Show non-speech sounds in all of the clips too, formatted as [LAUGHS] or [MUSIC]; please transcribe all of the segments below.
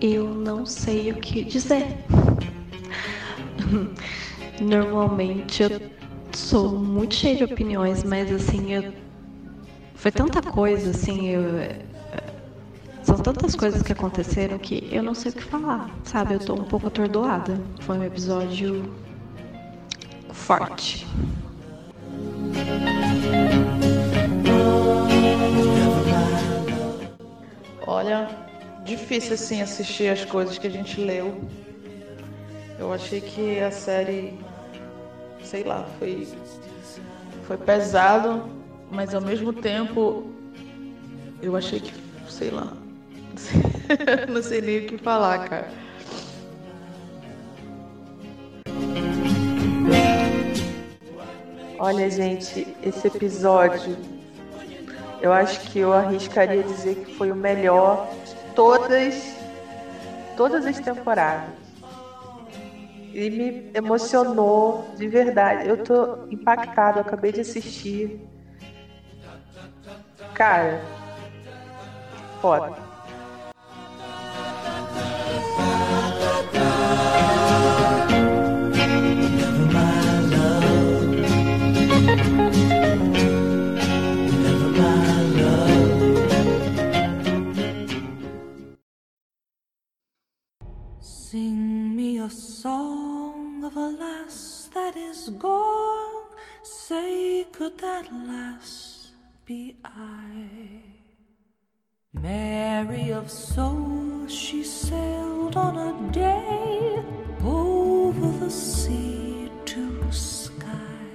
Eu não sei o que dizer. Normalmente eu sou muito cheia de opiniões, mas assim, eu... foi tanta coisa, assim, eu... são tantas coisas que aconteceram que eu não sei o que falar, sabe? Eu tô um pouco atordoada. Foi um episódio forte. Olha, difícil assim assistir as coisas que a gente leu. Eu achei que a série, sei lá, foi foi pesado, mas ao mesmo tempo eu achei que, sei lá, [LAUGHS] não sei nem o que falar, cara. Olha, gente, esse episódio eu acho que eu arriscaria dizer que foi o melhor de todas todas as temporadas. E me emocionou de verdade. Eu tô impactado, eu acabei de assistir. Cara, foda. A song of a lass that is gone. Say, could that lass be I? Mary of soul, she sailed on a day over the sea to sky.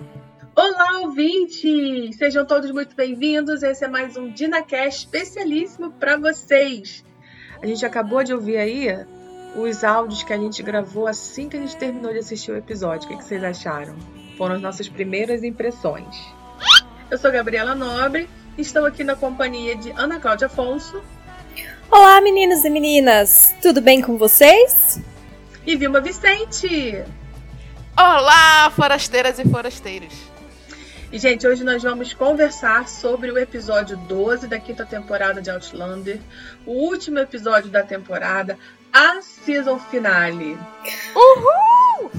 Olá, ouvintes! Sejam todos muito bem-vindos. Esse é mais um DinaCast especialíssimo para vocês. A gente acabou de ouvir aí os áudios que a gente gravou assim que a gente terminou de assistir o episódio. O que, que vocês acharam? Foram as nossas primeiras impressões. Eu sou Gabriela Nobre e estou aqui na companhia de Ana Cláudia Afonso Olá, meninos e meninas! Tudo bem com vocês? e Vilma Vicente. Olá, forasteiras e forasteiros. E, gente, hoje nós vamos conversar sobre o episódio 12 da quinta temporada de Outlander, o último episódio da temporada, a season finale. Uhul!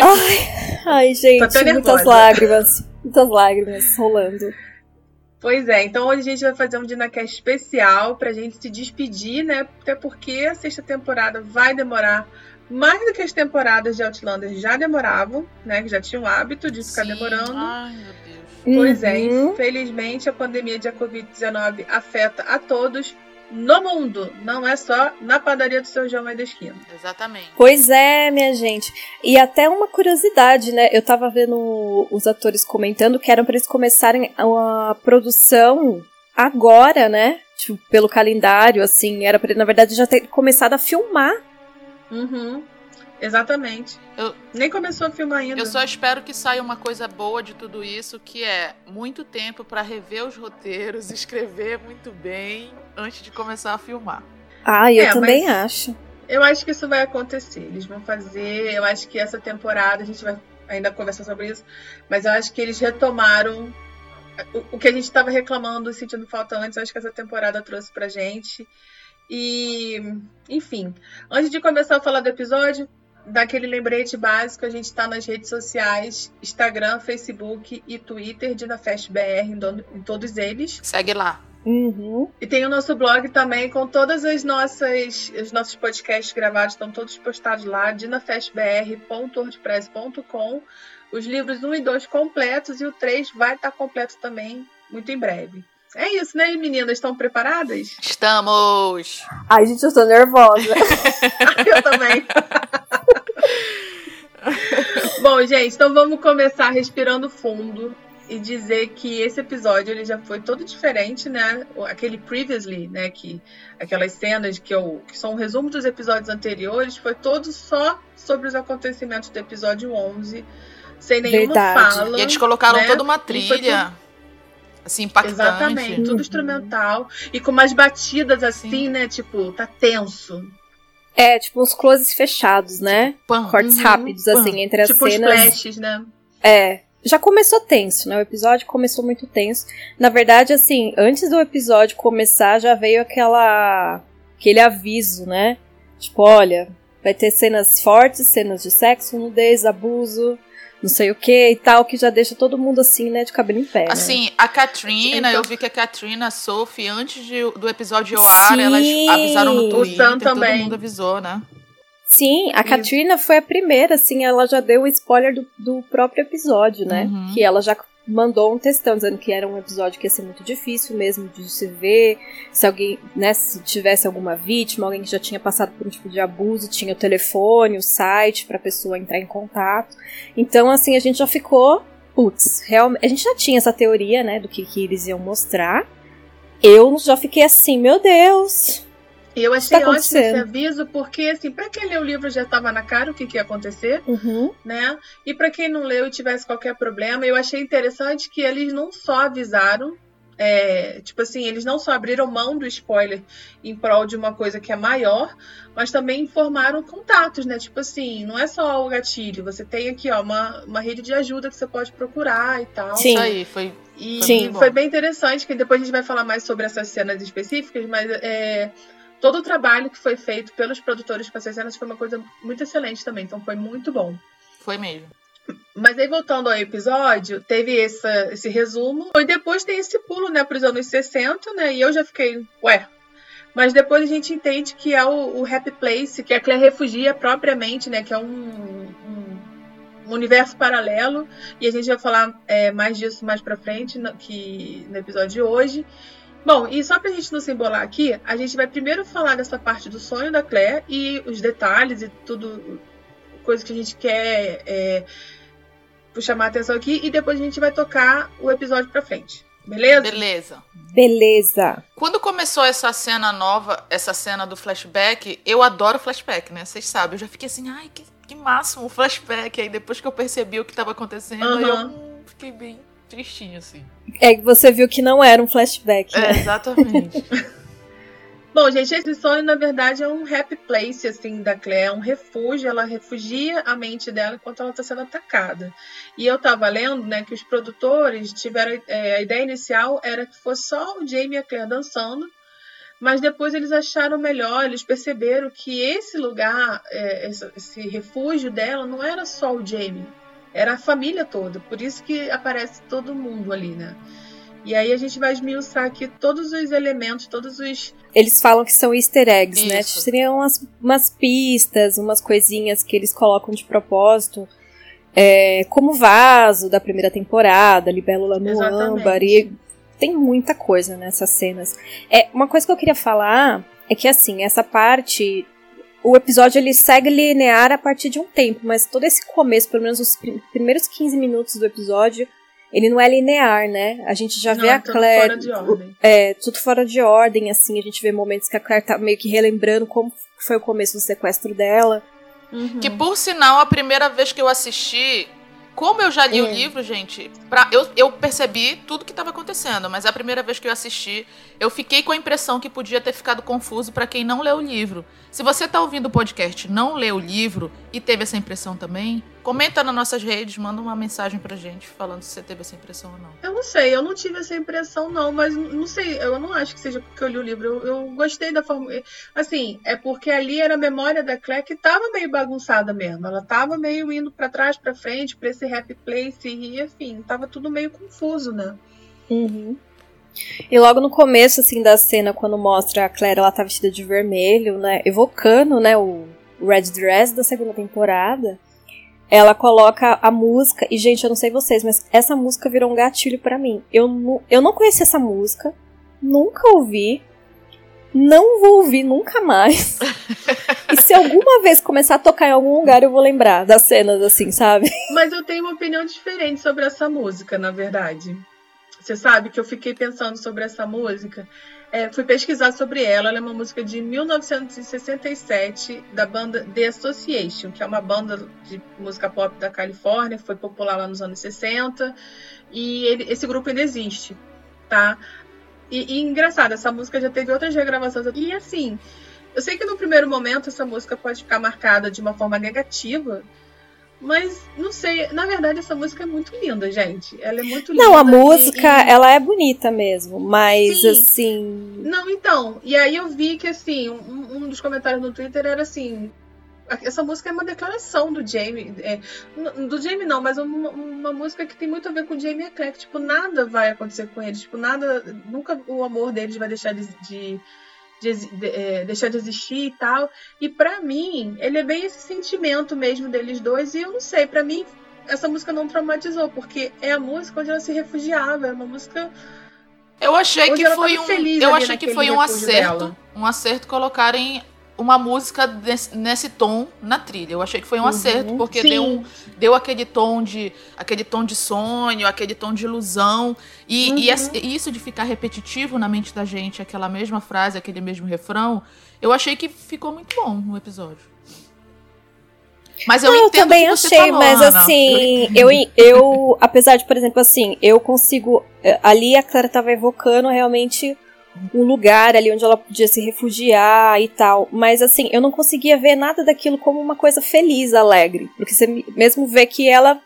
Ai, ai gente, muitas lágrimas. Muitas lágrimas rolando. Pois é, então hoje a gente vai fazer um DinaCast especial pra gente se despedir, né? Até porque a sexta temporada vai demorar mais do que as temporadas de Outlander já demoravam, né? Que já tinham o hábito de ficar Sim. demorando. Ai, meu Deus. Pois é, Uhum. infelizmente a pandemia de Covid-19 afeta a todos no mundo, não é só na padaria do seu João aí da esquina. Exatamente. Pois é, minha gente. E até uma curiosidade, né? Eu tava vendo os atores comentando que eram pra eles começarem a produção agora, né? Tipo, pelo calendário, assim. Era pra, na verdade, já ter começado a filmar. Uhum, exatamente. Eu- Nem começou a filmar ainda. Eu só espero que saia uma coisa boa de tudo isso, que é muito tempo pra rever os roteiros, [LAUGHS] escrever muito bem antes de começar a filmar. Ah, eu É, também mas- acho. Eu acho que isso vai acontecer. Eles vão fazer. Eu acho que essa temporada a gente vai ainda conversar sobre isso. Mas eu acho que eles retomaram o, o que a gente estava reclamando, sentindo falta antes. Eu acho que essa temporada trouxe pra gente. E, enfim, antes de começar a falar do episódio, daquele lembrete básico, a gente está nas redes sociais: Instagram, Facebook e Twitter, DinaFestBR, em, em todos eles. Segue lá. Uhum. E tem o nosso blog também com todas as nossas os nossos podcasts gravados, estão todos postados lá, dinafestbr.wordpress.com. Os livros 1 e 2 completos e o 3 vai estar completo também muito em breve. É isso, né, meninas? Estão preparadas? Estamos! Ai, gente, eu tô nervosa. [LAUGHS] Eu também. [LAUGHS] [LAUGHS] Bom, gente, então vamos começar respirando fundo e dizer que esse episódio ele já foi todo diferente, né? Aquele previously, né? Que aquelas cenas que, eu, que são um resumo dos episódios anteriores, foi todo só sobre os acontecimentos do episódio 11, sem nenhuma Verdade. fala. E eles colocaram né? toda uma trilha, assim, impactante. Exatamente, tudo Uhum. instrumental e com umas batidas assim, Sim. né? Tipo, tá tenso. É, tipo uns closes fechados, né? Pam. Cortes Uhum. rápidos, assim, entre as tipo os cenas. flashes, né? É, já começou tenso, né? O episódio começou muito tenso. Na verdade, assim, antes do episódio começar, já veio aquela aquele aviso, né? Tipo, olha, vai ter cenas fortes, cenas de sexo, nudez, abuso, não sei o que e tal, que já deixa todo mundo assim, né, de cabelo em pé. Né? Assim, a Katrina, então... eu vi que a Katrina, a Sophie, antes de, do episódio ao ar, elas avisaram no Twitter, o Sam todo mundo avisou, né? Sim, a Katrina foi a primeira, assim, ela já deu o spoiler do, do próprio episódio, né? Uhum. Que ela já mandou um textão dizendo que era um episódio que ia ser muito difícil mesmo de se ver. Se alguém, né, se tivesse alguma vítima, alguém que já tinha passado por um tipo de abuso, tinha o telefone, o site para a pessoa entrar em contato. Então, assim, a gente já ficou, putz, realmente, a gente já tinha essa teoria, né, do que, que eles iam mostrar. Eu já fiquei assim, meu Deus, e eu achei tá ótimo esse aviso, porque, assim, para quem leu o livro já estava na cara o que, que ia acontecer, uhum. né? E para quem não leu e tivesse qualquer problema, eu achei interessante que eles não só avisaram, é, tipo assim, eles não só abriram mão do spoiler em prol de uma coisa que é maior, mas também informaram contatos, né? Tipo assim, não é só o gatilho, você tem aqui, ó, uma, uma rede de ajuda que você pode procurar e tal. Sim. Isso aí, foi. E foi, Sim. foi bem interessante, que depois a gente vai falar mais sobre essas cenas específicas, mas é todo o trabalho que foi feito pelos produtores com essas cenas foi uma coisa muito excelente também. Então foi muito bom. Foi mesmo. Mas aí, voltando ao episódio, teve essa, esse resumo. E depois tem esse pulo, né, para os anos 60, né? E eu já fiquei, ué. Mas depois a gente entende que é o, o Happy Place, que a Claire refugia propriamente, né? Que é um, um, um universo paralelo. E a gente vai falar é, mais disso mais pra frente, no, que, no episódio de hoje. Bom, e só pra gente não se embolar aqui, a gente vai primeiro falar dessa parte do sonho da Claire e os detalhes e tudo, coisa que a gente quer é, chamar a atenção aqui, e depois a gente vai tocar o episódio pra frente. Beleza? Beleza. Beleza. Quando começou essa cena nova, essa cena do flashback, eu adoro flashback, né? Vocês sabem, eu já fiquei assim, ai, que, que máximo flashback. Aí depois que eu percebi o que estava acontecendo, uhum. eu hum, fiquei bem tristinho, assim. É que você viu que não era um flashback. Né? É, exatamente. [LAUGHS] Bom, gente, esse sonho, na verdade, é um happy place, assim, da Claire, é um refúgio, ela refugia a mente dela enquanto ela está sendo atacada. E eu tava lendo, né, que os produtores tiveram, é, a ideia inicial era que fosse só o Jamie e a Claire dançando, mas depois eles acharam melhor, eles perceberam que esse lugar, é, esse, esse refúgio dela, não era só o Jamie, era a família toda, por isso que aparece todo mundo ali, né? E aí a gente vai esmiuçar aqui todos os elementos, todos os. Eles falam que são easter eggs, né? Isso. né? Seriam umas, umas pistas, umas coisinhas que eles colocam de propósito. É, como vaso da primeira temporada, Libélula no Exatamente. âmbar. E tem muita coisa nessas cenas. É, uma coisa que eu queria falar é que, assim, essa parte o episódio ele segue linear a partir de um tempo, mas todo esse começo, pelo menos os primeiros 15 minutos do episódio, ele não é linear, né? A gente já não, vê a Claire. Fora de ordem. É, tudo fora de ordem, assim. A gente vê momentos que a Claire tá meio que relembrando como foi o começo do sequestro dela. Uhum. Que por sinal, a primeira vez que eu assisti, como eu já li é. o livro, gente, pra, eu, eu percebi tudo que estava acontecendo, mas a primeira vez que eu assisti, eu fiquei com a impressão que podia ter ficado confuso para quem não leu o livro. Se você está ouvindo o podcast, não leu o livro e teve essa impressão também, comenta nas nossas redes, manda uma mensagem pra gente falando se você teve essa impressão ou não. Eu não sei, eu não tive essa impressão não, mas não sei, eu não acho que seja porque eu li o livro. Eu, eu gostei da forma. Assim, é porque ali era a memória da Claire que tava meio bagunçada mesmo. Ela tava meio indo para trás, para frente, pra esse happy place e enfim, tava tudo meio confuso, né? Uhum. E logo no começo, assim, da cena, quando mostra a Claire, ela tá vestida de vermelho, né? Evocando, né, o Red Dress da segunda temporada. Ela coloca a música, e gente, eu não sei vocês, mas essa música virou um gatilho para mim. Eu não, eu não conheci essa música, nunca ouvi, não vou ouvir nunca mais. e se alguma vez começar a tocar em algum lugar, eu vou lembrar das cenas, assim, sabe? Mas eu tenho uma opinião diferente sobre essa música, na verdade. Você sabe que eu fiquei pensando sobre essa música. É, fui pesquisar sobre ela. Ela é uma música de 1967 da banda The Association, que é uma banda de música pop da Califórnia, foi popular lá nos anos 60. E ele, esse grupo ainda existe, tá? E, e engraçado, essa música já teve outras regravações. E assim, eu sei que no primeiro momento essa música pode ficar marcada de uma forma negativa, Mas, não sei, na verdade essa música é muito linda, gente. Ela é muito linda. Não, a música, e, ela é bonita mesmo, mas Sim. assim. Não, então. E aí eu vi que, assim, um, um dos comentários no Twitter era assim: essa música é uma declaração do Jamie. É, do Jamie não, mas uma, uma, música que tem muito a ver com o Jamie Eclair. Tipo, nada vai acontecer com eles. Tipo, nada. Nunca o amor deles vai deixar de, de, de, de é, deixar de existir e tal. E para mim, ele é bem esse sentimento mesmo deles dois. E eu não sei, para mim, essa música não traumatizou, porque é a música onde ela se refugiava. É uma música. Eu achei que foi um. Eu achei que foi um acerto. Dela. Um acerto colocarem uma música nesse, nesse, tom na trilha. Eu achei que foi um uhum, acerto, porque deu, deu aquele tom de aquele tom de sonho, aquele tom de ilusão. E, uhum. e, isso de ficar repetitivo na mente da gente, aquela mesma frase, aquele mesmo refrão, eu achei que ficou muito bom no episódio. Mas eu, eu também achei, falou, mas Ana. assim, eu, eu, apesar de, por exemplo, assim, eu consigo. Eh, ali a Clara estava evocando realmente um lugar ali onde ela podia se refugiar e tal. Mas assim, eu não conseguia ver nada daquilo como uma coisa feliz, alegre. Porque você mesmo vê que ela.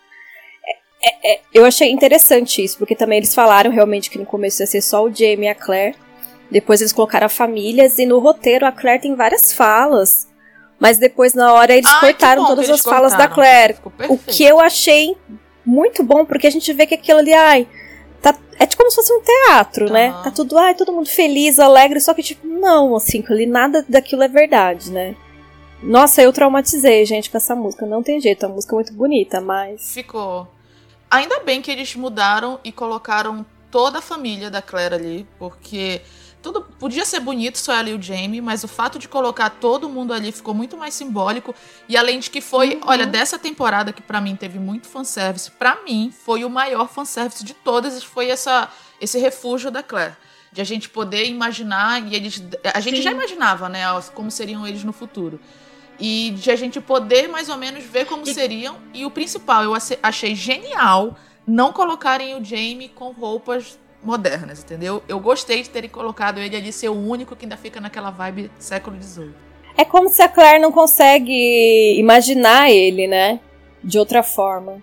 É, é, é, eu achei interessante isso, porque também eles falaram realmente que no começo ia ser só o Jamie e a Claire. Depois eles colocaram famílias, e no roteiro a Claire tem várias falas. Mas depois, na hora, eles Ai, cortaram bom, todas as cortaram. falas da Claire. O que eu achei muito bom, porque a gente vê que aquilo ali, ai, tá, é tipo como se fosse um teatro, uhum. né? Tá tudo, ai, todo mundo feliz, alegre, só que, tipo, não, assim, ali nada daquilo é verdade, né? Nossa, eu traumatizei, gente, com essa música. Não tem jeito, a música é muito bonita, mas. Ficou. Ainda bem que eles mudaram e colocaram toda a família da Claire ali, porque tudo podia ser bonito só ela e o Jamie, mas o fato de colocar todo mundo ali ficou muito mais simbólico. E além de que foi, uhum. olha, dessa temporada que para mim teve muito fanservice, para mim foi o maior fanservice de todas, foi essa esse refúgio da Claire. De a gente poder imaginar, e eles. A gente Sim. já imaginava, né, como seriam eles no futuro. E de a gente poder mais ou menos ver como e... seriam. E o principal, eu achei genial não colocarem o Jamie com roupas modernas, entendeu? Eu gostei de terem colocado ele ali ser o único que ainda fica naquela vibe século XVIII. É como se a Claire não consegue imaginar ele, né? De outra forma.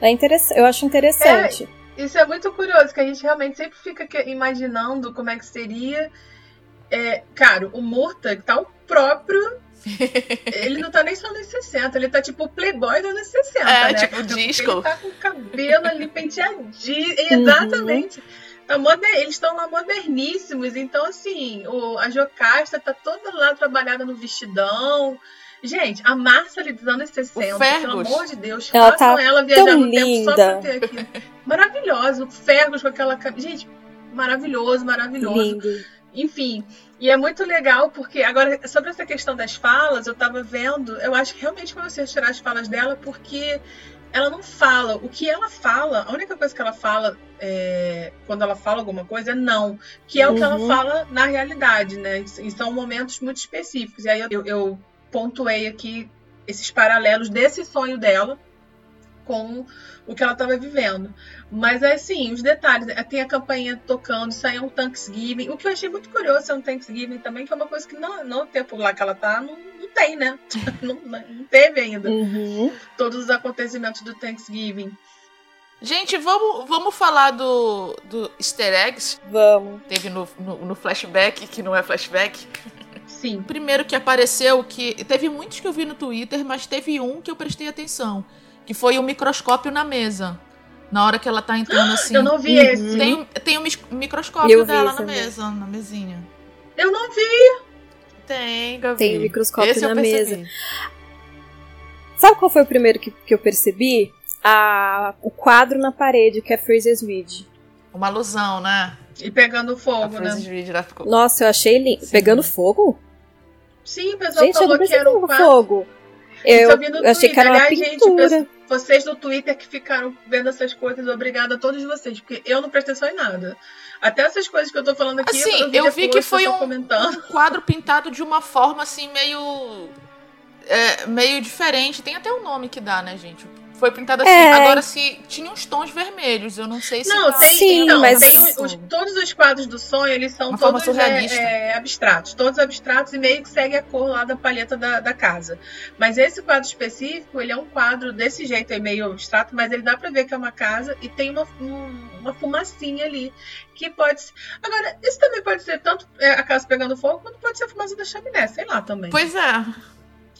É interessante, eu acho interessante. É, isso é muito curioso, que a gente realmente sempre fica imaginando como é que seria. É, cara, o Murta tá o próprio ele não tá nem só nos 60, ele tá tipo o playboy dos anos 60, é, né? tipo disco. Ele tá com o cabelo ali penteadinho. Uhum. [LAUGHS] Exatamente. Tá moder... Eles estão lá moderníssimos. Então, assim, o... a Jocasta tá toda lá trabalhada no vestidão. Gente, a Márcia ali dos anos 60, pelo amor de Deus, ela façam tá ela viajar no tempo só pra ter aqui. Maravilhoso. O Fergus com aquela. Gente, maravilhoso, maravilhoso. Lindo. Enfim, e é muito legal porque, agora, sobre essa questão das falas, eu tava vendo, eu acho que realmente foi você tirar as falas dela, porque ela não fala. O que ela fala, a única coisa que ela fala é, quando ela fala alguma coisa é não, que é uhum. o que ela uhum. fala na realidade, né? E são momentos muito específicos. E aí eu, eu pontuei aqui esses paralelos desse sonho dela com o que ela estava vivendo. Mas é assim, os detalhes. Né? Tem a campanha tocando, saiu um Thanksgiving. O que eu achei muito curioso é um Thanksgiving também, que é uma coisa que não, no tempo lá que ela tá, não, não tem, né? [LAUGHS] não, não, teve ainda. Uhum. Todos os acontecimentos do Thanksgiving. Gente, vamos, vamos falar do, do easter eggs? Vamos. Teve no, no, no flashback, que não é flashback. Sim. Primeiro que apareceu, que teve muitos que eu vi no Twitter, mas teve um que eu prestei atenção que foi o microscópio na mesa. Na hora que ela tá entrando assim. Eu não vi uhum. esse. Tem, tem um microscópio dela na mesa, na mesinha. Eu não vi. Tem, Gabi. Tem um microscópio esse na mesa. Sabe qual foi o primeiro que, que eu percebi? A, o quadro na parede, que é Fraser Smith. Uma alusão, né? E pegando fogo, né? Smith, ficou... Nossa, eu achei lindo. Pegando fogo? Sim, o pessoal Gente, falou que era um fogo. Eu, eu achei que era uma Aliás, pintura. Gente, vocês do Twitter que ficaram vendo essas coisas, obrigada a todos vocês, porque eu não prestei atenção em nada. Até essas coisas que eu tô falando aqui, assim, eu vi, eu vi que foi um, um, quadro pintado de uma forma assim meio é, meio diferente. Tem até um nome que dá, né, gente? Foi pintado assim. É. Agora, se tinha uns tons vermelhos, eu não sei se. Não, tá- tem, Sim, então, mas- tem os- os- todos os quadros do sonho, eles são Uma forma todos é, surrealista. é, abstratos, todos abstratos e meio que segue a cor lá da palheta da, da casa. Mas esse quadro específico, ele é um quadro desse jeito aí meio abstrato, mas ele dá pra ver que é uma casa e tem uma, um- uma fumacinha ali que pode ser... Agora, isso também pode ser tanto é, a casa pegando fogo, quanto pode ser a fumaça da chaminé, sei lá também. Pois é.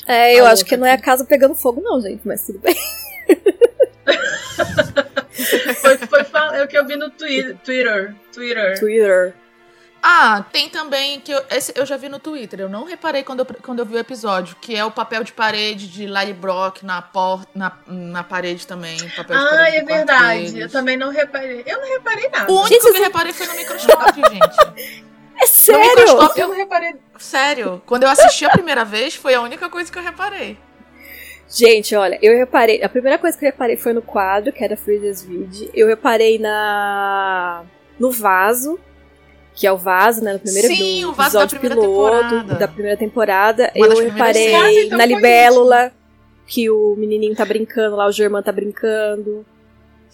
É, eu A acho outra que não é a casa pegando fogo, não, gente, mas tudo bem. [LAUGHS] Foi, foi é o que eu vi no Twitter. Twitter. Twitter. Twitter. Ah, tem também que eu, esse eu já vi no Twitter. Eu não reparei quando eu, quando eu vi o episódio, que é o papel de parede de Lily Brock na porta, na, na parede também. Papel de Ah, é verdade. deles. Eu também não reparei. Eu não reparei nada. O único Gente, que eu reparei foi no microscópio, [LAUGHS] gente. É No sério? microscópio, Eu não reparei. sério. Quando eu assisti a primeira vez, foi a única coisa que eu reparei. Gente, olha, eu reparei. A primeira coisa que eu reparei foi no quadro, que era Freezer's Vid. Eu reparei na. no vaso. Que é o vaso, né? No primeiro Sim, do o vaso da primeira piloto, temporada. da primeira temporada. Uma eu reparei então na foi libélula, que o menininho tá brincando lá, o Germán tá brincando.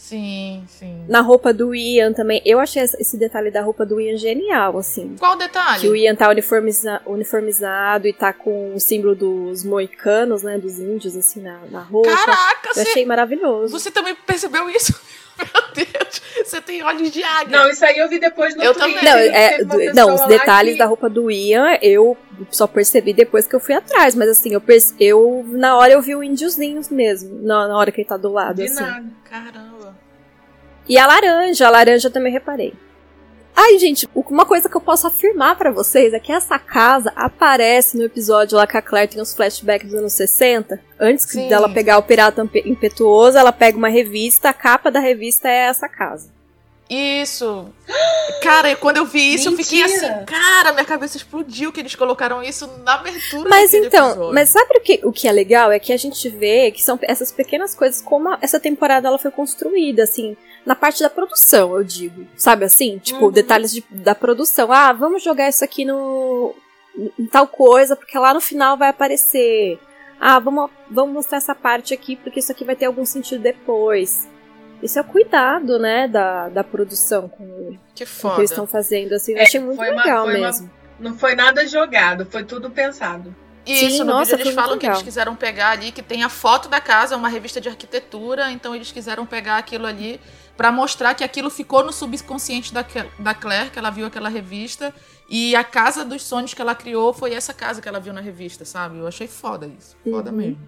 Sim, sim. Na roupa do Ian também. Eu achei esse detalhe da roupa do Ian genial, assim. Qual detalhe? Que o Ian tá uniformiza- uniformizado e tá com o símbolo dos moicanos, né? Dos índios, assim, na, na roupa. Caraca, Eu achei maravilhoso. você também percebeu isso? Meu Deus, você tem olhos de águia. Não, isso aí eu vi depois no Eu Twitter. também. Não, é, não, os detalhes que- da roupa do Ian eu só percebi depois que eu fui atrás, mas assim, eu, perce- eu na hora eu vi o índiozinhos mesmo, na, na hora que ele tá do lado, De assim. nada. Caramba. E a laranja, a laranja eu também reparei. Ai, gente, uma coisa que eu posso afirmar pra vocês é que essa casa aparece no episódio lá que a Claire tem os flashbacks dos anos 60. Antes Sim. dela pegar o Pirata Impe- Impetuoso, ela pega uma revista, a capa da revista é essa casa. Isso. Cara, quando eu vi isso, eu fiquei Mentira. assim, cara, minha cabeça explodiu que eles colocaram isso na abertura Mas então, episódio. mas sabe o que, o que é legal? É que a gente vê que são essas pequenas coisas, como a- essa temporada ela foi construída, assim, na parte da produção, eu digo. Sabe assim? Tipo, Uhum. detalhes de- da produção. Ah, vamos jogar isso aqui no. em tal coisa, porque lá no final vai aparecer. Ah, vamos, vamos mostrar essa parte aqui, porque isso aqui vai ter algum sentido depois. Isso é o cuidado, né, da, da produção com, com Que o que foda. eles estão fazendo, assim. Eu É, achei muito uma- legal uma- mesmo. Não foi nada jogado, foi tudo pensado. Isso, Sim, no nossa, vídeo eles falam que eles quiseram pegar ali, que tem a foto da casa, uma revista de arquitetura, então eles quiseram pegar aquilo ali pra mostrar que aquilo ficou no subconsciente da, da Claire, que ela viu aquela revista, e a casa dos sonhos que ela criou foi essa casa que ela viu na revista, sabe? Eu achei foda isso. Foda Uhum. mesmo.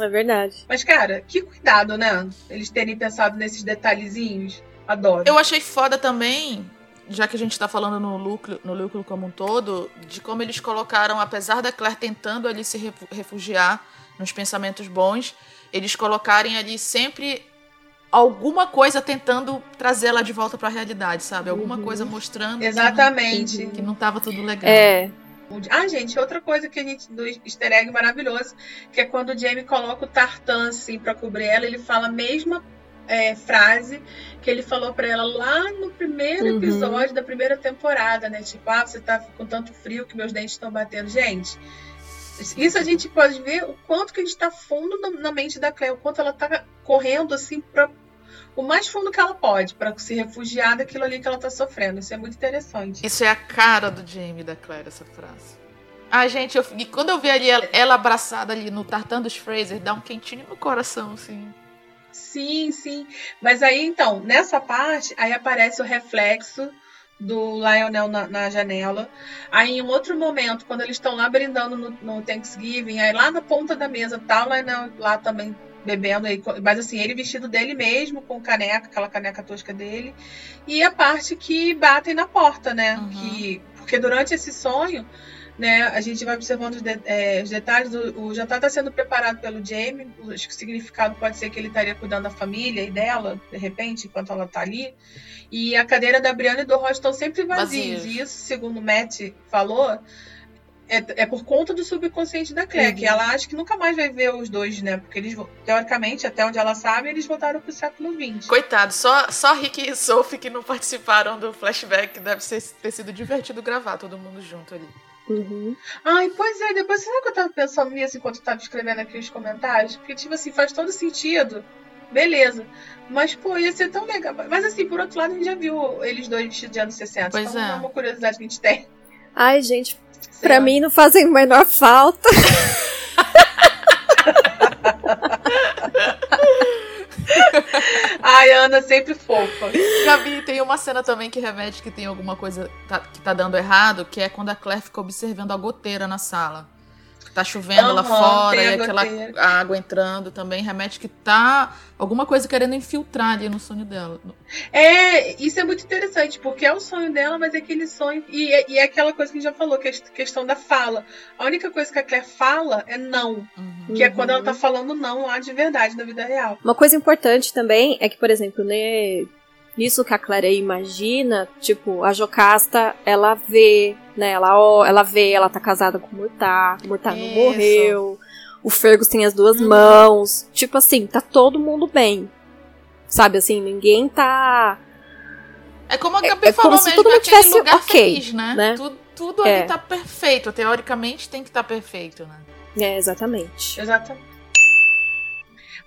É verdade. Mas, cara, que cuidado, né? Eles terem pensado nesses detalhezinhos. Adoro. Eu achei foda também, já que a gente tá falando no núcleo, no núcleo como um todo, de como eles colocaram, apesar da Claire tentando ali se refu- refugiar nos pensamentos bons, eles colocarem ali sempre alguma coisa tentando trazê-la de volta pra realidade, sabe? Alguma Uhum. coisa mostrando que Exatamente. não, que não tava tudo legal. É, Ah, gente, outra coisa que a gente. do easter egg maravilhoso, que é quando o Jamie coloca o tartan assim pra cobrir ela, ele fala a mesma é, frase que ele falou pra ela lá no primeiro Uhum. episódio da primeira temporada, né? Tipo, ah, você tá com tanto frio que meus dentes estão batendo. Gente, isso a gente pode ver o quanto que a gente tá fundo na- na mente da Claire, o quanto ela tá correndo assim pra o mais fundo que ela pode, pra se refugiar daquilo ali que ela tá sofrendo. Isso é muito interessante. Isso é a cara do Jamie da Claire, essa frase. Ai, gente, eu, e quando eu vi ali ela, ela abraçada ali no tartan dos Fraser, dá um quentinho no coração, assim. Sim, sim. Mas aí, então, nessa parte, aí aparece o reflexo do Lionel na, na janela. Aí, em um outro momento, quando eles estão lá brindando no, no Thanksgiving, aí lá na ponta da mesa tá o Lionel lá também bebendo aí, mas assim, ele vestido dele mesmo, com caneca, aquela caneca tosca dele. E a parte que batem na porta, né? Uhum. Que, porque durante esse sonho, né, a gente vai observando os, de- é, os detalhes. O, o jantar está sendo preparado pelo Jamie. Acho que o significado pode ser que ele estaria cuidando da família e dela, de repente, enquanto ela está ali. E a cadeira da Brianna e do Rod estão sempre vazios. Vazios. E isso, segundo o Matt falou, é, é por conta do subconsciente da Claire, Uhum. que ela acha que nunca mais vai ver os dois, né? Porque eles, teoricamente, até onde ela sabe, eles voltaram pro século XX. Coitado, só, só Rick e Sophie que não participaram do flashback. Deve ser, ter sido divertido gravar todo mundo junto ali. Uhum. Ai, pois é, depois sabe que eu tava pensando nisso enquanto eu tava escrevendo aqui os comentários? Porque, tipo assim, faz todo sentido. Beleza. Mas, pô, ia ser tão legal. Mas, assim, por outro lado, a gente já viu eles dois vestidos de anos 60. Pois então é. é uma curiosidade que a gente tem. Ai, gente, Lá. mim não fazem a menor falta. Ai, Ana, sempre fofa. Gabi, tem uma cena também que remete que tem alguma coisa tá- que tá dando errado, que é quando a Claire fica observando a goteira na sala. Tá chovendo lá Aham, fora e aquela goteira. água entrando também remete que tá alguma coisa querendo infiltrar ali no sonho dela. É, isso é muito interessante, porque é o sonho dela, mas é aquele sonho. E, é- e é aquela coisa que a gente já falou, que é a questão da fala. A única coisa que a Claire fala é não. Uhum. Que é quando ela tá falando não lá de verdade, na vida real. Uma coisa importante também é que, por exemplo, né, nisso que a Claire imagina, tipo, a Jocasta, ela vê, né, ela, ó, ela vê, ela tá casada com o Murtar, o Murtar não morreu, o Fergus tem as duas Uhum. mãos, tipo assim, tá todo mundo bem. Sabe assim, ninguém tá. É como a É- Gabi é como falou se mesmo, todo é mundo aquele tivesse lugar ok, feliz, né? né? Tudo, tudo É. ali tá perfeito. Teoricamente tem que estar perfeito, né? É, exatamente. Exatamente.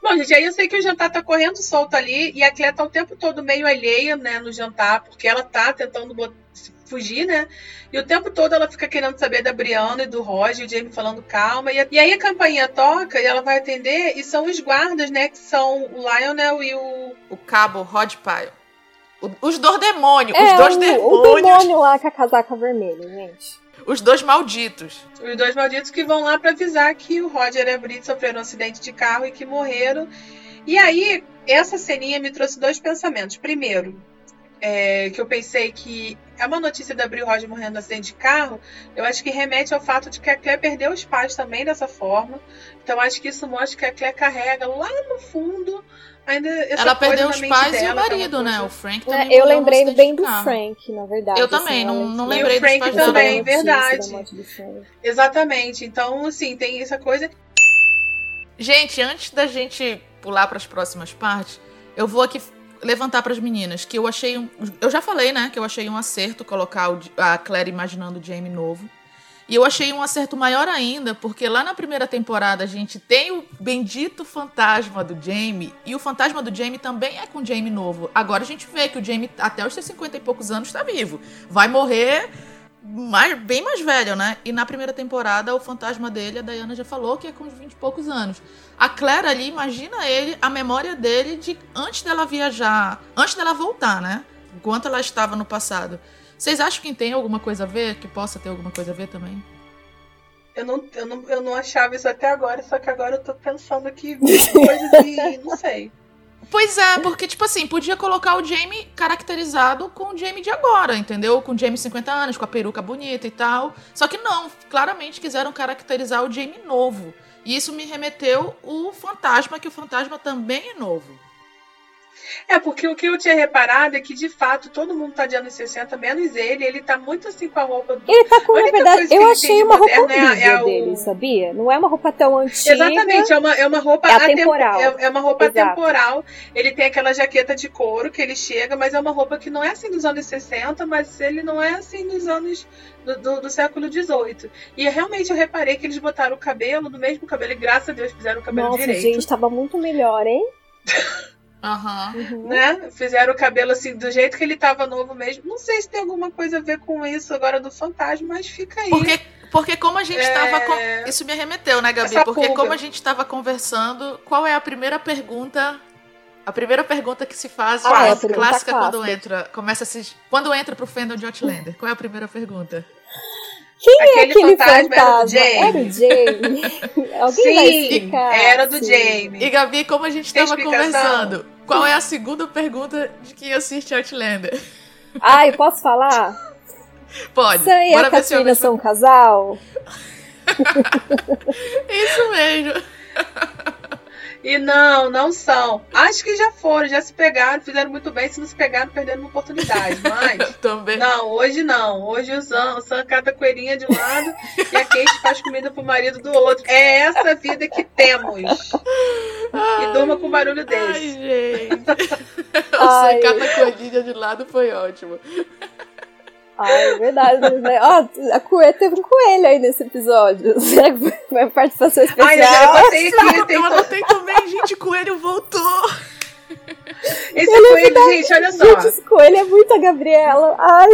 Bom, gente, aí eu sei que o jantar tá correndo solto ali e a Clé tá o tempo todo meio alheia, né, no jantar, porque ela tá tentando fugir, né? E o tempo todo ela fica querendo saber da Brianna e do Roger, e o Jamie falando calma. E, a- e aí a campainha toca e ela vai atender e são os guardas, né, que são o Lionel e o... O cabo Rod Pyle. O- os dois demônios, É, os dois o, o demônios, demônio lá com a casaca vermelha, gente. Os dois malditos. Os dois malditos que vão lá pra avisar que o Roger e a Brit sofreram um acidente de carro e que morreram. E aí, essa ceninha me trouxe dois pensamentos. Primeiro, é, que eu pensei que é uma notícia da Bri e o Roger morrendo no acidente de carro, eu acho que remete ao fato de que a Claire perdeu os pais também dessa forma. Então acho que isso mostra que a Claire carrega lá no fundo ainda essa Ela coisa perdeu os pais e o dela, marido, né? O Frank É, também eu morreu num lembrei bem do. Frank, na verdade. Eu também, não- lembro- não E o lembrei dos Frank pais Eu dela. também, notícia verdade. do. Exatamente. Então, assim, tem essa coisa. Gente, antes da gente pular para as próximas partes, eu vou aqui levantar para as meninas que eu achei um, eu já falei, né, que eu achei um acerto colocar o- a Claire imaginando o Jamie novo. E eu achei um acerto maior ainda, porque lá na primeira temporada a gente tem o bendito fantasma do Jamie, e o fantasma do Jamie também é com o Jamie novo. Agora a gente vê que o Jamie, até os seus 50 e poucos anos, está vivo. Vai morrer mais, bem mais velho, né? E na primeira temporada, o fantasma dele, a Diana já falou que é com uns 20 e poucos anos. A Claire ali, imagina ele, a memória dele de antes dela viajar, antes dela voltar, né? Enquanto ela estava no passado. Vocês acham que tem alguma coisa a ver? Que possa ter alguma coisa a ver também? Eu não, eu, não, eu não achava isso até agora, só que agora eu tô pensando aqui [LAUGHS] coisas e não sei. Pois é, porque, tipo assim, podia colocar o Jamie caracterizado com o Jamie de agora, entendeu? Com o Jamie 50 anos, com a peruca bonita e tal. Só que não, claramente quiseram caracterizar o Jamie novo. E isso me remeteu o fantasma, que o fantasma também é novo. É, porque o que eu tinha reparado é que, de fato, todo mundo tá de anos 60, menos ele. Ele tá muito assim com a roupa do. Ele tá com, na verdade, eu achei uma roupa moderno é a- horrível é o- dele, sabia? Não é uma roupa tão antiga. Exatamente, é uma, é uma roupa É atempo- atemporal. É, é uma roupa Exato. atemporal. Ele tem aquela jaqueta de couro que ele chega, mas é uma roupa que não é assim dos anos 60, mas ele não é assim dos anos do, do, do século 18. E realmente eu reparei que eles botaram o cabelo do mesmo cabelo, e graças a Deus fizeram o cabelo Nossa, direito. gente, tava muito melhor, hein? [LAUGHS] Aham. Uhum. né? Fizeram o cabelo assim, do jeito que ele tava novo mesmo. Não sei se tem alguma coisa a ver com isso agora do fantasma, mas fica aí. Porque, porque como a gente É. tava. con- Isso me remeteu, né, Gabi? Essa Porque pulga. como a gente tava conversando, qual é a primeira pergunta. A primeira pergunta que se faz Ah, é clássica, pergunta clássica quando entra. Começa a se. Quando entra pro fandom de Outlander. Qual é a primeira pergunta? Quem é Aquele aquele fantasma fantasma? era Era o o Jamie. [LAUGHS] Alguém vai Sim, explicar? era do. Jamie. E Gabi, como a gente Tem tava explicação? conversando, qual é a segunda pergunta de quem assiste Outlander? Ai, posso falar? [LAUGHS] Pode. Sam e Bora a ver se eu Katrina são um casal? [LAUGHS] Isso mesmo. E não, não são. Acho que já foram, já se pegaram, fizeram muito bem. Se não se pegaram, perderam uma oportunidade. Mas. [LAUGHS] Também. Não, hoje não. Hoje o Sam, o Sam cata a coelhinha de um lado e a Kate faz comida pro marido do outro. É essa vida que temos. E durma com barulho Ai, desse. gente. [LAUGHS] o Ai. Sancata a coelhinha de lado foi ótimo. Ai, é verdade. Né? Ó, a coelha teve um coelho aí nesse episódio. [LAUGHS] Será que foi uma participação especial? Ai, eu botei aqui, Eu to- anotei também, gente, o coelho voltou. Esse coelho, gente, olha só. Gente, esse coelho é muito a Gabriela. Ai,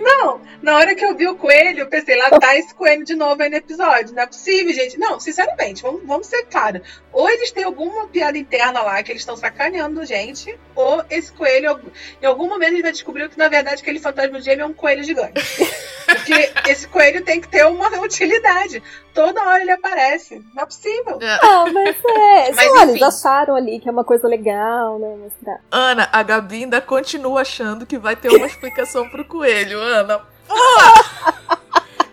Não, na hora que eu vi o coelho, eu pensei, lá tá esse coelho de novo aí no episódio. Não é possível, gente. Não, sinceramente, vamos, vamos ser claros. Ou eles têm alguma piada interna lá que eles estão sacaneando gente, ou esse coelho, em algum momento, a gente vai descobrir que, na verdade, aquele fantasma gêmeo é um coelho gigante. Porque esse coelho tem que ter uma utilidade. Toda hora ele aparece. Não é possível. não, mas é. Mas, lá, eles acharam ali que é uma coisa legal, né? Mostrar. Ana, a Gabi ainda continua achando que vai ter uma explicação pro coelho, Ana. Porra! [LAUGHS]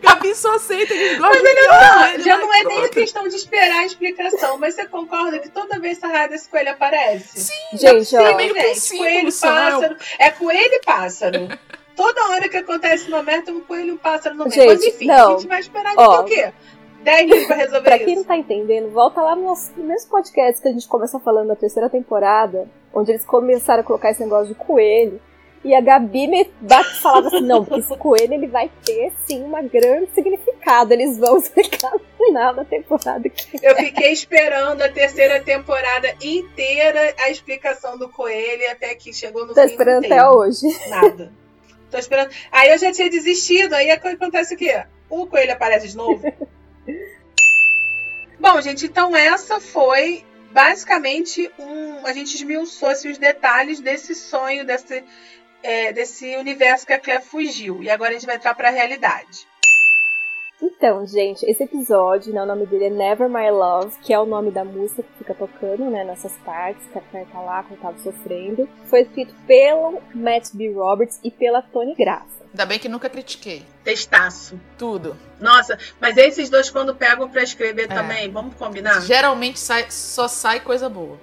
Gabi só aceita que eles gostam de ver o Ah, coelho já na não é nem a questão de esperar a explicação, mas você concorda que toda vez essa raia desse coelho aparece? Sim, Gente, Sim, ó. meio que gente, coelho, é pássaro. É coelho e pássaro. [LAUGHS] Toda hora que acontece uma merda, um coelho e um pássaro no meio. Gente, Mas enfim, não. a gente vai esperar de Ó. o quê? 10 minutos pra resolver Pra quem não isso. tá entendendo, volta lá no nosso mesmo podcast que a gente começou falando da terceira temporada, onde eles começaram a colocar esse negócio de coelho. E a Gabi me bate falava assim, não, porque esse coelho ele vai ter sim uma grande significado. Eles vão [LAUGHS] explicar no final da temporada. que- Eu fiquei esperando a terceira temporada inteira a explicação do coelho até que chegou no Tô fim. esperando não teve até hoje. Nada. Tô esperando. Aí eu já tinha desistido. Aí acontece o quê? O coelho aparece de novo. [LAUGHS] Bom, gente, então essa foi basicamente um. A gente esmiuçou assim, os detalhes desse sonho, desse, é, desse universo que a Claire fugiu. E agora a gente vai entrar pra realidade. Então, gente, esse episódio, né, o nome dele é Never My Love, que é o nome da música que fica tocando, né, nessas partes, que a Claire tá lá quando tava sofrendo. Foi escrito pelo Matt B. Roberts e pela Tony Graça. Ainda bem que nunca critiquei. Testaço. Tudo. Nossa, mas esses dois, quando pegam pra escrever É. também, vamos combinar? Geralmente sai- só sai coisa boa.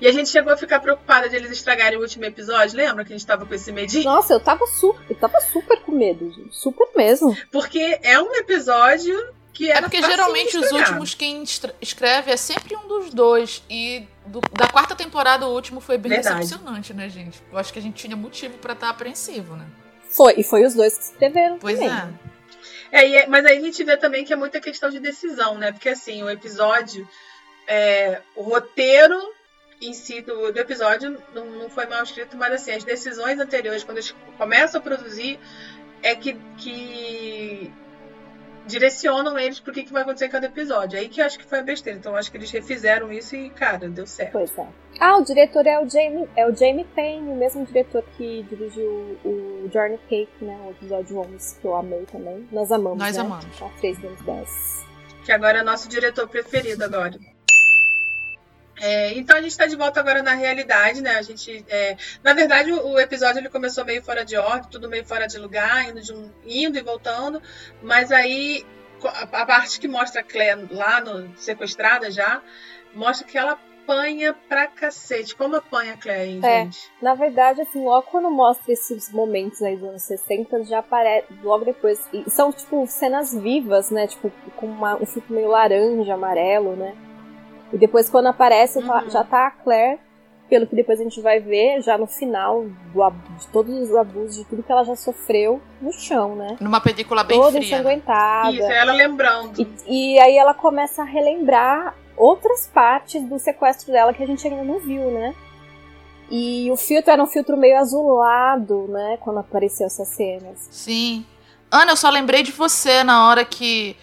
E a gente chegou a ficar preocupada de eles estragarem o último episódio. Lembra que a gente tava com esse medinho? Nossa, eu tava super, eu tava super com medo, gente. Super mesmo. Porque é um episódio que É era porque facinho geralmente os últimos quem escreve é sempre um dos dois. E do- da quarta temporada, o último foi bem Verdade. decepcionante, né, gente? Eu acho que a gente tinha motivo pra estar apreensivo, né? Foi, e foi os dois que escreveram Pois também. é. É, e é- mas aí a gente vê também que é muita questão de decisão, né? Porque assim, o episódio, é, o roteiro em si do, do episódio não, não foi mal escrito, mas assim, as decisões anteriores, quando eles começam a produzir, é que, que direcionam eles pro que, que vai acontecer em cada episódio. Aí que eu acho que foi a besteira. Então eu acho que eles refizeram isso e, cara, deu certo. Pois é. Ah, o diretor é o Jamie, é o Jamie Payne, o mesmo diretor que dirigiu o Journey Cake, né? O episódio 11, que eu amei também. Nós amamos, Nós né? amamos. Tá 3 vezes 10. que agora é nosso diretor preferido agora. É, então a gente está de volta agora na realidade, né? A gente, é, na verdade, o, o episódio ele começou meio fora de ordem, tudo meio fora de lugar, indo, de um- indo e voltando, mas aí a, a parte que mostra a Claire lá no sequestrada já mostra que ela apanha pra cacete. Como apanha a Claire, hein, É. gente? Na verdade, assim, logo quando mostra esses momentos aí dos anos 60, já aparece logo depois. São, tipo, cenas vivas, né? Tipo, com uma- um filtro meio laranja, amarelo, né? E depois, quando aparece, Uhum. já tá a Claire, pelo que depois a gente vai ver, já no final do, de todos os abusos, de tudo que ela já sofreu no chão, né? Numa película bem Toda fria. né? ensanguentada. Isso, é ela lembrando. E, e aí ela começa a relembrar outras partes do sequestro dela que a gente ainda não viu, né? E o filtro era um filtro meio azulado, né? Quando apareceu essas cenas. Sim. Ana, eu só lembrei de você na hora que,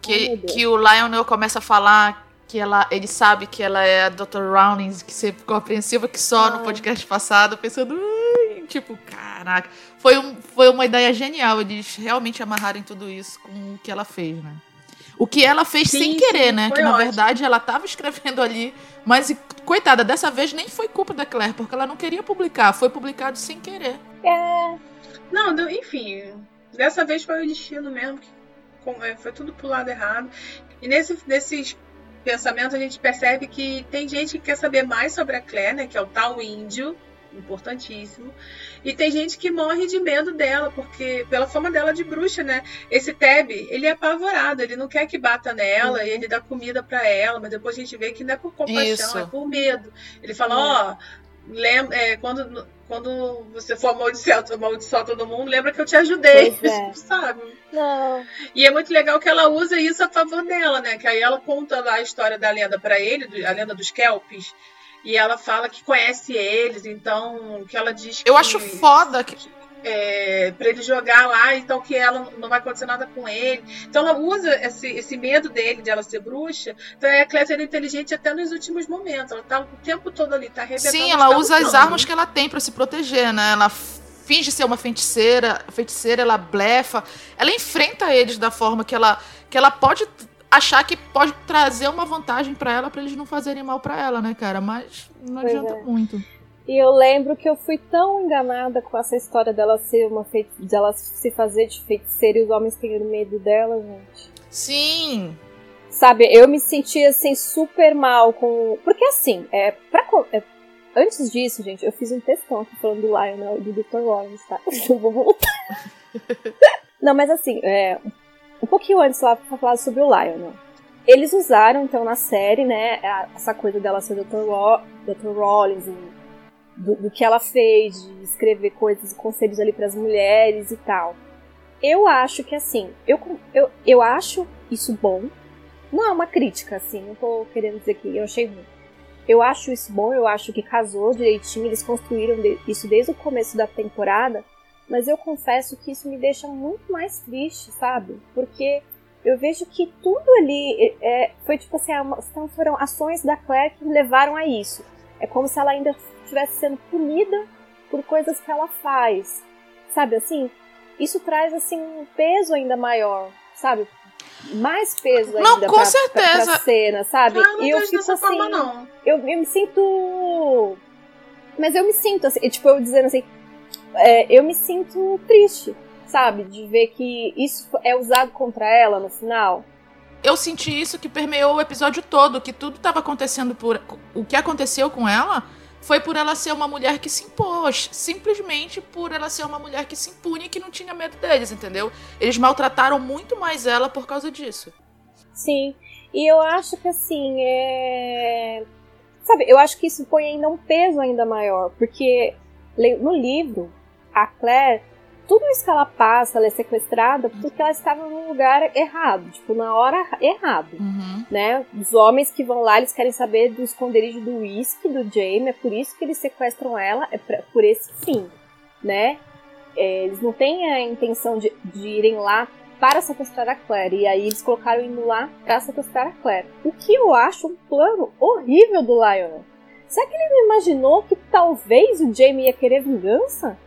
que, Deus. que o Lionel começa a falar que ela, ele sabe que ela é a Dr. Rownings, que você ficou apreensiva que só no Ai. podcast passado, pensando, "Ai", tipo, caraca. Foi, um, foi uma ideia genial eles realmente amarrarem tudo isso com o que ela fez, né? O que ela fez Sim, sem querer, sim, né? Que na ótimo. verdade ela tava escrevendo ali, mas coitada, dessa vez nem foi culpa da Claire, porque ela não queria publicar, foi publicado sem querer. Não, deu- enfim, dessa vez foi o destino mesmo, é, foi tudo pro lado errado. E nesse, nesses pensamento, a gente percebe que tem gente que quer saber mais sobre a Claire, né? Que é o tal índio, importantíssimo. E tem gente que morre de medo dela, porque pela fama dela de bruxa, né? Esse Teb, ele é apavorado, ele não quer que bata nela, uhum. e ele dá comida para ela, mas depois a gente vê que não é por compaixão, Isso. é por medo. Ele fala, uhum. ó, oh, lembra, é, quando quando você for amaldiçoar, amaldiçoar todo mundo, lembra que eu te ajudei, é. [LAUGHS] sabe? Não. E é muito legal que ela usa isso a favor dela, né? Que aí ela conta lá a história da lenda para ele, a lenda dos Kelpis, e ela fala que conhece eles, então que ela diz que. Eu acho foda que é, para ele jogar lá, então que ela não vai acontecer nada com ele. Então ela usa esse, esse medo dele, de ela ser bruxa. Então a Claire é inteligente até nos últimos momentos. Ela tá o tempo todo ali, tá arrebentando. Sim, ela usa as armas que ela tem para se proteger, né? Ela finge ser uma feiticeira, feiticeira, ela blefa. Ela enfrenta eles da forma que ela, que ela pode achar que pode trazer uma vantagem para ela, para eles não fazerem mal para ela, né, cara? Mas não pois adianta é. muito. E eu lembro que eu fui tão enganada com essa história dela ser uma feiti dela se fazer de feiticeira e os homens tendo medo dela, gente. Sim. Sabe, eu me sentia assim super mal com. Porque assim, é, pra, é, antes disso, gente, eu fiz um textão aqui falando do Lionel e do Dr. Lawrence, tá? [LAUGHS] Eu vou voltar. [LAUGHS] Não, mas assim, é, um pouquinho antes lá pra falar sobre o Lionel. Eles usaram, então, na série, né, essa coisa dela ser Dr. Ro Dr. Rollins e do, do que ela fez, de escrever coisas conselhos ali para as mulheres e tal. Eu acho que assim, eu, eu, eu acho isso bom. Não é uma crítica, assim, não tô querendo dizer que eu achei ruim. Eu acho isso bom, eu acho que casou direitinho, eles construíram isso desde o começo da temporada, mas eu confesso que isso me deixa muito mais triste, sabe? Porque eu vejo que tudo ali é, foi tipo assim, então foram ações da Claire que levaram a isso. É como se ela ainda estivesse sendo punida por coisas que ela faz. Sabe assim? Isso traz assim um peso ainda maior, sabe? Mais peso ainda não, com pra, certeza. Pra, pra cena, sabe? Ah, não e eu fico dessa assim, forma, não. Eu, eu me sinto. Mas eu me sinto assim, tipo, eu dizendo assim, é, eu me sinto triste, sabe? De ver que isso é usado contra ela no final eu senti isso que permeou o episódio todo, que tudo estava acontecendo por. O que aconteceu com ela foi por ela ser uma mulher que se impôs. Simplesmente por ela ser uma mulher que se impunha e que não tinha medo deles, entendeu? Eles maltrataram muito mais ela por causa disso. Sim. E eu acho que assim, é. Sabe, eu acho que isso põe ainda um peso ainda maior. Porque no livro, a Claire tudo isso que ela passa, ela é sequestrada porque ela estava no lugar errado, tipo, na hora errada, uhum. né? Os homens que vão lá, eles querem saber do esconderijo do whisky do Jamie, é por isso que eles sequestram ela, é pra, por esse fim, né? É, eles não têm a intenção de, de irem lá para sequestrar a Claire, e aí eles colocaram indo lá para sequestrar a Claire. O que eu acho um plano horrível do Lionel. Será que ele não imaginou que talvez o Jamie ia querer vingança?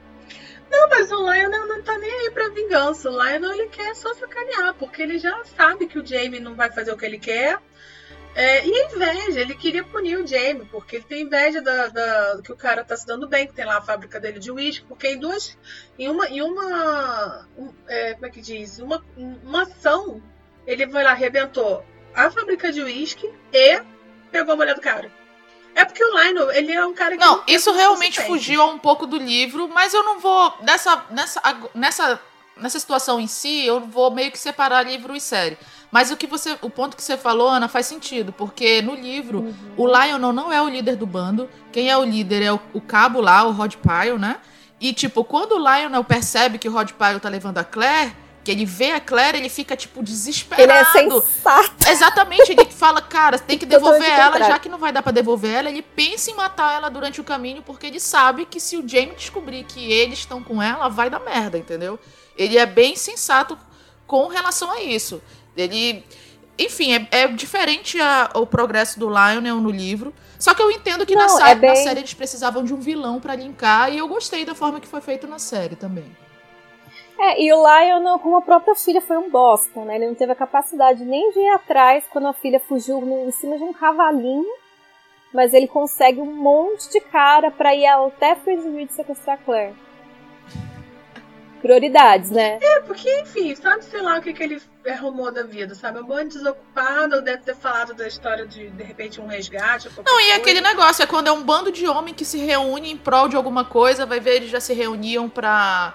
Não, mas o Lionel não tá nem aí pra vingança. O Lionel ele quer só sacanear, porque ele já sabe que o Jamie não vai fazer o que ele quer. É, e inveja, ele queria punir o Jamie, porque ele tem inveja da, da, que o cara tá se dando bem, que tem lá a fábrica dele de uísque, porque em duas. Em uma. Em uma um, é, como é que diz? Uma, uma ação, ele foi lá, arrebentou a fábrica de uísque e pegou a mulher do cara. É porque o Lionel, ele é um cara que. Não, não isso realmente fugiu um pouco do livro, mas eu não vou. Nessa, nessa, nessa, nessa situação em si, eu vou meio que separar livro e série. Mas o que você. O ponto que você falou, Ana, faz sentido. Porque no livro, uhum. o Lionel não é o líder do bando. Quem é o líder é o, o cabo lá, o Rod Pyle, né? E, tipo, quando o Lionel percebe que o Rod Pyle tá levando a Claire, que ele vê a Claire, ele fica, tipo, desesperado. Ele é sensato. Exatamente, ele fala, cara, tem que [LAUGHS] devolver ela, já que não vai dar para devolver ela, ele pensa em matar ela durante o caminho, porque ele sabe que se o Jamie descobrir que eles estão com ela, vai dar merda, entendeu? Ele é bem sensato com relação a isso. Ele. Enfim, é, é diferente a, o progresso do Lionel no livro. Só que eu entendo que não, na, é bem... na série eles precisavam de um vilão para linkar, e eu gostei da forma que foi feito na série também. É, e o Lion, como a própria filha, foi um bosta, né? Ele não teve a capacidade nem de ir atrás quando a filha fugiu em cima de um cavalinho, mas ele consegue um monte de cara para ir até Freezeweed sequestrar a Claire. prioridades, né? É, porque, enfim, sabe, sei lá o que, que ele arrumou da vida, sabe? Um bando desocupado, ou deve ter falado da história de, de repente, um resgate. ou qualquer Não, e coisa. aquele negócio, é quando é um bando de homem que se reúne em prol de alguma coisa, vai ver, eles já se reuniam pra.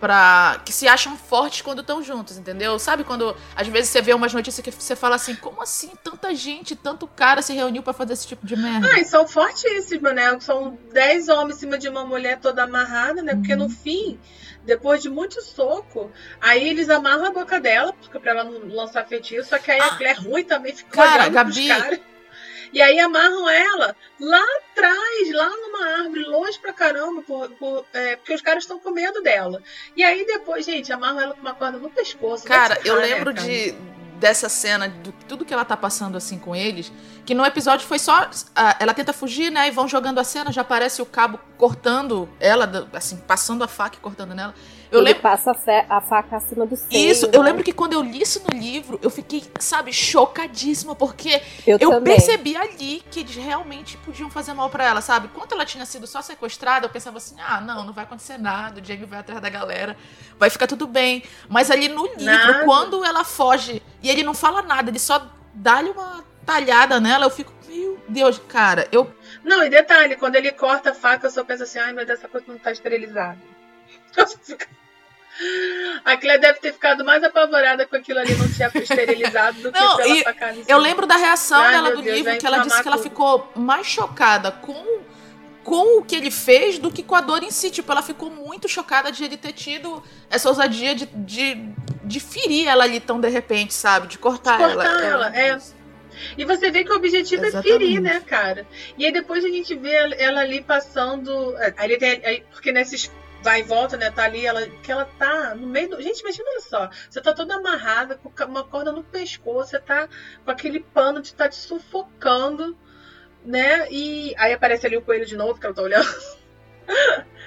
Pra que se acham fortes quando estão juntos, entendeu? Sabe quando às vezes você vê umas notícias que você fala assim, como assim tanta gente, tanto cara se reuniu pra fazer esse tipo de merda? Ah, e são fortíssimos, né? São 10 homens em cima de uma mulher toda amarrada, né? Porque Uhum. no fim, depois de muito soco, aí eles amarram a boca dela, porque pra ela não lançar feitiço, só que aí a Ah. Claire ruim também fica Cara, olhando Gabi-. E aí amarram ela lá atrás, lá numa árvore, longe pra caramba, por- por- é, porque os caras estão com medo dela. E aí depois, gente, amarram ela com uma corda no pescoço. Cara, se eu né, lembro cara? de dessa cena, de tudo que ela tá passando assim com eles, que no episódio foi só. ah, ela tenta fugir, né? E vão jogando a cena, já aparece o cabo cortando ela, assim, passando a faca e cortando nela. Eu Ele lembro. passa a, fe- a faca acima do seio. Isso, eu né? lembro que quando eu li isso no livro, eu fiquei, sabe, chocadíssima, porque Eu, eu percebi ali que eles realmente podiam fazer mal pra ela, sabe? Quando ela tinha sido só sequestrada, eu pensava assim: ah, não, não vai acontecer nada, o Jamie vai atrás da galera, vai ficar tudo bem. Mas ali no livro, Nada. quando ela foge e ele não fala nada, ele só dá-lhe uma talhada nela, eu fico, meu Deus, cara, eu. Não, e detalhe, quando ele corta a faca, eu só penso assim, ai meu Deus, essa coisa não tá esterilizada. [LAUGHS] A Claire deve ter ficado mais apavorada com aquilo ali não tinha esterilizado do que Não, pela e facada Eu lembro da reação Ai, dela do Deus, livro, que ela disse que ela tudo. ficou mais chocada com, com o que ele fez do que com a dor em si. Tipo, ela ficou muito chocada de ele ter tido essa ousadia de, de, de ferir ela ali tão de repente, sabe? De cortar, Cortar ela. ela, é. E você vê que o objetivo Exatamente. é ferir, né, cara? E aí depois a gente vê ela- ali passando. é, ele tem, aí- porque nesses vai e volta, né? Tá ali, ela, que ela tá no meio do. Gente, imagina só. Você tá toda amarrada, com uma corda no pescoço, você tá com aquele pano de tá te sufocando, né? E aí aparece ali o coelho de novo, que ela tá olhando. [LAUGHS]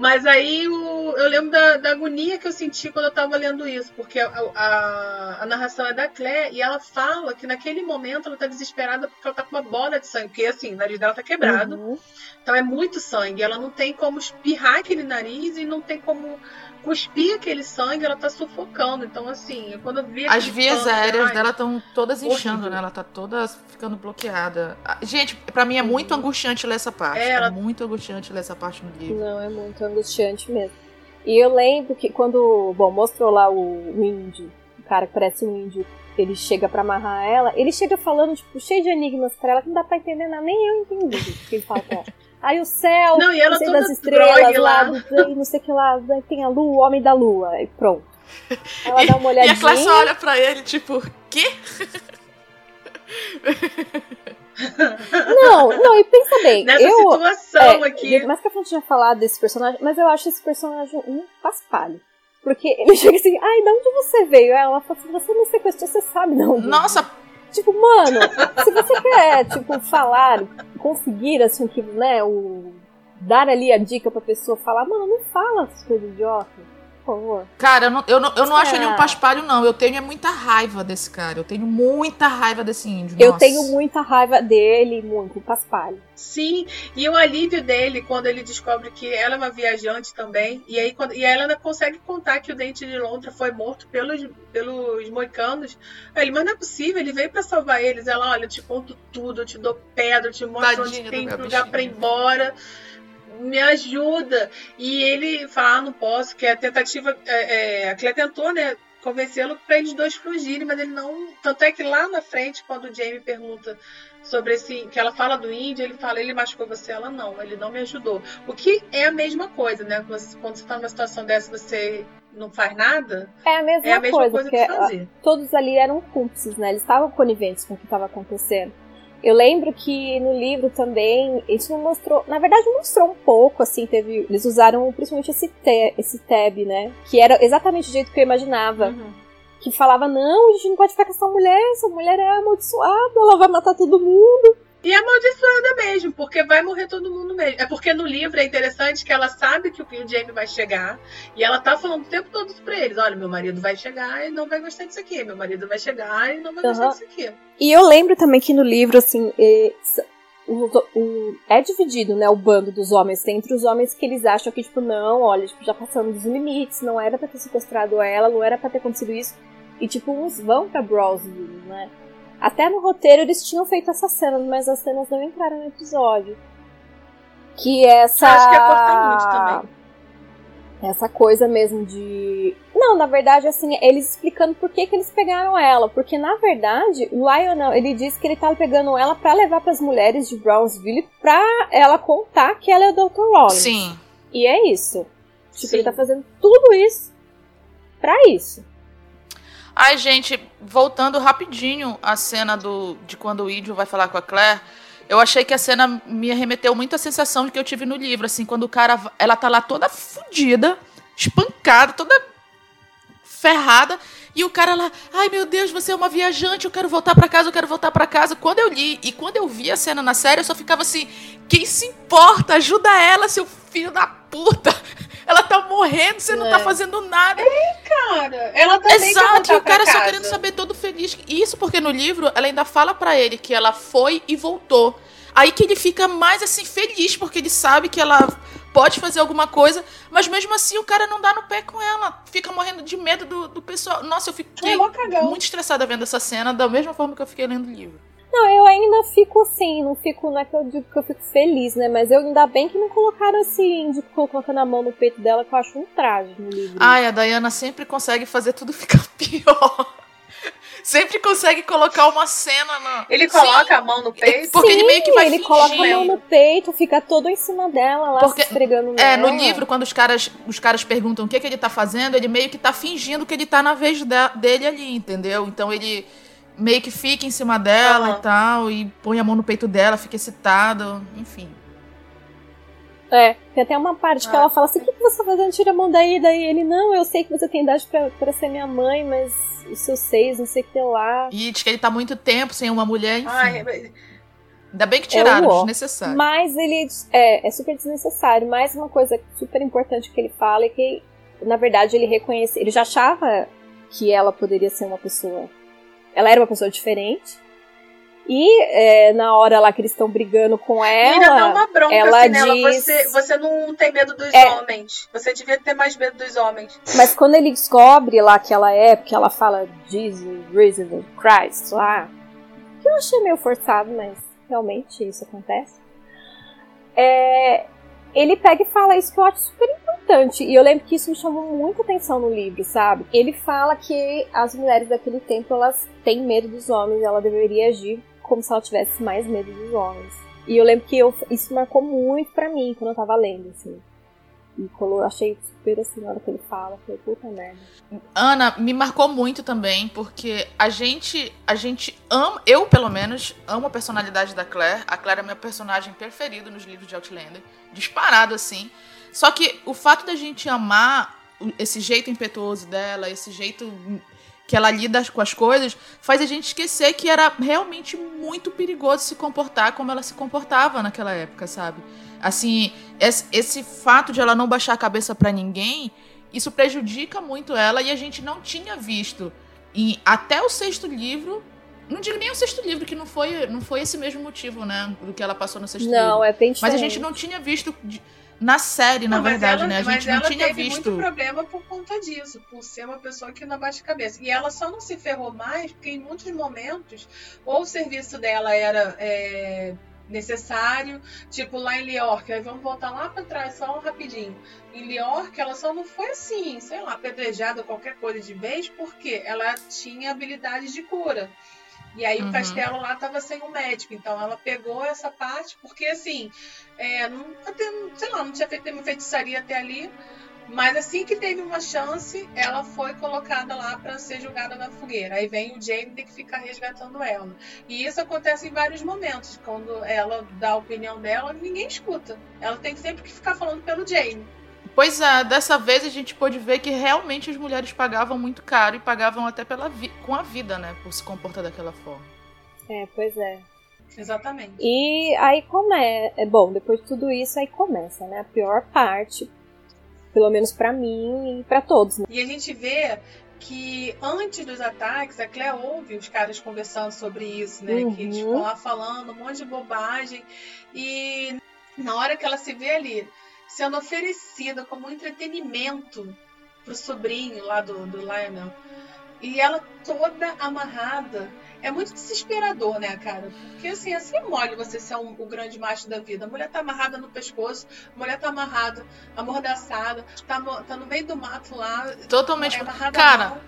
Mas aí o- eu lembro da, da agonia que eu senti quando eu tava lendo isso, porque a, a- a narração é da Claire e ela fala que naquele momento ela tá desesperada porque ela tá com uma bola de sangue, porque assim, o nariz dela tá quebrado, Uhum. então é muito sangue, ela não tem como espirrar aquele nariz e não tem como cuspir aquele sangue, ela tá sufocando. Então, assim, quando eu vi As vias aéreas ai, dela estão todas inchando, horrível. né? Ela tá toda ficando bloqueada. Ah, Gente, pra mim é muito angustiante ler essa parte. É, É, ela- muito angustiante ler essa parte no livro. Não, é muito angustiante mesmo. E eu lembro que quando, bom, mostrou lá o, o índio, o cara que parece um índio, ele chega pra amarrar ela, ele chega falando, tipo, cheio de enigmas pra ela que não dá pra entender nada, nem eu entendi o que ele fala pra ela. [LAUGHS] Aí o céu, Não, e ela sei das estrelas lá, lá. não sei que lá, tem a lua, o homem da lua, aí pronto. Ela [LAUGHS] E- dá uma E olhadinha. a classe olha pra ele, tipo, quê? Não, não, e pensa bem, Nessa eu, situação É, aqui. Mais que a gente tinha falado desse personagem, mas eu acho esse personagem um paspalho. Porque ele [LAUGHS] chega assim, ai, de onde você veio? Ela fala assim, você me sequestrou, você sabe de onde. Nossa, vim." Tipo, mano, se você quer, tipo, falar, conseguir, assim, que, né, o... Dar ali a dica pra pessoa falar, mano, não fala essas coisas idiotas, favor. Cara, eu não, eu não, eu não acho ele um paspalho, não. Eu tenho é muita raiva desse cara. Eu tenho muita raiva desse índio. Eu nossa. tenho muita raiva dele, muito, paspalho. Sim, e o alívio dele quando ele descobre que ela é uma viajante também, e aí quando, e ela ainda consegue contar que o Dente de Londra foi morto pelos, pelos moicanos. Aí ele, mas não é possível, ele veio pra salvar eles. Ela, olha, eu te conto tudo, eu te dou pedra, eu te mostro Tadinha onde tem lugar bichinho. pra ir embora. Me ajuda. E ele fala, ah, não posso, que a tentativa. É, é, a Clé tentou, né? Convencê-lo para eles dois fugirem, mas ele não. Tanto é que lá na frente, quando o Jamie pergunta sobre esse. que ela fala do índio, ele fala, ele machucou você? Ela não, ele não me ajudou. O que é a mesma coisa, né? Quando você tá numa situação dessa, você não faz nada, É a mesma, é a mesma coisa, coisa, que fazer. todos ali eram cúmplices, né? Eles estavam coniventes com o que estava acontecendo. Eu lembro que no livro também, isso não mostrou, na verdade mostrou um pouco, assim, teve, eles usaram principalmente esse, te, esse tab, né? Que era exatamente o jeito que eu imaginava. Uhum. Que falava, não, a gente não pode ficar com essa mulher, essa mulher é amaldiçoada, ela vai matar todo mundo. E é amaldiçoada mesmo, porque vai morrer todo mundo mesmo. É porque no livro é interessante que ela sabe que o Jamie vai chegar. E ela tá falando o tempo todo pra eles: olha, meu marido vai chegar e não vai gostar disso aqui. Meu marido vai chegar e não vai gostar Aham. disso aqui. E eu lembro também que no livro, assim, s- o, o, é dividido, né, o bando dos homens. Tem entre os homens que eles acham que, tipo, não, olha, tipo, já passamos dos limites, não era pra ter sequestrado ela, não era pra ter acontecido isso. E, tipo, uns vão pra Brownsville, né? Até no roteiro eles tinham feito essas cenas, mas as cenas não entraram no episódio. Que essa. Eu acho que é muito também. Essa coisa mesmo de. Não, na verdade, assim, eles explicando por que, que eles pegaram ela. Porque, na verdade, o Lionel, ele disse que ele tava pegando ela para levar para as mulheres de Brownsville pra ela contar que ela é o Dr. Rollins. Sim. E é isso. Tipo, Sim. ele tá fazendo tudo isso pra isso. Ai, gente, voltando rapidinho à cena do, de quando o Idio vai falar com a Claire, eu achei que a cena me remeteu muito à sensação que eu tive no livro, assim, quando o cara, ela tá lá toda fodida, espancada, toda ferrada, e o cara lá, ai meu Deus, você é uma viajante, eu quero voltar pra casa, eu quero voltar pra casa. Quando eu li e quando eu vi a cena na série, eu só ficava assim, quem se importa? Ajuda ela, seu filho da puta. Ela tá morrendo, você não É. tá fazendo nada. Cara, ela quer Exato, o cara só casa. querendo saber todo feliz. Isso porque no livro ela ainda fala pra ele que ela foi e voltou. Aí que ele fica mais assim feliz porque ele sabe que ela pode fazer alguma coisa, mas mesmo assim o cara não dá no pé com ela. Fica morrendo de medo do, do pessoal. Nossa, eu fiquei É muito estressada vendo essa cena, da mesma forma que eu fiquei lendo o livro. Não, eu ainda fico assim, não fico, não é que eu digo que eu fico feliz, né? Mas eu ainda bem que não colocaram assim, de colocando a mão no peito dela, que eu acho um traje no livro. Ai, a Diana sempre consegue fazer tudo [LAUGHS] ficar pior. Sempre consegue colocar uma cena na. Ele Sim. coloca a mão no peito. Porque ele meio que vai ele fingir. coloca a mão no peito, fica todo em cima dela, lá Porque- se esfregando É, no livro, quando os caras, os caras perguntam o que, que ele tá fazendo, ele meio que tá fingindo que ele tá na vez da- dele ali, entendeu? Então ele meio que fica em cima dela Aham. e tal, e põe a mão no peito dela, fica excitado, enfim. É, tem até uma parte que Ah. ela fala assim, o que, que você tá fazendo? Tira a mão daí, daí ele, não, eu sei que você tem idade pra, pra ser minha mãe, mas os seus seios, não sei o que lá. E diz que ele tá muito tempo sem uma mulher, enfim. Ai, mas- Ainda bem que tiraram, É desnecessário. Mas ele é, é super desnecessário. Mais uma coisa super importante que ele fala é que, na verdade, ele reconhece. Ele já achava que ela poderia ser uma pessoa. Ela era uma pessoa diferente. E é, na hora lá que eles estão brigando com E ainda dá ela. uma bronca ela assim nela. diz- Você, você não tem medo dos É. homens. Você devia ter mais medo dos homens. Mas quando ele descobre lá que ela é, porque ela fala Jesus, Reasonable, Christ lá. Que eu achei meio forçado, mas realmente isso acontece. É, ele pega e fala isso que eu acho super importante. E eu lembro que isso me chamou muita atenção no livro, sabe? Ele fala que as mulheres daquele tempo elas têm medo dos homens, ela deveria agir como se ela tivesse mais medo dos homens. E eu lembro que eu, isso marcou muito pra mim quando eu tava lendo, assim. E eu achei super assim, na hora que ele fala, falei, puta merda. Ana, me marcou muito também, porque a gente, a gente ama, eu pelo menos, amo a personalidade da Claire. A Claire é meu personagem preferido nos livros de Outlander, disparado assim. Só que o fato da gente amar esse jeito impetuoso dela, esse jeito que ela lida com as coisas, faz a gente esquecer que era realmente muito perigoso se comportar como ela se comportava naquela época, sabe? Assim, esse, esse fato de ela não baixar a cabeça pra ninguém isso prejudica muito ela e a gente não tinha visto em, até o sexto livro. Não digo nem o sexto livro, que não foi, não foi esse mesmo motivo, né? Do que ela passou no sexto Não, livro. é bem Mas a gente não tinha visto de- na série, na Não, mas verdade, ela- né? A mas gente não ela tinha teve visto. muito problema por conta disso, por ser uma pessoa que não abaixa a cabeça. E ela só não se ferrou mais porque em muitos momentos ou o serviço dela era é, necessário, tipo lá em Liorque, aí vamos voltar lá para trás só um rapidinho. Em Liorque ela só não foi assim, sei lá, apedrejada qualquer coisa de vez, porque ela tinha habilidades de cura. E aí Uhum. o castelo lá estava sem um médico, então ela pegou essa parte, porque assim, é, não, sei lá, não tinha feito nenhuma feitiçaria até ali, mas assim que teve uma chance, ela foi colocada lá para ser jogada na fogueira. Aí vem o Jamie ter que ficar resgatando ela. E isso acontece em vários momentos. Quando ela dá a opinião dela, ninguém escuta. Ela tem sempre que ficar falando pelo Jamie. Pois é, dessa vez a gente pôde ver que realmente as mulheres pagavam muito caro e pagavam até pela vi- com a vida, né? Por se comportar daquela forma. É, pois é. Exatamente. E aí como é bom, depois de tudo isso aí começa, né? A pior parte, pelo menos pra mim e pra todos, né? E a gente vê que antes dos ataques, a Claire ouve os caras conversando sobre isso, né? Uhum. Que eles ficam lá falando um monte de bobagem. E na hora que ela se vê ali sendo oferecida como entretenimento pro sobrinho lá do, do Lionel, e ela toda amarrada. É muito desesperador, né, cara? Porque assim, assim é mole você ser um, o grande macho da vida. A mulher tá amarrada no pescoço, a mulher tá amarrada, amordaçada, tá, tá no meio do mato lá. Totalmente. é amarrada Cara, mal.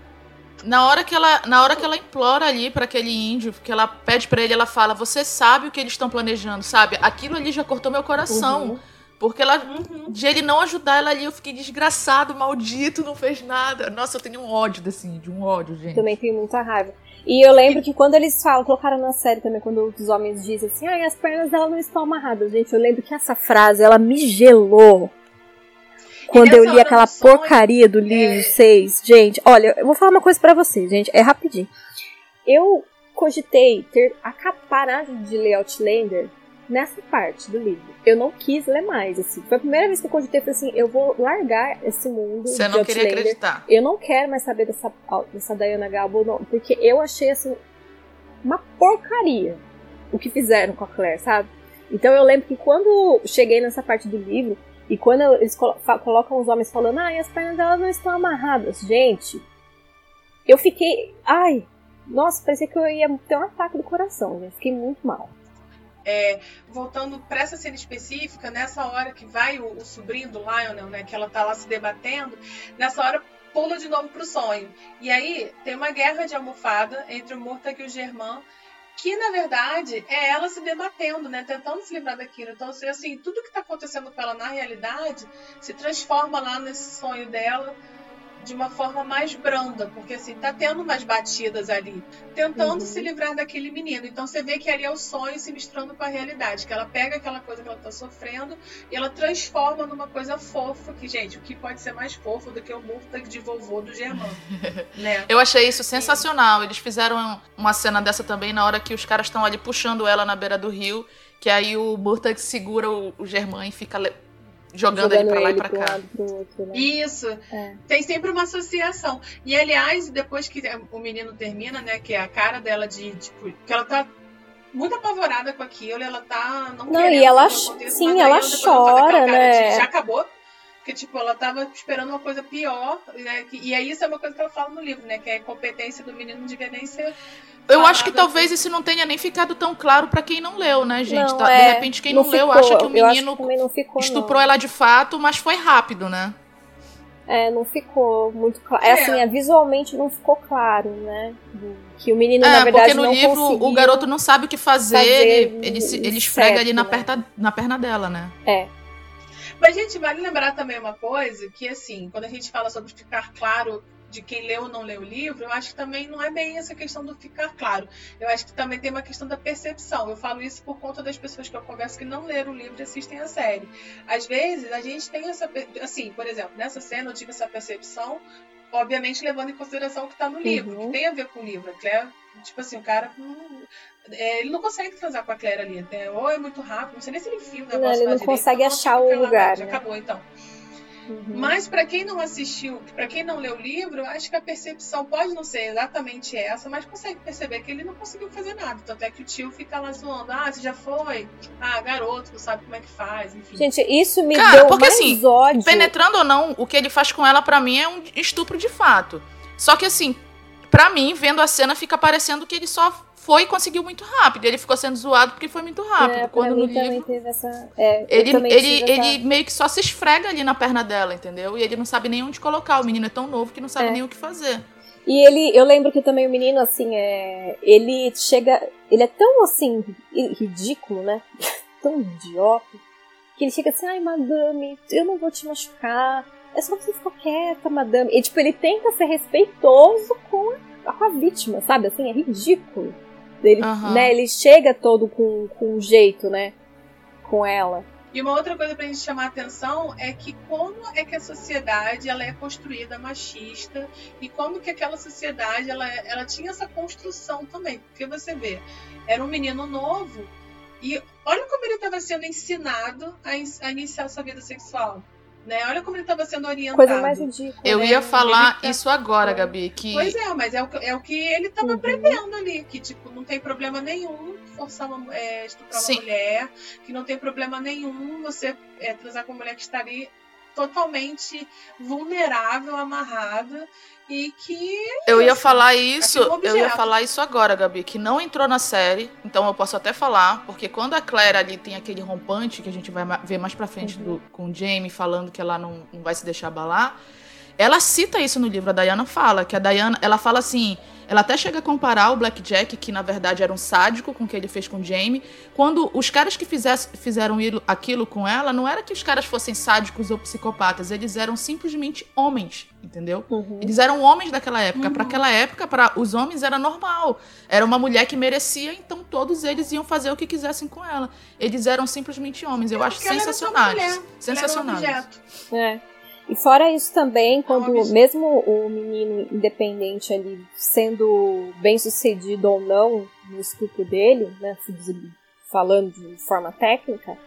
Na hora que ela, na hora que ela implora ali pra aquele índio, que ela pede pra ele, ela fala: "Você sabe o que eles estão planejando, sabe? Aquilo ali já cortou meu coração, Uhum. Porque ela Uhum. de ele não ajudar ela ali, eu fiquei desgraçado, maldito, não fez nada. Nossa, eu tenho um ódio desse, de um ódio, gente. Também tenho muita raiva. E eu lembro que quando eles falam, colocaram na série também, quando os homens dizem assim, ai, as pernas dela não estão amarradas. Gente, eu lembro que essa frase, ela me gelou. Quando eu li aquela porcaria do livro é- 6. Gente, olha, eu vou falar uma coisa pra vocês, gente. É rapidinho. Eu cogitei ter a de ler Outlander nessa parte do livro. Eu não quis ler mais, assim. Foi a primeira vez que eu cogitei, falei assim, eu vou largar esse mundo Você não queria Outlander. acreditar. Eu não quero mais saber dessa, dessa Diana Gabel, não, porque eu achei assim uma porcaria o que fizeram com a Claire, sabe? Então eu lembro que quando cheguei nessa parte do livro e quando eles colocam os homens falando, ai, as pernas delas não estão amarradas, gente, eu fiquei, ai, nossa, parecia que eu ia ter um ataque do coração, gente, fiquei muito mal. É, voltando para essa cena específica, nessa hora que vai o, o sobrinho do Lionel, né, que ela tá lá se debatendo, nessa hora pula de novo pro sonho. E aí tem uma guerra de almofada entre o Murtag e o Germain, que na verdade é ela se debatendo, né, tentando se livrar daquilo. Então, assim, tudo que tá acontecendo com ela na realidade se transforma lá nesse sonho dela de uma forma mais branda, porque assim, tá tendo umas batidas ali, tentando Uhum. se livrar daquele menino. Então você vê que ali é o sonho se misturando com a realidade, que ela pega aquela coisa que ela tá sofrendo e ela transforma numa coisa fofa, que, gente, o que pode ser mais fofo do que o Murtag de vovô do Germán, [LAUGHS] né? Eu achei isso sensacional. Eles fizeram uma cena dessa também na hora que os caras estão ali puxando ela na beira do rio, que aí o Murtag segura o, o Germain e fica le- jogando, ele pra lá e pra cá. lado, outro, né? Isso. É. Tem sempre uma associação. E aliás, depois que o menino termina, né, que é a cara dela de, tipo, que ela tá muito apavorada com aquilo, ela tá não, Não, querendo e ela aconteça, sim, ela chora, cara de, né? já acabou. Porque, tipo, ela tava esperando uma coisa pior, né? E aí isso é uma coisa que ela fala no livro, né? Que a incompetência do menino não devia nem ser. Eu acho que talvez isso não tenha nem ficado tão claro pra quem não leu, né, gente? Não, Tá- é, de repente, quem não, leu ficou. acha que o menino também não ficou, estuprou não. ela de fato, mas foi rápido, né? É, não ficou muito claro. É, É. assim, é, visualmente não ficou claro, né? Que o menino, É, na verdade, porque no não livro o garoto não sabe o que fazer, fazer ele, ele, se- ele esfrega certo, ali na, né? perna, na perna dela, né? É, Mas, gente, vale lembrar também uma coisa, que assim, quando a gente fala sobre ficar claro de quem leu ou não leu o livro, eu acho que também não é bem essa questão do ficar claro. Eu acho que também tem uma questão da percepção. Eu falo isso por conta das pessoas que eu converso que não leram o livro e assistem a série. Às vezes, a gente tem essa... Assim, por exemplo, nessa cena eu tive essa percepção, obviamente levando em consideração o que está no livro, Uhum. que tem a ver com o livro. A Claire, tipo assim, o cara... hum, é, ele não consegue transar com a Claire ali. Até, ou é muito rápido, não sei nem se ele enfia o Não, negócio ele lá não consegue então, achar o lugar, né? acabou, então. Uhum. Mas para quem não assistiu, para quem não leu o livro, acho que a percepção pode não ser exatamente essa, mas consegue perceber que ele não conseguiu fazer nada. Tanto é que o tio fica lá zoando: ah, você já foi? Ah, garoto, não sabe como é que faz, enfim. Gente, isso me Cara, deu porque, mais assim, ódio. Penetrando ou não, o que ele faz com ela, pra mim, é um estupro de fato. Só que, assim, pra mim, vendo a cena, fica parecendo que ele só foi e conseguiu muito rápido. Ele ficou sendo zoado porque foi muito rápido. É, Quando no livro. essa... É, Ele, ele, essa- ele meio que só se esfrega ali na perna dela, entendeu? E ele não sabe nem onde colocar. O menino é tão novo que não sabe É. nem o que fazer. E ele, eu lembro que também o menino, assim, é. Ele chega. Ele é tão, assim, ri- ridículo, né? [LAUGHS] tão idiota. Que ele chega assim, ai, madame, eu não vou te machucar. É só você ficar quieta, madame. E, tipo, ele tenta ser respeitoso com a, com a vítima, sabe? Assim, é ridículo. Ele, Aham. né, ele chega todo com, com um jeito, né? Com ela. E uma outra coisa pra gente chamar a atenção é que como é que a sociedade ela é construída machista e como que aquela sociedade ela, ela tinha essa construção também. Porque você vê, era um menino novo e olha como ele estava sendo ensinado a, in- a iniciar sua vida sexual. Né? Olha como ele estava sendo orientado. Coisa mais ridícula. Eu né? ia falar Ele- isso agora, Gabi, que Pois é, mas é o, que- é o que ele estava Uhum. prevendo ali, que tipo, não tem problema nenhum forçar uma, é, estuprar Sim. uma mulher, que não tem problema nenhum você é, transar com uma mulher que está ali totalmente vulnerável, amarrada, e que eu ia isso, falar isso, é um eu ia falar isso agora, Gabi, que não entrou na série, então eu posso até falar, porque quando a Claire ali tem aquele rompante que a gente vai ver mais pra frente do- com o Jamie falando que ela não, não vai se deixar abalar, ela cita isso no livro, a Diana fala, que a Diana, ela fala assim, ela até chega a comparar o Blackjack, que na verdade era um sádico com o que ele fez com o Jamie, quando os caras que fizesse- fizeram ilo- aquilo com ela, não era que os caras fossem sádicos ou psicopatas, eles eram simplesmente homens, entendeu? Uhum. Eles eram homens daquela época. Uhum. Para aquela época, para os homens era normal. Era uma mulher que merecia, então todos eles iam fazer o que quisessem com ela. Eles eram simplesmente homens. Eu acho só uma sensacionais. mulher, ela era um Sensacionais. objeto. É. E fora isso também, quando objeto. mesmo o menino independente ali sendo bem sucedido ou não no estupro dele, né, falando de forma técnica,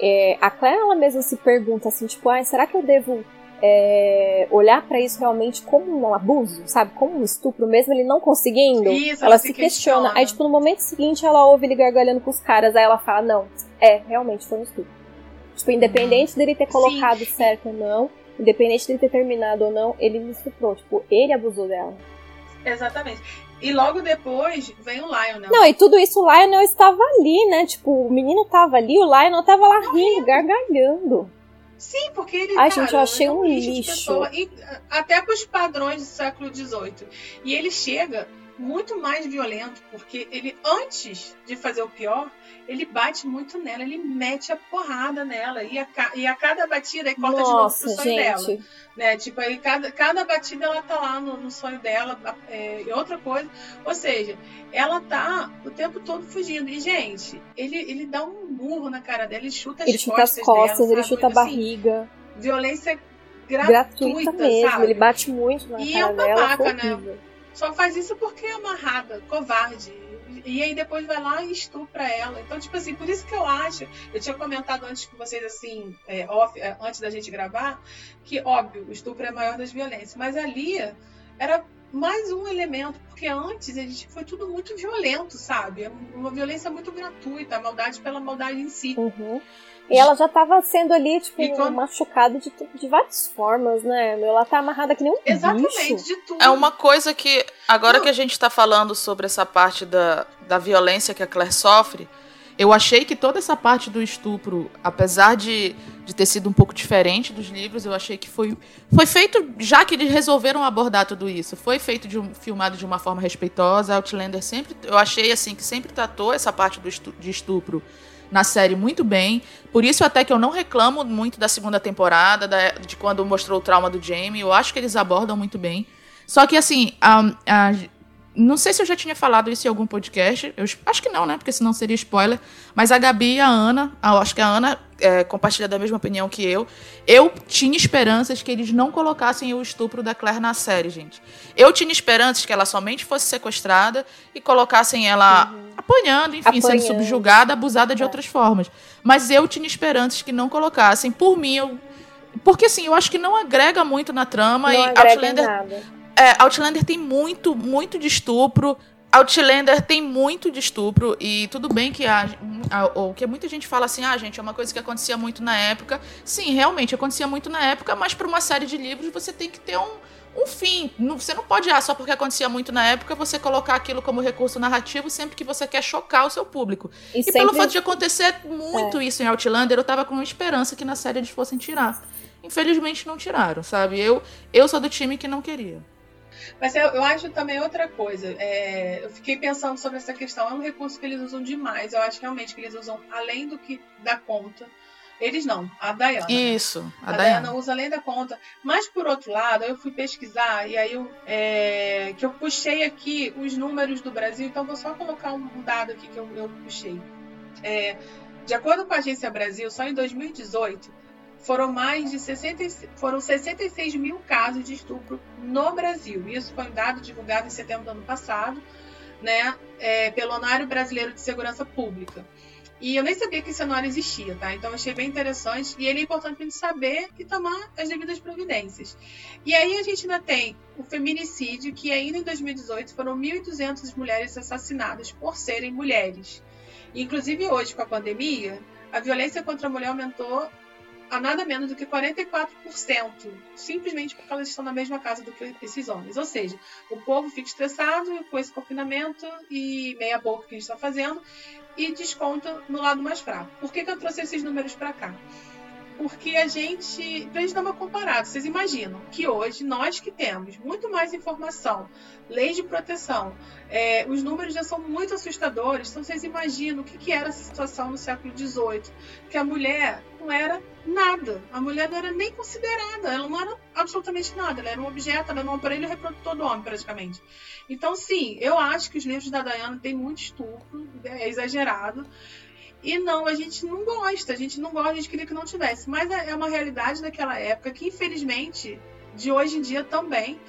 é, a Claire ela mesma se pergunta assim, tipo, ah, será que eu devo é, olhar pra isso realmente como um abuso, sabe? Como um estupro, mesmo ele não conseguindo? Isso, ela ela se se questiona. questiona. Aí, tipo, no momento seguinte, ela ouve ele gargalhando com os caras. Aí ela fala, não, é, realmente foi um estupro. Tipo, independente dele ter Sim. colocado certo ou não, independente dele ter terminado ou não, ele me estuprou. Tipo, ele abusou dela. Exatamente. E logo depois vem o Lionel. Não, e tudo isso o Lionel estava ali, né? Tipo, o menino tava ali, o Lionel tava lá rindo, gargalhando. Sim, porque ele. Ai, cara, gente, eu achei é um lixo de lixo. pessoa, e, até para os padrões do século XVIII. E ele chega muito mais violento, porque ele, antes de fazer o pior, ele bate muito nela, ele mete a porrada nela. E a, e a cada batida ele corta de novo Nossa, pro sonho dela. gente. Né? Tipo, aí cada, cada batida ela tá lá no, no sonho dela. É, e outra coisa. Ou seja, ela tá o tempo todo fugindo. E, gente, ele, ele dá um murro na cara dela, ele chuta as Ele chuta as costas costas, dela, ele chuta a Assim, barriga. violência gratuita, Gratuita mesmo. sabe? Ele bate muito na E é cara um dela. babaca, né? Só faz isso porque é amarrada, covarde. E aí depois vai lá e estupra ela. Então, tipo assim, por isso que eu acho, eu tinha comentado antes com vocês, assim, é, off, é, antes da gente gravar, que, óbvio, o estupro é a maior das violências. Mas ali era mais um elemento, porque antes a gente foi tudo muito violento, sabe? É Uma violência muito gratuita, a maldade pela maldade em si. Uhum. E ela já tava sendo ali, tipo, quando- machucada de, de várias formas, né? meu? Ela tá amarrada que nem um Exatamente, bicho. de tudo. É uma coisa que, agora Não. que a gente tá falando sobre essa parte da, da violência que a Claire sofre, eu achei que toda essa parte do estupro, apesar de, de ter sido um pouco diferente dos livros, eu achei que foi, foi feito, já que eles resolveram abordar tudo isso, foi feito de um, filmado de uma forma respeitosa. Outlander sempre, eu achei assim que sempre tratou essa parte do estu, de estupro na série muito bem. Por isso até que eu não reclamo muito da segunda temporada, da- de quando mostrou o trauma do Jamie. Eu acho que eles abordam muito bem. Só que assim, a- a- não sei se eu já tinha falado isso em algum podcast. Eu acho que não, né? Porque senão seria spoiler. Mas a Gabi e a Ana, acho que a Ana é, compartilha da mesma opinião que eu. Eu tinha esperanças que eles não colocassem o estupro da Claire na série, gente. Eu tinha esperanças que ela somente fosse sequestrada e colocassem ela apanhando, enfim, sendo Apanhando. subjugada, abusada de É. outras formas. Mas eu tinha esperanças que não colocassem. Por mim, eu. Porque assim, eu acho que não agrega muito na trama Não e Outlander nada. é, Outlander tem muito, muito de estupro. Outlander tem muito de estupro e tudo bem que a- ou que muita gente fala assim, ah, gente, é uma coisa que acontecia muito na época. Sim, realmente acontecia muito na época, mas para uma série de livros você tem que ter um, um fim. Você não pode, ah, só porque acontecia muito na época, você colocar aquilo como recurso narrativo sempre que você quer chocar o seu público. E, E sempre... pelo fato de acontecer muito isso em Outlander, eu tava com esperança que na série eles fossem tirar. Infelizmente não tiraram, sabe? Eu, eu sou do time que não queria. Mas eu, eu acho também outra coisa. é, eu fiquei pensando sobre essa questão. É um recurso que eles usam demais. Eu acho realmente que eles usam além do que dá conta. Eles não, a Diana. né? Isso, a, A, Diana. Diana usa além da conta. Mas por outro lado, eu fui pesquisar e aí eu, é, que eu puxei aqui os números do Brasil. Então vou só colocar um dado aqui que eu, eu puxei. É, de acordo com a Agência Brasil, só em 2018 foram mais de 60, foram 66 mil casos de estupro no Brasil. Isso foi um dado divulgado em setembro do ano passado, né, é, pelo Anuário Brasileiro de Segurança Pública. E eu nem sabia que esse cenário existia, tá? Então achei bem interessante e ele é importante pra gente saber e tomar as devidas providências. E aí a gente ainda tem o feminicídio, que ainda em 2018 foram 1.200 mulheres assassinadas por serem mulheres. Inclusive hoje, com a pandemia, a violência contra a mulher aumentou a nada menos do que 44%, simplesmente porque elas estão na mesma casa do que esses homens. Ou seja, o povo fica estressado com esse confinamento e meia boca que a gente está fazendo e desconta no lado mais fraco. Por que, que eu trouxe esses números para cá? Porque a gente, pra gente dar uma comparada, vocês imaginam que hoje nós que temos muito mais informação, leis de proteção, é, os números já são muito assustadores, então vocês imaginam o que, que era essa situação no século XVIII, que a mulher não era nada, a mulher não era nem considerada, ela não era absolutamente nada, ela era um objeto, ela era um aparelho reprodutor do homem, praticamente. Então, sim, eu acho que os livros da Diana têm muito estupro, é exagerado, e não, a gente não gosta, a gente não gosta, a gente queria que não tivesse. Mas é, é uma realidade daquela época que, infelizmente, de hoje em dia também.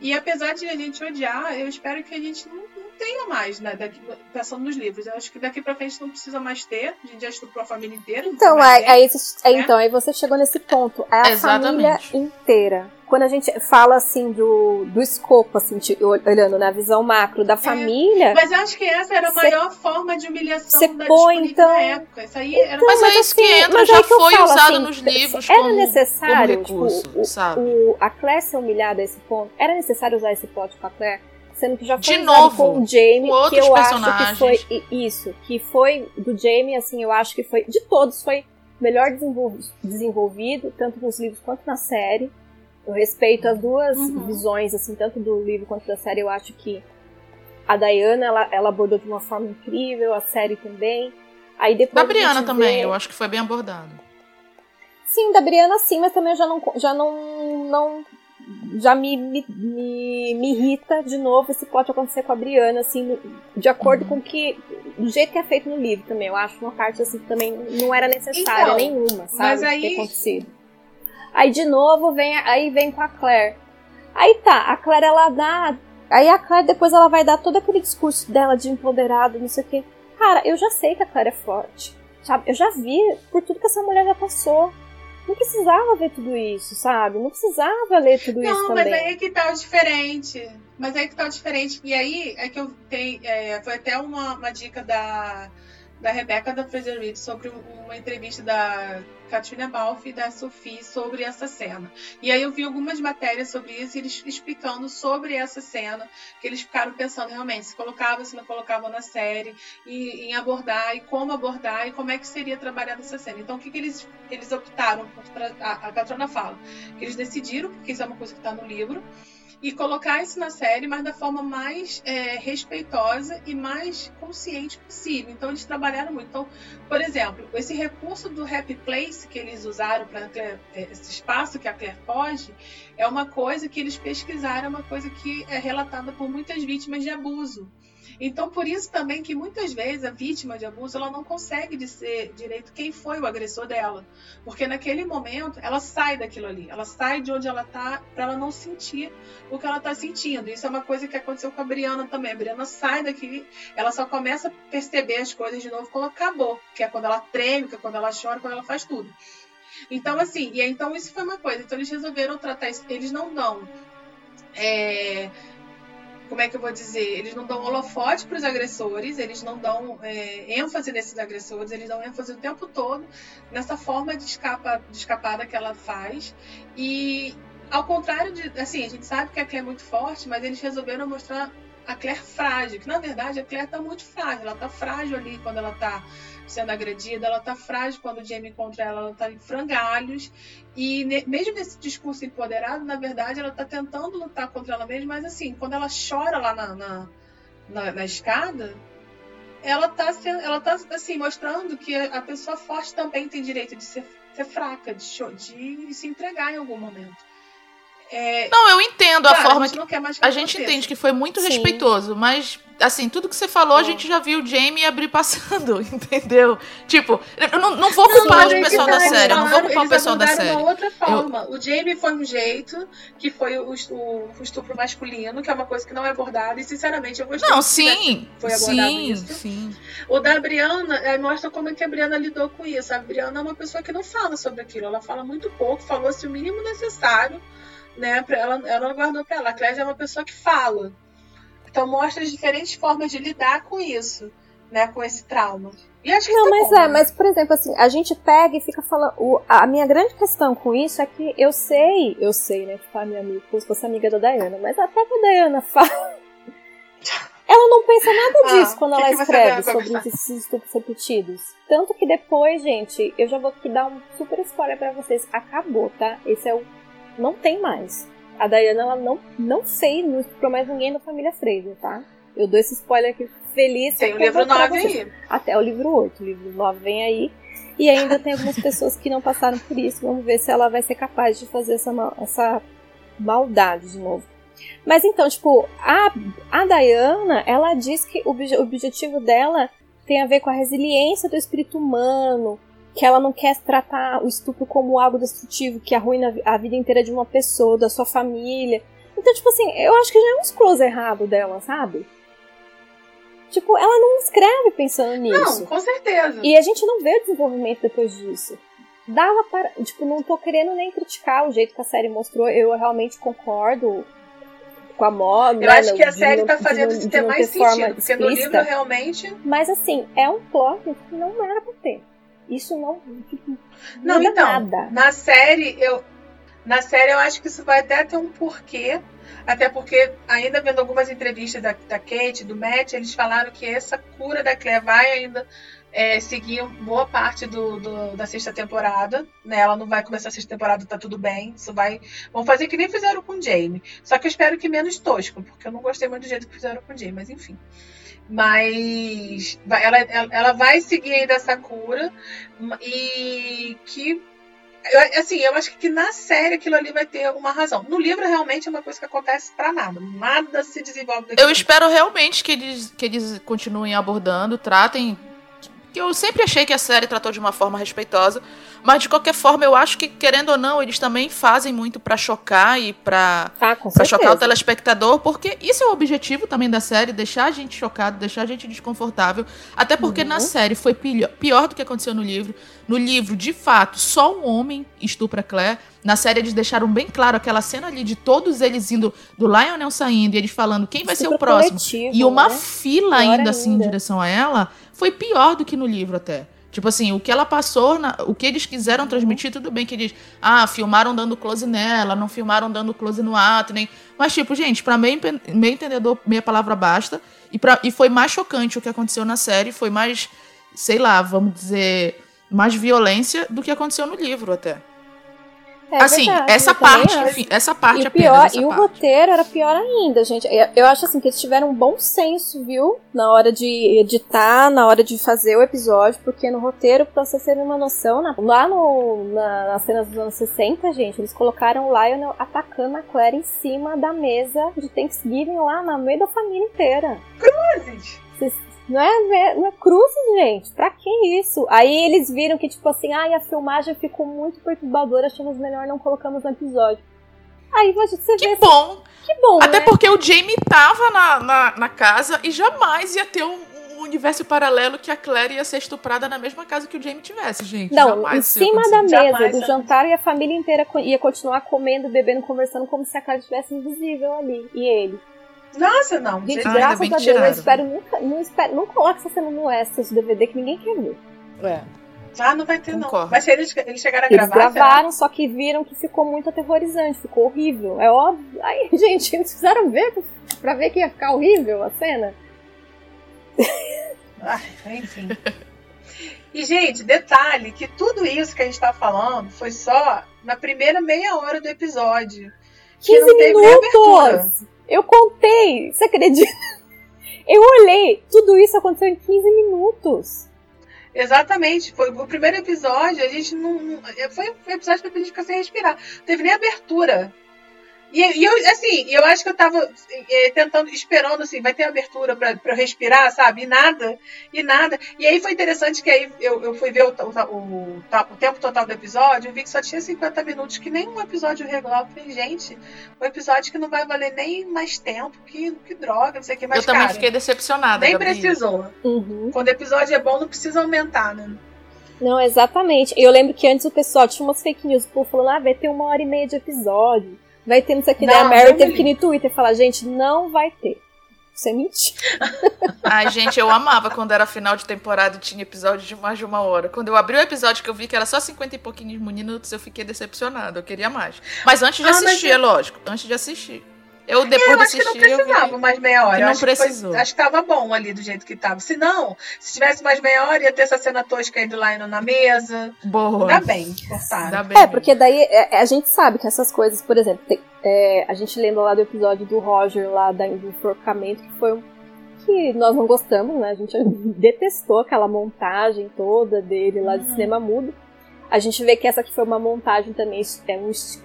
E apesar de a gente odiar, eu espero que a gente não, não tenha mais, né? Daqui, pensando nos livros. Eu acho que daqui pra frente não precisa mais ter. A gente já estuprou a família inteira. Então, aí, aí, né? então, aí você chegou nesse ponto. É a Exatamente. família inteira quando a gente fala assim do, do escopo, assim, de, olhando na visão macro da é, família. É, mas eu acho que essa era a maior forma de humilhação da põe, então, na época. Isso aí era então, mas, mas é isso assim, que entra, já foi falo, usado assim, nos livros. Era como, necessário, como recurso, tipo, sabe? O, a Claire ser humilhada a esse ponto. Era necessário usar esse plot com a Claire? Sendo que já foi de novo, com o Jamie, com que eu personagens. acho que foi isso, que foi do Jamie, assim, eu acho que foi de todos foi melhor desenvolvido, desenvolvido tanto nos livros quanto na série. Eu respeito as duas uhum. visões, assim, tanto do livro quanto da série. Eu acho que a Diana, ela, ela abordou de uma forma incrível, a série também. Aí depois da Briana também, vê... eu acho que foi bem abordado. Sim, da Briana sim, mas também eu já não, já não, não já me, me, me, me, irrita de novo se pode acontecer com a Briana, assim, de acordo com que. Do jeito que é feito no livro também. Eu acho uma parte assim que também não era necessária então, nenhuma, sabe? Mas aí, ter acontecido. Aí de novo vem, aí vem com a Claire. Aí tá, a Claire ela dá. Aí a Claire depois ela vai dar todo aquele discurso dela de empoderado, não sei o quê. Cara, eu já sei que a Claire é forte. Sabe? Eu já vi por tudo que essa mulher já passou. Não precisava ver tudo isso, sabe? Não precisava ler tudo não, isso também. Não, mas aí é que tá o diferente. Mas aí é que tá o diferente. E aí é que eu tenho. É, foi até uma, uma dica da da Rebecca da Reed sobre uma entrevista da Katrina Balfe e da Sophie sobre essa cena. E aí eu vi algumas matérias sobre isso, eles explicando sobre essa cena, que eles ficaram pensando realmente se colocava, se não colocava na série, e, em abordar, e como abordar, e como é que seria trabalhada essa cena. Então, o que, que eles, eles optaram por. A, a Katrina fala que eles decidiram, porque isso é uma coisa que está no livro, e colocar isso na série, mas da forma mais é, respeitosa e mais consciente possível. Então eles trabalharam muito. Então, por exemplo, esse recurso do Happy Place que eles usaram para é, esse espaço que a Claire foge, é uma coisa que eles pesquisaram, é uma coisa que é relatada por muitas vítimas de abuso. Então, por isso também que muitas vezes a vítima de abuso ela não consegue dizer direito quem foi o agressor dela, porque naquele momento ela sai daquilo ali, ela sai de onde ela está para ela não sentir o que ela está sentindo. Isso é uma coisa que aconteceu com a Briana também. A Briana sai daquele, ela só começa a perceber as coisas de novo quando acabou, que é quando ela treme, que é quando ela chora, quando ela faz tudo. Então, assim, e então isso foi uma coisa. Então eles resolveram tratar isso. Eles não dão. É, como é que eu vou dizer? Eles não dão holofote para os agressores, eles não dão é, ênfase nesses agressores, eles dão ênfase o tempo todo nessa forma de, escapa, de escapada que ela faz. E ao contrário de. Assim, a gente sabe que a Claire é muito forte, mas eles resolveram mostrar a Claire frágil, que na verdade a Claire está muito frágil, ela está frágil ali quando ela está sendo agredida, ela tá frágil quando o Jamie encontra ela, ela tá em frangalhos. E ne mesmo nesse discurso empoderado, na verdade, ela tá tentando lutar contra ela mesma, mas assim, quando ela chora lá na, na, na, na escada, ela tá, ela tá assim, mostrando que a pessoa forte também tem direito de ser, ser fraca, de, de se entregar em algum momento É, Não, eu entendo a cara, forma a gente que. não quer mais que A gente entende que foi muito Sim. respeitoso, mas, assim, tudo que você falou, a gente já viu o Jamie abrir passando, [LAUGHS] entendeu? Tipo, eu não, não vou Não, culpar mas o pessoal tá, da série, eu não vou culpar o pessoal da série. uma outra forma. O Jamie foi um jeito, que foi o, o- o estupro masculino, que é uma coisa que não é abordada, e sinceramente eu gostei. Não, sim, foi abordado sim, isso. sim. O da Briana é, mostra como é que a Briana lidou com isso. A Briana é uma pessoa que não fala sobre aquilo, ela fala muito pouco, falou-se o mínimo necessário, né? Pra ela, ela guardou pra ela. A Clédia é uma pessoa que fala. Então mostra as diferentes formas de lidar com isso, né? Com esse trauma. E acho que Não, tá mas bom, é, né? mas por exemplo, assim, a gente pega e fica falando. o- a minha grande questão com isso é que eu sei, eu sei, né, que tá minha amiga, como se fosse amiga da Dayana, mas até que a Dayana fala. Ela não pensa nada Ah, disso quando o que ela escreve sobre esses estupros repetidos. Tanto que depois, gente, eu já vou aqui dar um super spoiler pra vocês. Acabou, tá? Esse é o. Não tem mais. A Dayana, ela não, não sei, não estuprou mais ninguém da família Fraser, tá? Eu dou esse spoiler aqui feliz. Tem o livro contar pra 9 vocês aí. até o livro 8. O livro 9 vem aí. E ainda tem algumas pessoas que não passaram por isso. Vamos ver se ela vai ser capaz de fazer essa, ma- essa maldade de novo. Mas então, tipo, a, a Diana, ela diz que o o objetivo dela tem a ver com a resiliência do espírito humano, que ela não quer tratar o estupro como algo destrutivo, que arruina a vi- a vida inteira de uma pessoa, da sua família. Então, tipo assim, eu acho que já é um close errado dela, sabe? Tipo, ela não escreve pensando nisso. Não, com certeza. E a gente não vê o desenvolvimento depois disso. Dava para. Tipo, não tô querendo nem criticar o jeito que a série mostrou. Eu realmente concordo com a moda. Eu acho que a série tá fazendo isso ter mais sentido, porque no livro realmente. Mas assim, é um plot que não era pra ter. Isso não. Tipo, Não, muda então, nada. na série, eu. Na série eu acho que isso vai até ter um porquê. Até porque, ainda vendo algumas entrevistas da, da Kate, do Matt, eles falaram que essa cura da Claire vai ainda é, seguir boa parte do, do- da sexta temporada. Né? Ela não vai começar a sexta temporada, tá tudo bem. Isso vai. Vão fazer que nem fizeram com o Jamie. Só que eu espero que menos tosco, porque eu não gostei muito do jeito que fizeram com o Jamie, mas enfim. Mas ela, ela, vai seguir ainda essa cura e que assim, eu acho que na série aquilo ali vai ter uma razão. No livro, realmente, é uma coisa que acontece pra nada. Nada se desenvolve daquilo. Eu espero realmente que eles, que eles continuem abordando, tratem. Que eu sempre achei que a série tratou de uma forma respeitosa, mas de qualquer forma, eu acho que, querendo ou não, eles também fazem muito pra chocar e pra, Ah, pra chocar o telespectador, porque isso é o objetivo também da série, deixar a gente chocado, deixar a gente desconfortável. Até porque Uhum. na série foi pior, pior do que aconteceu no livro. No livro, de fato, só um homem estupra Claire. Na série eles deixaram bem claro aquela cena ali de todos eles indo, do Lionel saindo e eles falando quem vai ser o próximo. E uma né? fila Pior ainda assim em ainda. direção a ela foi pior do que no livro até. Tipo assim, o que ela passou, na- o que eles quiseram transmitir, tudo bem que eles, ah, filmaram dando close nela, não filmaram dando close no ato, nem. Mas, tipo, gente, pra meio, meio entendedor, meia palavra basta. E, pra, e foi mais chocante o que aconteceu na série, foi mais, sei lá, vamos dizer, mais violência do que aconteceu no livro até. É assim, verdade, essa parte, enfim, essa parte E, apenas. pior, essa e o parte. roteiro era pior ainda, gente. Eu, acho assim que eles tiveram um bom senso, viu? Na hora de editar, na hora de fazer o episódio, porque no roteiro, pra vocês terem uma noção, na- lá no, na, nas cenas dos anos 60, gente, eles colocaram o Lionel atacando a Claire em cima da mesa de Thanksgiving lá no meio da família inteira. gente. Não é, não é cruzes, gente. Pra que isso? Aí eles viram que, tipo assim, ai, a filmagem ficou muito perturbadora, achamos melhor não colocamos no episódio. Aí você vê Que assim, bom! que bom, Até né? porque o Jamie tava na, na, na casa e jamais ia ter um, um universo paralelo que a Claire ia ser estuprada na mesma casa que o Jamie tivesse, gente. Não, Jamais em cima da Jamais mesa do ia jantar e a família inteira ia continuar comendo, bebendo, conversando como se a cara estivesse invisível ali. E ele. Nossa, não. Gente, gente. Ah, graças a que Deus, eu espero nunca. Não, espero, não coloque essa cena no extras de DVD que ninguém quer ver. Ah, não vai ter, Concordo. não. Mas eles, eles chegaram a Eles gravar, gravaram, só que viram que ficou muito aterrorizante, ficou horrível. É óbvio. Aí, [LAUGHS] gente, eles fizeram ver pra ver que ia ficar horrível a cena. será? Ai, enfim. E, gente, detalhe que tudo isso que a gente tá falando foi só na primeira meia hora do episódio. Que 15 não teve nem abertura. Eu contei, você acredita? Eu olhei, tudo isso aconteceu em 15 minutos. Exatamente. Foi o primeiro episódio, a gente não. não- foi um episódio pra gente ficar sem respirar. Não teve nem abertura. E, e eu, assim, eu acho que eu tava é, tentando, esperando, assim, vai ter abertura pra, pra eu respirar, sabe? E nada, e nada. E aí foi interessante que aí eu, eu fui ver o, o, o, o tempo total do episódio, eu vi que só tinha 50 minutos, que nem um episódio regular. Eu falei, gente, um episódio que não vai valer nem mais tempo, que, que droga, não sei o que mais. Eu também cara, fiquei decepcionada. Nem Gabi. precisou. Uhum. Quando o episódio é bom, não precisa aumentar, né? Não, exatamente. Eu lembro que antes o pessoal tinha umas fake news, o povo falando, ah, vai ter uma hora e meia de episódio. Vai ter não sei o que. Não, Daí a Mary teve me que ir no Twitter falar, gente, não vai ter. Isso é mentira. [LAUGHS] Ai, gente, eu amava quando era final de temporada e tinha episódio de mais de uma hora. Quando eu abri o episódio que eu vi que era só 50 e pouquinhos minutos, eu fiquei decepcionada. Eu queria mais. Mas antes de Ah, mas assistir, eu- é lógico. Antes de assistir. Eu, depois eu acho que não precisava vi. mais meia hora. que não acho que foi- precisou. acho que tava bom ali do jeito que tava. Se não, se tivesse mais meia hora, ia ter essa cena tosca aí do Lionel na mesa. Boa. Ainda bem, cortaram. Ainda bem. É, porque daí é, a gente sabe que essas coisas, por exemplo, tem- é, a gente lembra lá do episódio do Roger, lá da, do enforcamento, que foi um. que nós não gostamos, né? A gente [LAUGHS] detestou aquela montagem toda dele lá de cinema mudo. A gente vê que essa aqui foi uma montagem também. É um, eles,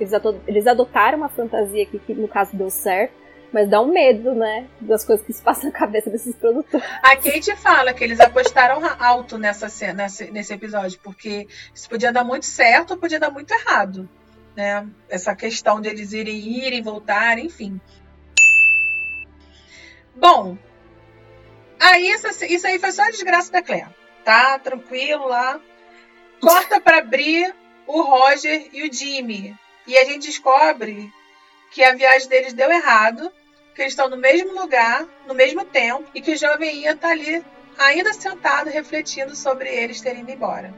eles adotaram uma fantasia aqui que, no caso, deu certo. Mas dá um medo, né? Das coisas que se passam na cabeça desses produtores. A Kate fala que eles apostaram alto nessa cena, nesse, episódio, porque isso podia dar muito certo ou podia dar muito errado. Né? Essa questão de eles irem, irem, voltarem, enfim. Bom, aí essa- isso aí foi só a desgraça da Claire. Tá tranquilo lá. Corta para abrir o Roger e o Jimmy. E a gente descobre que a viagem deles deu errado, que eles estão no mesmo lugar, no mesmo tempo, e que o jovem Ian tá ali ainda sentado refletindo sobre eles terem ido embora.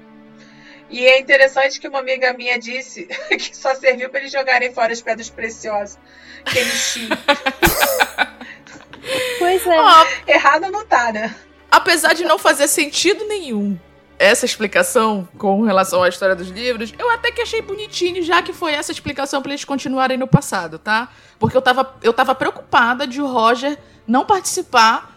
E é interessante que uma amiga minha disse [LAUGHS] que só serviu para eles jogarem fora as pedras preciosas que eles tinham. Pois é. Ó, Errado não tá, né? apesar de não fazer sentido nenhum essa explicação com relação à história dos livros, eu até que achei bonitinho, já que foi essa explicação pra eles continuarem no passado, tá? Porque eu tava, eu tava preocupada de o Roger não participar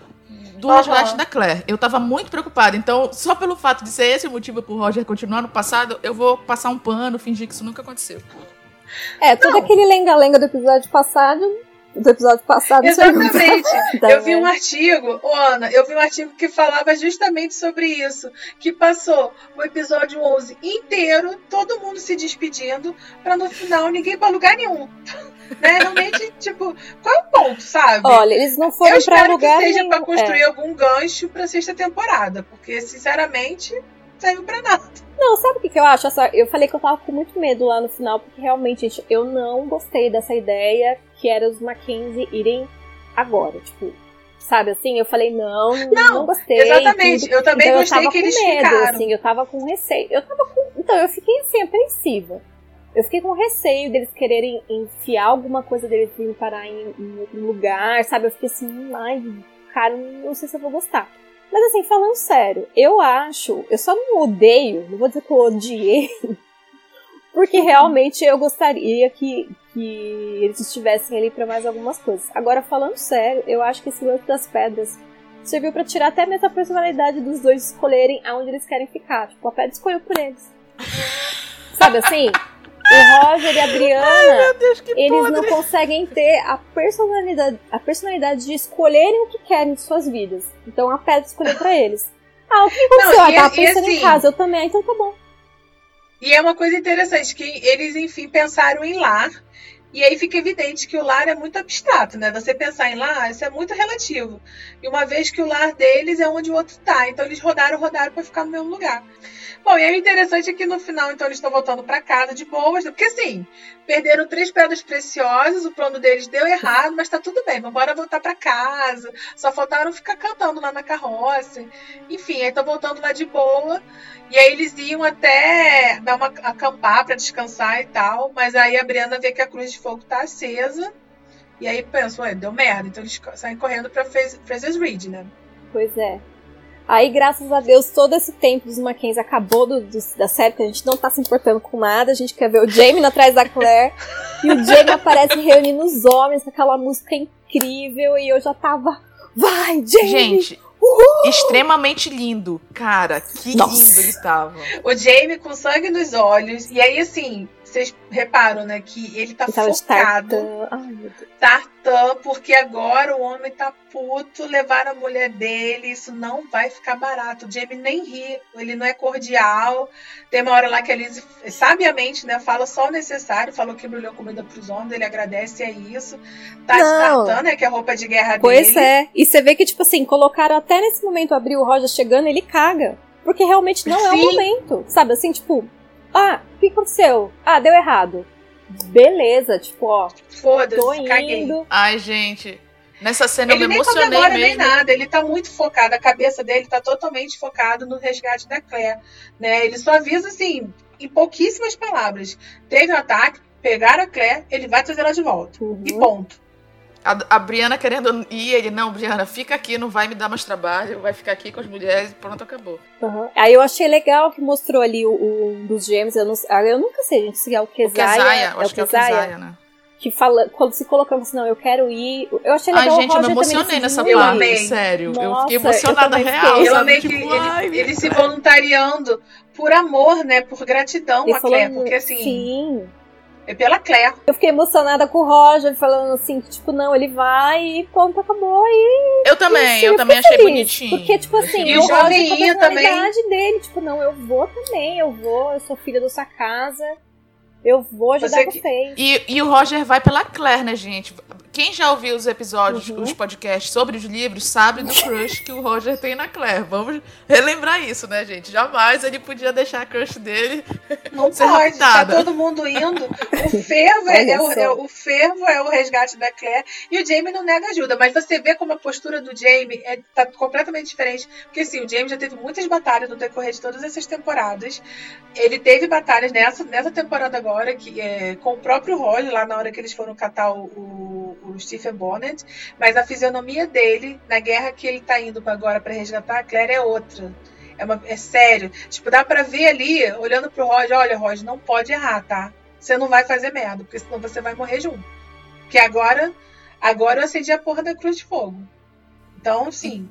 do Aham. resgate da Claire. Eu tava muito preocupada. Então, só pelo fato de ser esse o motivo pro Roger continuar no passado, eu vou passar um pano, fingir que isso nunca aconteceu. É, todo aquele lenga-lenga do episódio passado. Do episódio passado. Exatamente. Eu vi um artigo, ô Ana, eu vi um artigo que falava justamente sobre isso. Que passou o episódio 11 inteiro, todo mundo se despedindo, pra no final ninguém ir pra lugar nenhum. [LAUGHS] né? Realmente, tipo, qual é o ponto, sabe? Olha, eles não eu foram pra espero lugar que seja nenhum. pra construir É. algum gancho pra sexta temporada, porque, sinceramente, pra nada. Não, sabe o que, que eu acho? Eu falei que eu tava com muito medo lá no final, porque realmente, gente, eu não gostei dessa ideia que era os Mackenzie irem agora. Tipo, sabe assim? Eu falei, não, não, Não, gostei. exatamente. tudo. Eu também então, gostei eu tava que com eles medo, ficaram. assim, eu tava com receio. Eu tava com. Então, eu fiquei assim, apreensiva. Eu fiquei com receio deles quererem enfiar alguma coisa deles virem parar em, em outro lugar, sabe? Eu fiquei assim, "Hum, ai, cara, não sei se eu vou gostar. Mas assim, falando sério, eu acho, eu só não odeio, não vou dizer que eu odiei, [LAUGHS] porque realmente eu gostaria que, que eles estivessem ali pra mais algumas coisas. Agora, falando sério, eu acho que esse lance das pedras serviu pra tirar até mesmo a personalidade dos dois escolherem aonde eles querem ficar. Tipo, a pedra escolheu por eles. Sabe assim? O Roger e a Brianna, eles não conseguem ter a personalidade, a personalidade de escolherem o que querem de suas vidas. Então a pedra escolheu pra eles. Ah, o que aconteceu? Não, ah, e- tava e pensando assim- em casa, eu também, ah, então tá bom. E é uma coisa interessante, que eles, enfim, pensaram em lar. E aí fica evidente que o lar é muito abstrato, né? Você pensar em lar, isso é muito relativo. E uma vez que o lar deles é onde o outro tá. Então eles rodaram, rodaram para ficar no mesmo lugar. Bom, e aí o interessante é que no final, então, eles estão voltando para casa de boas. Porque assim, perderam três pedras preciosas, o plano deles deu errado, mas tá tudo bem, vamos voltar para casa. Só faltaram ficar cantando lá na carroça. Enfim, aí estão voltando lá de boa. E aí eles iam até dar uma acampar para descansar e tal, mas aí a Brianna vê que a cruz de fogo tá acesa. E aí pensa, ué, deu merda. Então eles saem correndo pra Fraz- Fraser's Ridge, né? Pois é. Aí, graças a Deus, todo esse tempo dos Mackenzie acabou do, do- da série, que a gente não tá se importando com nada. A gente quer ver o Jamie atrás da Claire. e o Jamie aparece reunindo os homens com aquela música incrível. E eu já tava. Vai, Jamie! Gente, extremamente lindo. Cara, que Nossa. lindo ele tava. O Jamie com sangue nos olhos. E aí, assim, vocês reparam, né, que ele tá Ele de focado. tartan. Tartã, porque agora o homem tá puto, levar a mulher dele, isso não vai ficar barato. O Jamie nem ri, ele não é cordial. Tem uma hora lá que a Liz, sabiamente, né, fala só o necessário, falou que embrulhou comida pros homens, ele agradece, é isso. Tá de Não. tartã, né, que é a roupa de guerra Pois dele. é. E você vê que, tipo assim, colocaram até nesse momento, abriu o Roger chegando, ele caga. Porque realmente não é o Sim. momento. Sabe assim, tipo, ah, o que aconteceu? Ah, deu errado. Beleza, tipo, ó, Foda-se, caguei. Ai, gente. Nessa cena Ele eu me nem emocionei comemora nem mesmo. nada, ele tá muito focado, a cabeça dele tá totalmente focado no resgate da Claire, né? Ele só avisa assim, em pouquíssimas palavras. Teve um ataque, pegaram a Claire, ele vai trazer ela de volta. Uhum. E ponto. A, a Briana querendo ir, ele, não, Briana, fica aqui, não vai me dar mais trabalho, vai ficar aqui com as mulheres, pronto, acabou. Uhum. Aí eu achei legal que mostrou ali o, o- um dos gêmeos, eu, não, ah, eu nunca sei, gente, se é o Kezaia, eu é acho o que é o Kezaia, né? que fala, quando se colocando assim, não, eu quero ir. Eu achei Ai, legal gente, o eu me emocionei também nessa Eu parte, sério. eu Nossa, fiquei eu emocionada também real, fiquei. Eu amei que Tipo, ele, ai, ele se voluntariando por amor, né? Por gratidão Ele a Claire. Porque assim, sim. É pela Claire. Eu fiquei emocionada com o Roger falando assim, que, tipo, não, ele vai e ponto, acabou. E Eu também, Sim, eu eu também achei feliz, bonitinho. Porque, tipo assim, E o Roger com a personalidade dele, tipo, não, eu vou também, eu vou, eu sou filha da sua casa, eu vou ajudar Você vocês. E, e o Roger vai pela Claire, né, gente? Quem já ouviu os episódios, Uhum. os podcasts sobre os livros, sabe do crush que o Roger tem na Claire. Vamos relembrar isso, né, gente? Jamais ele podia deixar a crush dele. [LAUGHS] Não Ser pode, tá raptada. todo mundo indo. O fervo é, é o, é o- o fervo é o resgate da Claire e o Jamie não nega ajuda. Mas você vê como a postura do Jamie é, tá completamente diferente. Porque assim, o Jamie já teve muitas batalhas no decorrer de todas essas temporadas. Ele teve batalhas nessa, nessa temporada agora, que é, com o próprio Roger, lá na hora que eles foram catar o, o, o Stephen Bonnet. Mas a fisionomia dele, na guerra que ele tá indo agora pra resgatar a Claire, é outra. É, uma- é sério. Tipo, dá pra ver ali, olhando pro Roger, olha, Roger, não pode errar, tá? Você não vai fazer merda, porque senão você vai morrer junto. Porque agora, agora eu acendi a porra da cruz de fogo. Então, sim.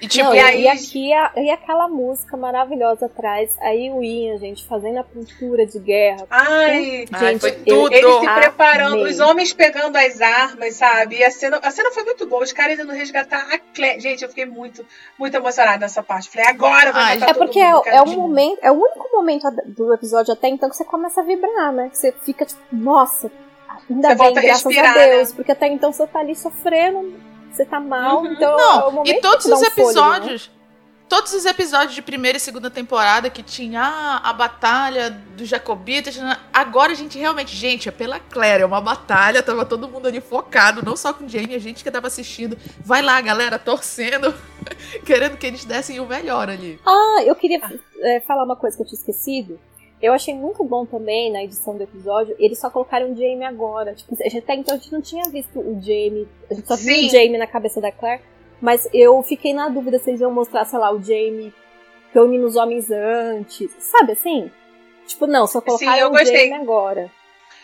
E tipo, não, e aí- e aqui a- e aquela música maravilhosa atrás, aí o Ian, gente, fazendo a pintura de guerra. Ai, Ai, gente, foi eu tudo. eles se amei. preparando, os homens pegando as armas, sabe? E a cena, a cena foi muito boa. Os caras indo resgatar a Claire. Gente, eu fiquei muito, muito emocionada nessa parte. Falei, agora vai Ai, matar É porque mundo. é, é um momento, é o único momento a- do episódio até então que você começa a vibrar, né? Que você fica tipo, nossa, ainda Você bem, volta a graças respirar, a Deus. né? Porque até então você tá ali sofrendo, você tá mal, Uhum. então é Não, momento e todos os um fôlego, né? episódios. Todos os episódios de primeira e segunda temporada que tinha ah, a batalha dos Jacobitas. né? Agora a gente realmente, gente, é pela Claire, é uma batalha, tava todo mundo ali focado, não só com o Jamie, a gente que tava assistindo. Vai lá, galera, torcendo, [LAUGHS] querendo que eles dessem o melhor ali. Ah, eu queria é, falar uma coisa que eu tinha esquecido. Eu achei muito bom também na edição do episódio, eles só colocaram o Jamie agora. Tipo, até então a gente não tinha visto o Jamie, a gente só viu Sim. o Jamie na cabeça da Claire. Mas eu fiquei na dúvida se eles iam mostrar, sei lá, o Jamie reunindo os homens antes. Sabe assim? Tipo, não, só colocaram eu o gostei. Jamie agora.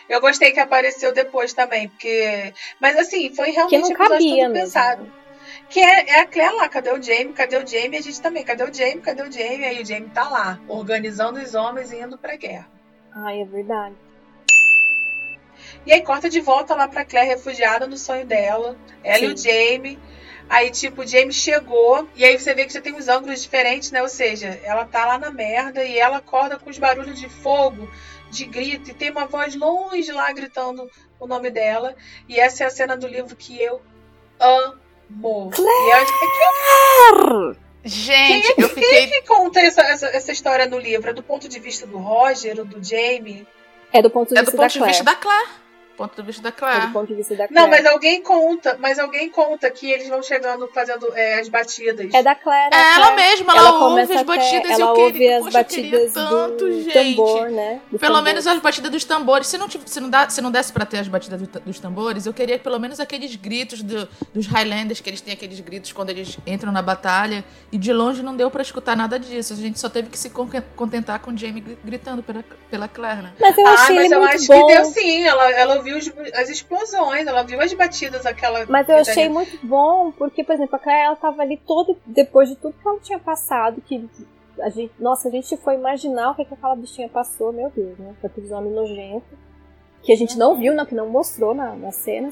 Eu gostei que apareceu depois também, porque. Mas assim, foi Que realmente não um episódio cabia todo mesmo. pensado. Que é, é a Claire lá, cadê o Jamie? Cadê o Jamie? A gente também, cadê o Jamie? Cadê o Jamie? Aí o Jamie tá lá, organizando os homens e indo pra guerra. Ai, é verdade. E aí corta de volta lá pra Claire, refugiada no sonho dela. Ela e o Jamie. Aí, tipo, o Jamie chegou, e aí você vê que já tem uns ângulos diferentes, né? Ou seja, ela tá lá na merda e ela acorda com os barulhos de fogo, de grito, e tem uma voz longe lá gritando o nome dela. E essa é a cena do livro que eu amo. E eu acho que Gente, Quem é- eu fiquei. que conta essa, essa, essa história no livro? É do ponto de vista do Roger ou do Jamie? É do ponto de É do vista ponto da de Claire. vista da Claire. Ponto de vista da do Claire. ponto de vista da Claire. Não, mas alguém conta, mas alguém conta que eles vão chegando fazendo é, as batidas. É da Claire. É a ela Claire. mesma, ela, ouve começa as até- batidas e ela eu ouve queria, as poxa, eu queria batidas tanto, do gente. tambor, né? Do Pelo tambor. menos as batidas dos tambores. Se não, se não, dá, se não desse pra ter as batidas do- dos tambores, eu queria pelo menos aqueles gritos do- dos Highlanders, que eles têm aqueles gritos quando eles entram na batalha. E de longe não deu pra escutar nada disso. A gente só teve que se con- contentar com o Jamie gri- gritando pela, pela Claire, né? Mas eu ah, achei mas ele eu muito acho bom. que deu sim. Ela, ela os- as explosões, ela viu as batidas, aquela. Mas eu achei gritaria. muito bom, porque, por exemplo, a Claire ela tava ali todo, depois de tudo que ela tinha passado, que a gente, nossa, a gente foi imaginar o que, que aquela bichinha passou, meu Deus, né? Com aqueles homens nojentos. que a gente não viu, né, que não mostrou na, na cena.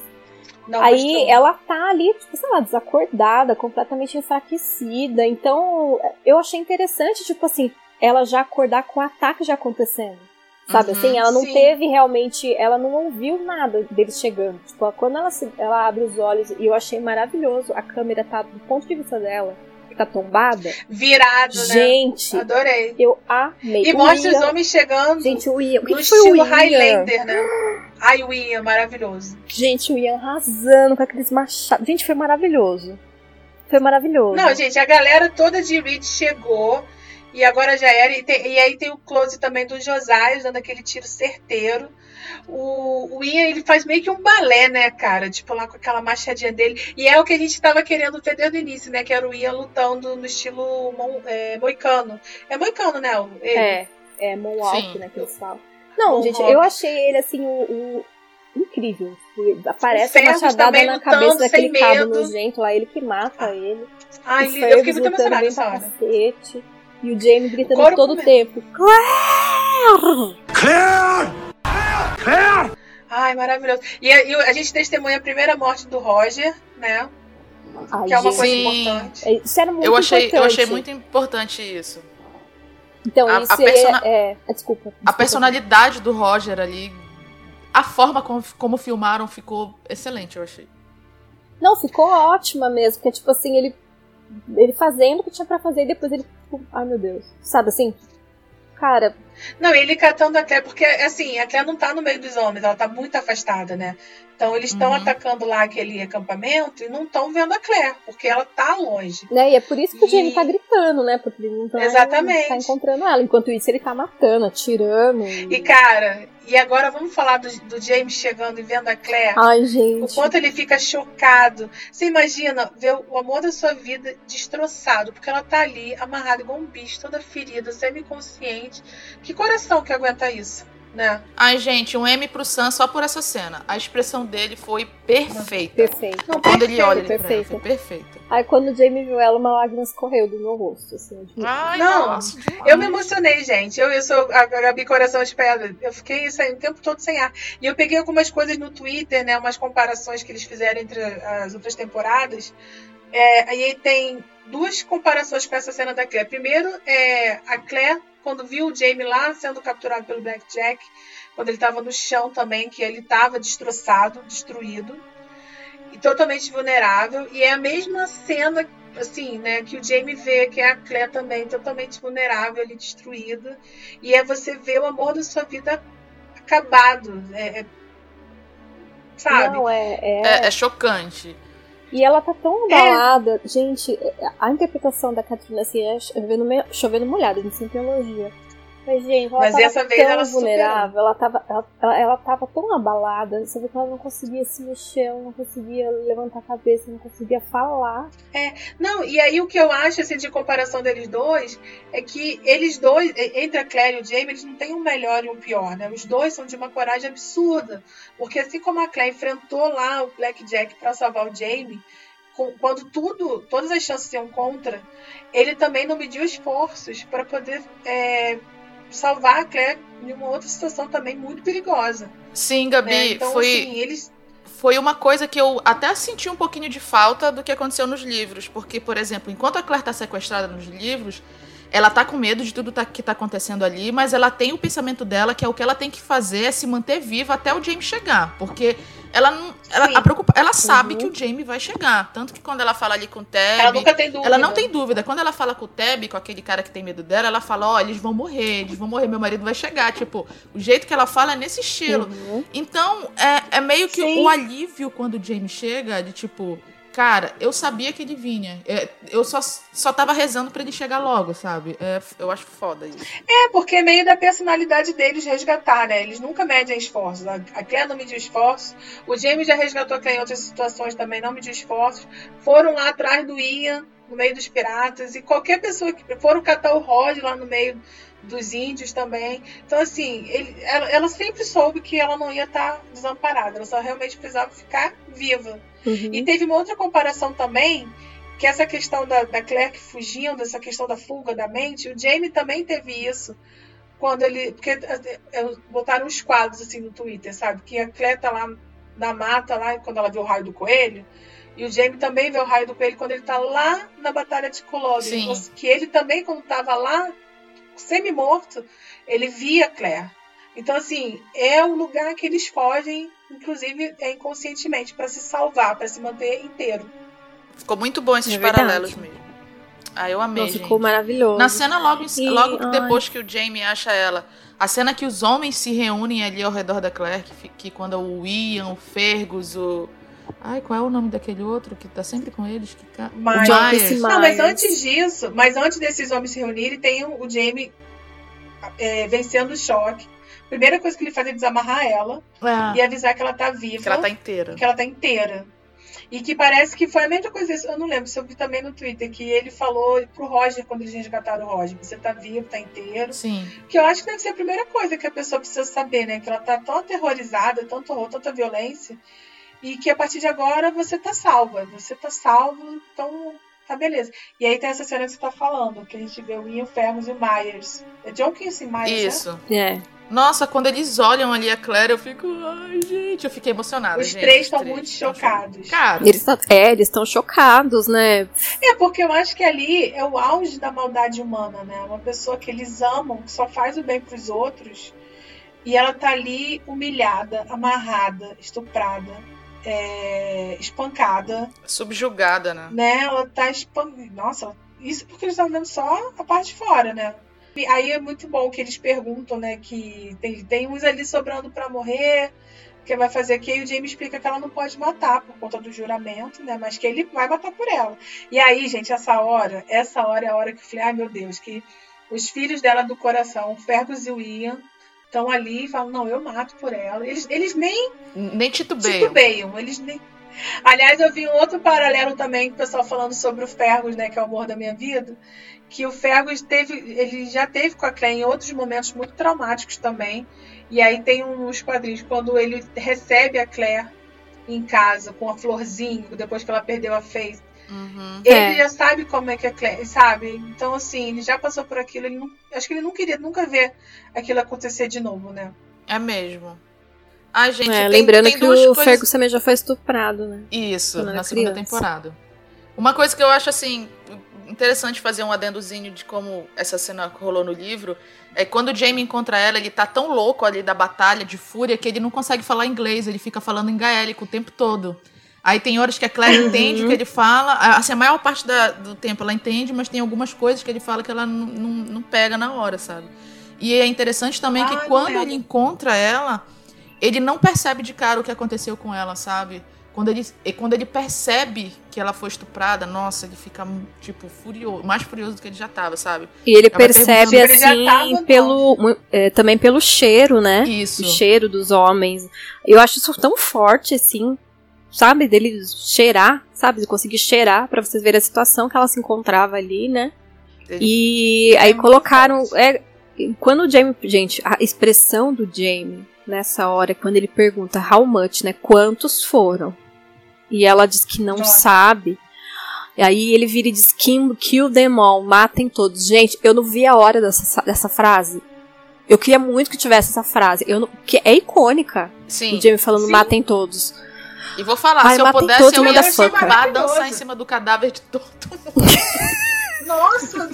Não Aí mostrou. ela tá ali, tipo, sei lá, desacordada, completamente enfraquecida. Então, eu achei interessante, tipo assim, ela já acordar com o ataque já acontecendo. Sabe Uhum, assim? Ela não sim. teve realmente. Ela não ouviu nada deles chegando. Tipo, quando ela, se- ela abre os olhos, e eu achei maravilhoso, a câmera tá do ponto de vista dela, que tá tombada. Virado, né? Gente, Adorei. eu amei. E O mostra os Ian- homens chegando Gente, o Ian. O que no que foi o estilo Ian? Highlander, né? Ai, o Ian, maravilhoso. Gente, o Ian arrasando com aqueles machados. Gente, foi maravilhoso. Foi maravilhoso. Não, gente, a galera toda de Reed chegou e agora já era. E, tem- e aí tem o close também do Josias dando aquele tiro certeiro. O, o Ian, ele faz meio que um balé, né, cara? Tipo, lá com aquela machadinha dele. E é o que a gente tava querendo ver desde o início, né? Que era o Ian lutando no estilo mon- é, moicano. É moicano, né? o- Ele. É, é Moonwalk, Sim. né, que eles falam. Não, gente, Moonwalk. eu achei ele, assim, o... o- Incrível. Aparece a Fergus machadada na cabeça daquele sem cabo medo. nojento lá, ele que mata ele. Ai, O lindo. Eu fiquei muito emocionada nessa hora. cacete. E o Jamie gritando todo o tempo. Claire! Ai, maravilhoso. E, a- e a gente testemunha a primeira morte do Roger, né? Ai, Que é uma gente, coisa Sim. importante. é- Isso era muito Eu achei, importante. eu achei muito importante isso. Então, a- a isso persona- é, é... é, Desculpa. A desculpa. personalidade do Roger ali, a forma como, como filmaram ficou excelente, eu achei. Não, ficou ótima mesmo. Porque, tipo assim, ele... Ele fazendo o que tinha pra fazer e depois ele... Tipo, ai, meu Deus. Sabe assim? Cara, Não, e ele catando a Claire, porque assim, a Claire não tá no meio dos homens, ela tá muito afastada, né? Então eles estão Uhum. atacando lá aquele acampamento e não estão vendo a Claire, porque ela tá longe. Né? E é por isso que o E- Jamie tá gritando, né? Porque ele não tá, Exatamente. tá encontrando ela. Enquanto isso, ele tá matando, atirando. E cara, e agora vamos falar do, do James chegando e vendo a Claire. Ai, O gente. quanto ele fica chocado. Você imagina ver o amor da sua vida destroçado, porque ela tá ali, amarrada igual um bicho, toda ferida, semi-consciente. Que coração que aguenta isso, né? Ai, gente, um M pro Sam só por essa cena. A expressão dele foi perfeita. Perfeito. Não, Quando ele perfeito, olha ali pra ela, perfeito. foi perfeita. Aí quando o Jamie viu ela, uma lágrima escorreu do meu rosto. Assim, Ai, Não, nossa. Eu me emocionei, gente. Eu, eu sou a Gabi Coração de Pedra. Eu fiquei sem, o tempo todo sem ar. E eu peguei algumas coisas no Twitter, né? Umas comparações que eles fizeram entre as outras temporadas. É, aí tem duas comparações com essa cena da Claire. Primeiro, é a Claire, quando viu o Jamie lá sendo capturado pelo Blackjack, quando ele estava no chão também, que ele estava destroçado, destruído. E totalmente vulnerável. E é a mesma cena assim, né, que o Jamie vê que é a Claire também totalmente vulnerável, ali destruída, e é você ver o amor da sua vida acabado, é, é- sabe? Não, é, é... É, é chocante. E ela tá tão abalada. Gente, a interpretação da Katrina assim é chovendo, chovendo molhada, de sem teologia. Mas, gente, ela Mas tava dessa vez tão ela superou. vulnerável, ela tava, ela, ela, ela tava tão abalada, você vê que ela não conseguia se mexer, ela não conseguia levantar a cabeça, não conseguia falar. Não, e aí o que eu acho assim, de comparação deles dois é que eles dois, entre a Claire e o Jamie, eles não têm um melhor e um pior, né? Os dois são de uma coragem absurda. Porque assim como a Claire enfrentou lá o Blackjack para salvar o Jamie, quando tudo, todas as chances iam contra, ele também não mediu esforços para poder é, salvar a Claire em uma outra situação também muito perigosa. Sim, Gabi, né? Então, foi, assim, eles. foi uma coisa que eu até senti um pouquinho de falta do que aconteceu nos livros. Porque, por exemplo, enquanto a Claire tá sequestrada nos livros, ela tá com medo de tudo tá- que tá acontecendo ali, mas ela tem o pensamento dela que é o que ela tem que fazer é se manter viva até o Jamie chegar. Porque ela não. Ela, preocupa, ela sabe Uhum. que o Jamie vai chegar. Tanto que quando ela fala ali com o Teb. Ela nunca tem dúvida. Ela não tem dúvida. Quando ela fala com o Teb, com aquele cara que tem medo dela, ela fala: Ó, eles vão morrer, eles vão morrer, meu marido vai chegar. Tipo, o jeito que ela fala é nesse estilo. Uhum. Então, é, é meio que Sim. o alívio quando o Jamie chega, de tipo, cara, eu sabia que ele vinha. É, eu só, só tava rezando pra ele chegar logo, sabe? É, eu acho foda isso. É, porque é meio da personalidade deles resgatar, né? Eles nunca medem esforços. A Claire não mediu esforços. O Jamie já resgatou Claire em outras situações também, não mediu esforços. Foram lá atrás do Ian, no meio dos piratas. E qualquer pessoa que. Foram catar o Rod lá no meio dos índios também. Então, assim, ele- ela, ela sempre soube que ela não ia estar desamparada. Ela só realmente precisava ficar viva. Uhum. E teve uma outra comparação também, que essa questão da, da Claire que fugindo, essa questão da fuga da mente, o Jamie também teve isso quando ele. Porque é, botaram uns quadros assim no Twitter, sabe? Que a Claire tá lá na mata, lá, quando ela vê o raio do coelho. E o Jamie também vê o raio do coelho quando ele tá lá na Batalha de Culloden. Que ele também, quando tava lá, semi-morto, ele via Claire. Então, assim, é um lugar que eles fogem, inclusive é inconscientemente, para se salvar, para se manter inteiro. Ficou muito bom esses é paralelos mesmo. Ah, eu amei. Nossa, ficou maravilhoso. Na cena, logo, e, logo depois que o Jamie acha ela, a cena que os homens se reúnem ali ao redor da Claire, que, que quando o Ian, o Fergus, o. Ai, qual é o nome daquele outro que tá sempre com eles? Que... Myers. Myers. Não, mas antes disso, mas antes desses homens se reunirem, tem o Jamie é, vencendo o choque. Primeira coisa que ele faz é desamarrar ela é. e avisar que ela tá viva. Que ela tá inteira. Que ela tá inteira. E que parece que foi a mesma coisa, eu não lembro se eu vi também no Twitter, que ele falou pro Roger quando eles resgataram o Roger: você tá vivo, tá inteiro. Sim. Que eu acho que deve ser a primeira coisa que a pessoa precisa saber, né? Que ela tá tão aterrorizada, tanto horror, tanta violência, e que a partir de agora você tá salva. Você tá salvo, então tá beleza. E aí tem essa cena que você tá falando, que a gente vê o Ian Fermus e o Myers. É John Kinsey Myers, Isso. Né? É. Nossa, quando eles olham ali a Claire, eu fico. Ai, gente, eu fiquei emocionada. Os gente, três estão muito chocados. Cara. Eles tão, é, eles estão chocados, né? É, porque eu acho que ali é o auge da maldade humana, né? Uma pessoa que eles amam, que só faz o bem pros outros, e ela tá ali humilhada, amarrada, estuprada, é, espancada. Subjugada, né? né? Ela tá espancada. Nossa, isso porque eles estão vendo só a parte de fora, né? Aí é muito bom que eles perguntam, né? Que tem, tem uns ali sobrando para morrer, que vai fazer aqui. E o Jamie explica que ela não pode matar por conta do juramento, né? Mas que ele vai matar por ela. E aí, gente, essa hora, essa hora é a hora que eu falei, ai meu Deus, que os filhos dela do coração, o Fergus e o Ian, estão ali e falam, não, eu mato por ela. Eles, eles nem. Nem titubeiam. Titubeiam. Eles nem. Aliás, eu vi um outro paralelo também, o pessoal falando sobre o Fergus, né, que é o amor da minha vida, que o Fergus teve, ele já teve com a Claire em outros momentos muito traumáticos também. E aí tem uns quadrinhos quando ele recebe a Claire em casa com a florzinha, depois que ela perdeu a Faith. Uhum. Ele é. já sabe como é que Claire, sabe? Então assim, ele já passou por aquilo, ele não, acho que ele não queria nunca ver aquilo acontecer de novo, né? É mesmo. Ai, gente, é, tem, lembrando tem que o coisas... Fergus também já foi estuprado, né? Isso, na segunda temporada. Uma coisa que eu acho assim interessante fazer um adendozinho de como essa cena rolou no livro. É quando o Jamie encontra ela, ele tá tão louco ali da batalha de fúria que ele não consegue falar inglês, ele fica falando em gaélico o tempo todo. Aí tem horas que a Claire uhum. entende o que ele fala. Assim, a maior parte da, do tempo ela entende, mas tem algumas coisas que ele fala que ela não, não, não pega na hora, sabe? E é interessante também ah, que quando ele encontra ela, ele não percebe de cara o que aconteceu com ela, sabe? Quando ele, quando ele percebe que ela foi estuprada, nossa, ele fica, tipo, furioso, mais furioso do que ele já tava, sabe? E ele Ela percebe, assim, tava, pelo, é, também pelo cheiro, né? Isso. O cheiro dos homens. Eu acho isso tão forte, assim, sabe? Dele cheirar, sabe? De conseguir cheirar para vocês verem a situação que ela se encontrava ali, né? Ele... E aí colocaram. É, quando o Jamie. Gente, a expressão do Jamie nessa hora, quando ele pergunta how much, né? Quantos foram? E ela diz que não Nossa. sabe. E aí ele vira e diz: kill, kill them all, matem todos. Gente, eu não vi a hora dessa, dessa frase. Eu queria muito que tivesse essa frase. Eu não, que é icônica. Sim. O Jamie falando: Sim. matem todos. E vou falar, Ai, se eu pudesse, eu ia chamar, dançar em cima do cadáver de todo mundo. [LAUGHS] Nossa!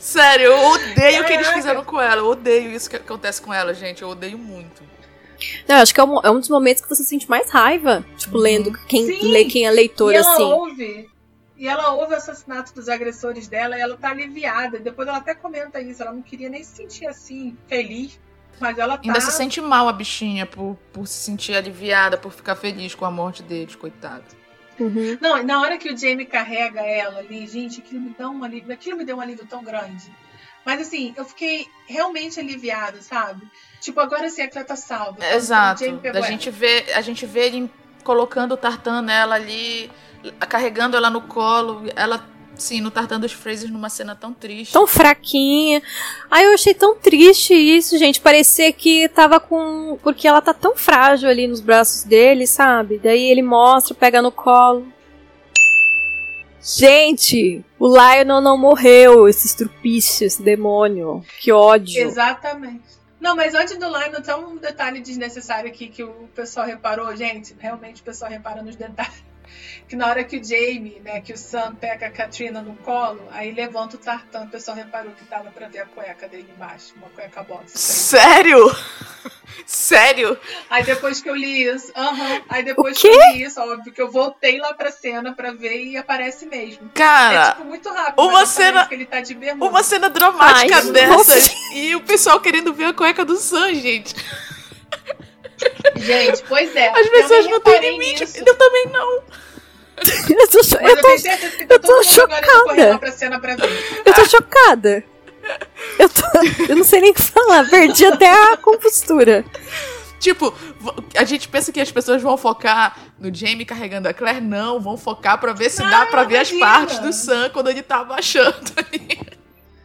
Sério, eu odeio o que eles fizeram com ela. Eu odeio isso que acontece com ela, gente. Eu odeio muito. Não, acho que é um, é um dos momentos que você sente mais raiva, tipo, uhum. lendo quem Sim. lê quem é leitor, e ela assim. Ouve, e ela ouve o assassinato dos agressores dela e ela tá aliviada. Depois ela até comenta isso, ela não queria nem se sentir assim, feliz. Mas ela tá... Ainda se sente mal a bichinha por, por se sentir aliviada, por ficar feliz com a morte deles, coitado. Uhum. Não, na hora que o Jamie carrega ela ali, gente, aquilo me dá um alívio, aquilo me deu um alívio tão grande. Mas assim, eu fiquei realmente aliviada, sabe? Tipo, agora sim a Cleta tá salva. Exato. A gente, vê, a gente vê ele colocando o tartan nela ali, carregando ela no colo, ela Sim, no Tartan dos Frasers numa cena tão triste. Tão fraquinha. Ai, eu achei tão triste isso, gente. Parecia que tava com. Porque ela tá tão frágil ali nos braços dele, sabe? Daí ele mostra, pega no colo. Gente, o Lionel não morreu, esse estrupício, esse demônio. Que ódio. Exatamente. Não, mas antes do Lionel, tem um detalhe desnecessário aqui que o pessoal reparou. Gente, realmente o pessoal repara nos detalhes que na hora que o Jamie, né, que o Sam pega a Katrina no colo, aí levanta o tartan, o pessoal reparou que tava pra ver a cueca dele embaixo, uma cueca box. Sério? Sério? Aí depois que eu li isso, aham, aí depois que eu li isso, óbvio que eu voltei lá pra cena pra ver e aparece mesmo. Cara, é tipo muito rápido, uma cena, que ele tá de bermuda. uma cena dramática Ai, dessas e o pessoal querendo ver a cueca do Sam, gente. [LAUGHS] Gente, pois é. As pessoas não têm limite. Nisso. Eu também não. [LAUGHS] eu tô, cho eu tô, eu eu tô chocada. Eu tô chocada. Eu, tô, eu não sei nem o que falar, perdi até a compostura. Tipo, a gente pensa que as pessoas vão focar no Jamie carregando a Claire. Não, vão focar pra ver se não, dá pra ver imagina. as partes do Sam quando ele tá abaixando ali.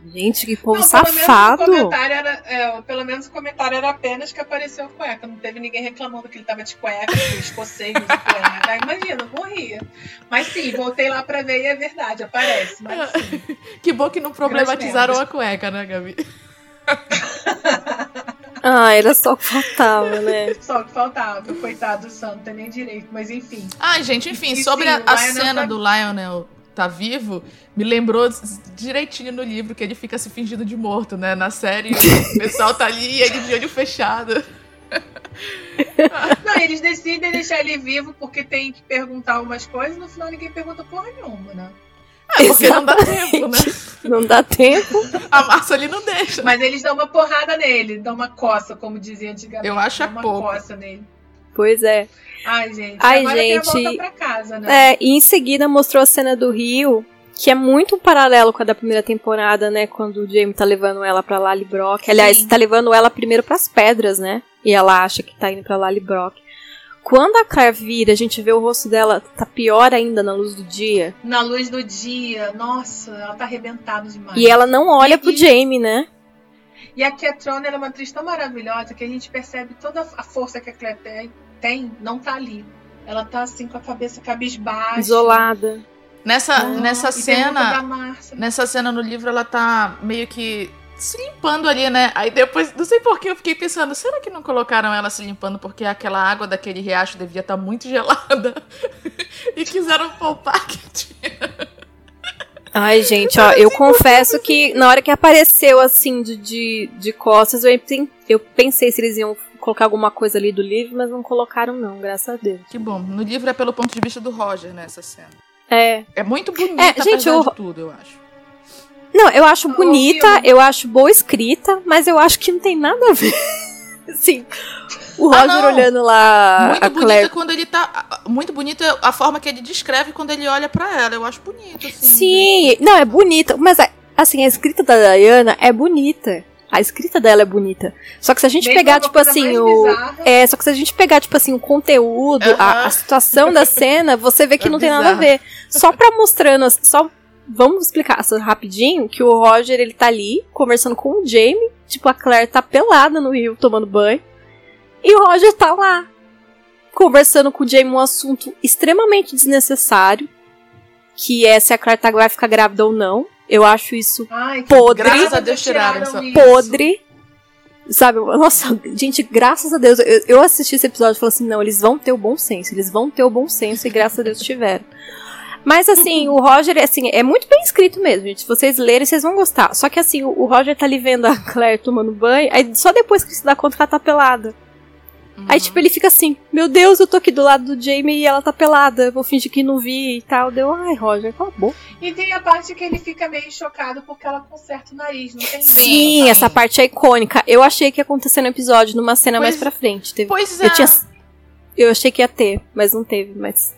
Gente, que povo não, safado. Pelo menos, era, é, pelo menos o comentário era apenas que apareceu cueca. Não teve ninguém reclamando que ele tava de cueca, de escocês de cueca. Imagina, morria. Mas sim, voltei lá pra ver e é verdade, aparece. Mas, [LAUGHS] que bom que não problematizaram a cueca, né, Gabi? [LAUGHS] Ah, era só o que faltava, né? [LAUGHS] Só o que faltava. Coitado do Sam, não tem nem direito, mas enfim. Ah, gente, enfim, e, sobre sim, a, a cena tá... do Lionel tá vivo, me lembrou direitinho no livro que ele fica se fingindo de morto, né? Na série, o [LAUGHS] pessoal tá ali e ele de olho fechado. Não, eles decidem deixar ele vivo porque tem que perguntar umas coisas e no final ninguém pergunta porra nenhuma, né? É, porque Exatamente. não dá tempo, né? Não dá tempo. A massa ali não deixa. Mas eles dão uma porrada nele, dão uma coça, como dizia antigamente. Eu acho é uma pouco. coça nele. Pois é. Ai, gente. Ai, agora gente. Tem a volta pra casa, né? É, e em seguida mostrou a cena do Rio, que é muito um paralelo com a da primeira temporada, né? Quando o Jamie tá levando ela pra Lally Brock. Aliás, Sim. tá levando ela primeiro pras pedras, né? E ela acha que tá indo pra Lally Brock. Quando a Claire vira, a gente vê o rosto dela tá pior ainda na luz do dia. Na luz do dia, nossa, ela tá arrebentada demais. E ela não olha e, pro Jamie, né? E a Ketrona é uma atriz tão maravilhosa que a gente percebe toda a força que a tem, tem não tá ali. Ela tá assim com a cabeça cabisbaixa. Isolada. Nessa, ah, nessa cena. Nessa cena no livro, ela tá meio que se limpando ali, né? Aí depois, não sei porquê, eu fiquei pensando, será que não colocaram ela se limpando porque aquela água daquele riacho devia estar tá muito gelada? [LAUGHS] e quiseram poupar que tinha. Ai, gente, ó, eu confesso que na hora que apareceu assim de, de, de costas, eu, eu pensei se eles iam colocar alguma coisa ali do livro, mas não colocaram, não, graças a Deus. Que bom. No livro é pelo ponto de vista do Roger, né, essa cena. É. É muito bonita, é, gente, eu... de tudo, eu acho. Não, eu acho bonita, eu acho boa escrita, mas eu acho que não tem nada a ver. [LAUGHS] Sim. O ah, Roger ah, olhando lá. Muito a bonita Claire. quando ele tá. Muito bonita a forma que ele descreve quando ele olha para ela. Eu acho bonito, assim. Sim, não, é bonita. Mas, assim, a escrita da Diana é bonita. A escrita dela é bonita. Só que se a gente pegar, tipo assim, o. Bizarra. É, só que se a gente pegar, tipo assim, o conteúdo, uh -huh. a, a, situação da [LAUGHS] cena, você vê que é não bizarro. tem nada a ver. Só pra mostrando, só vamos explicar rapidinho que o Roger ele tá ali conversando com o Jamie, tipo a Claire tá pelada no rio tomando banho, e o Roger tá lá conversando com o Jamie um assunto extremamente desnecessário, que é se a Claire tá, vai ficar grávida ou não. Eu acho isso Ai, podre. Graças a Deus tiraram essa podre. Sabe, nossa, gente, graças a Deus, eu, eu assisti esse episódio e falei assim: não, eles vão ter o bom senso, eles vão ter o bom senso, e graças a Deus tiveram. Mas assim, o Roger, assim, é muito bem escrito mesmo, gente. Se vocês lerem, vocês vão gostar. Só que assim, o Roger tá ali vendo a Claire tomando banho, aí só depois que se dá conta que ela tá pelada. Aí, tipo, ele fica assim, meu Deus, eu tô aqui do lado do Jamie e ela tá pelada, vou fingir que não vi e tal. Deu, ai, Roger, acabou. E tem a parte que ele fica meio chocado porque ela conserta o nariz, não tem Sim, essa parte é icônica. Eu achei que ia acontecer no episódio, numa cena pois, mais pra frente. Teve, pois é. Eu, tinha, eu achei que ia ter, mas não teve, mas...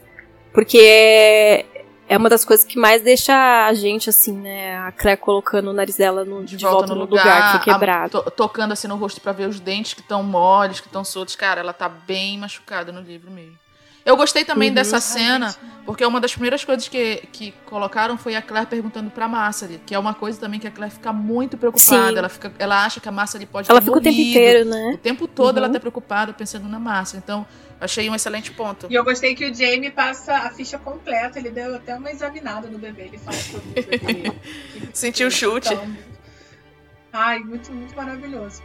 Porque é, uma das coisas que mais deixa a gente, assim, né? A Claire colocando o nariz dela no, de, de volta, volta, no, lugar, lugar, que foi quebrado. A, to, tocando assim no rosto para ver os dentes que estão moles, que estão soltos. Cara, ela tá bem machucada no livro mesmo. Eu gostei também Uhum. dessa cena, porque uma das primeiras coisas que, que colocaram foi a Claire perguntando pra Marcely, que é uma coisa também que a Claire fica muito preocupada. Sim. Ela, fica, ela acha que a Marcely pode Ela ter fica o tempo morrido. inteiro, né? O tempo todo ela Uhum. tá preocupada pensando na Marcely. Então, achei um excelente ponto. E eu gostei que o Jamie passa a ficha completa. Ele deu até uma examinada no bebê. Ele fala sobre o bebê. [LAUGHS] Sentiu o chute. Então, ai, muito, muito maravilhoso.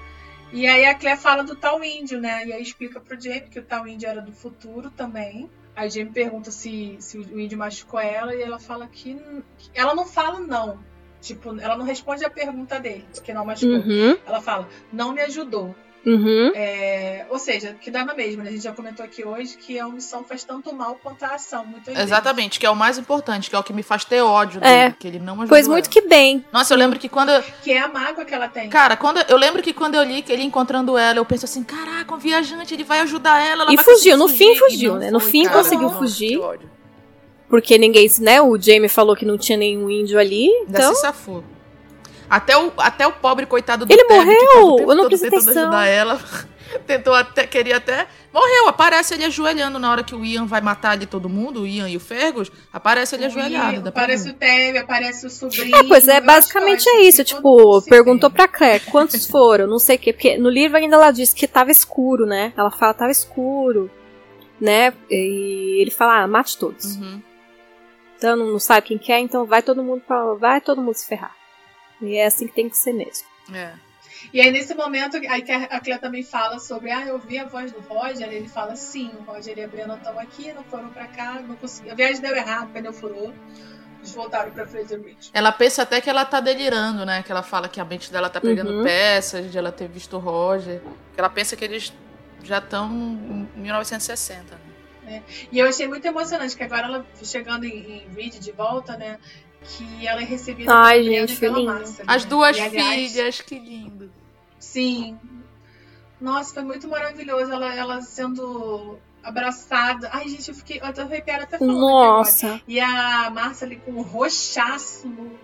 E aí a Claire fala do tal índio, né? E aí explica pro Jamie que o tal índio era do futuro também. Aí Jamie pergunta se, se o índio machucou ela e ela fala que. que- Ela não fala não. Tipo, ela não responde a pergunta dele, que não machucou. Uhum, Ela fala, não me ajudou. Uhum. É, ou seja, que dá na mesma, né? A gente já comentou aqui hoje que a omissão faz tanto mal quanto a ação, muitas vezes. Exatamente, que é o mais importante, que é o que me faz ter ódio É. dele, que ele não ajudou Pois muito ela. que bem. Nossa, eu lembro que quando. eu- Que é a mágoa que ela tem. Cara, quando eu lembro que quando eu li que ele encontrando ela, eu penso assim, caraca, um viajante, ele vai ajudar ela. ela E fugiu, no fugir. fim fugiu, não né? No foi, fim cara. conseguiu Nossa, fugir. Porque ninguém, né? O Jamie falou que não tinha nenhum índio ali. Ainda Então, se safou. Até o, até o pobre coitado do Ele que o morreu! tempo Eu não todo prestei tentando atenção. ajudar ela. [LAUGHS] Tentou até, queria até. Morreu, aparece ele ajoelhando na hora que o Ian vai matar ali todo mundo, o Ian e o Fergus. Aparece ele ajoelhado. dá pra Aparece o Teve, aparece o sobrinho. É, pois é, basicamente acho é isso. que Tipo, perguntou pra Claire quantos [LAUGHS] foram, não sei o quê. Porque no livro ainda ela diz que tava escuro, né? Ela fala tava escuro, né? E ele fala, ah, mate todos. Uhum. Então não, não sabe quem quer, então vai todo mundo pra, vai todo mundo se ferrar. E é assim que tem que ser mesmo. É. E aí, nesse momento, aí que a Clea também fala sobre, ah, eu ouvi a voz do Roger, ele fala, sim, o Roger e a Brianna estão aqui, não foram pra cá, não consegui. A viagem deu errado, o pneu furou, eles voltaram pra Fraser Ridge. Ela pensa até que ela tá delirando, né? Que ela fala que a mente dela tá pegando Uhum. peças de ela ter visto o Roger. Que ela pensa que eles já estão em 1960. né? E eu achei muito emocionante, que agora ela chegando em, em Reed de volta, né, que ela é recebida Ai, gente, pela lindo. As né? duas E, aliás, filhas, que lindo. Sim. Nossa, foi muito maravilhoso ela, ela sendo abraçada. Ai, gente, eu fiquei. Eu tô arrepiada até falando aqui agora. Nossa. E a Márcia ali com um roxaço no-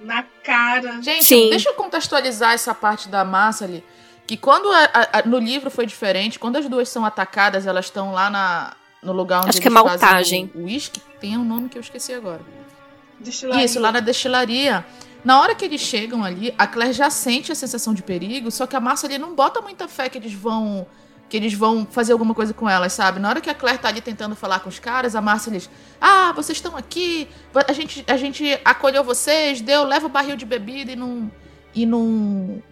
na cara. Gente, Sim. deixa eu contextualizar essa parte da massa ali. Que quando a- a- a- no livro foi diferente, quando as duas são atacadas, elas estão lá na, no lugar onde Acho que é maltagem. o uísque. Tem um nome que eu esqueci agora. Destilaria. Isso, lá na destilaria. Na hora que eles chegam ali, a Claire já sente a sensação de perigo, só que a Márcia ali não bota muita fé que eles vão que eles vão fazer alguma coisa com elas, sabe? Na hora que a Claire tá ali tentando falar com os caras, a Márcia diz: "Ah, vocês estão aqui, a gente a gente acolheu vocês, deu, leva o barril de bebida e não e não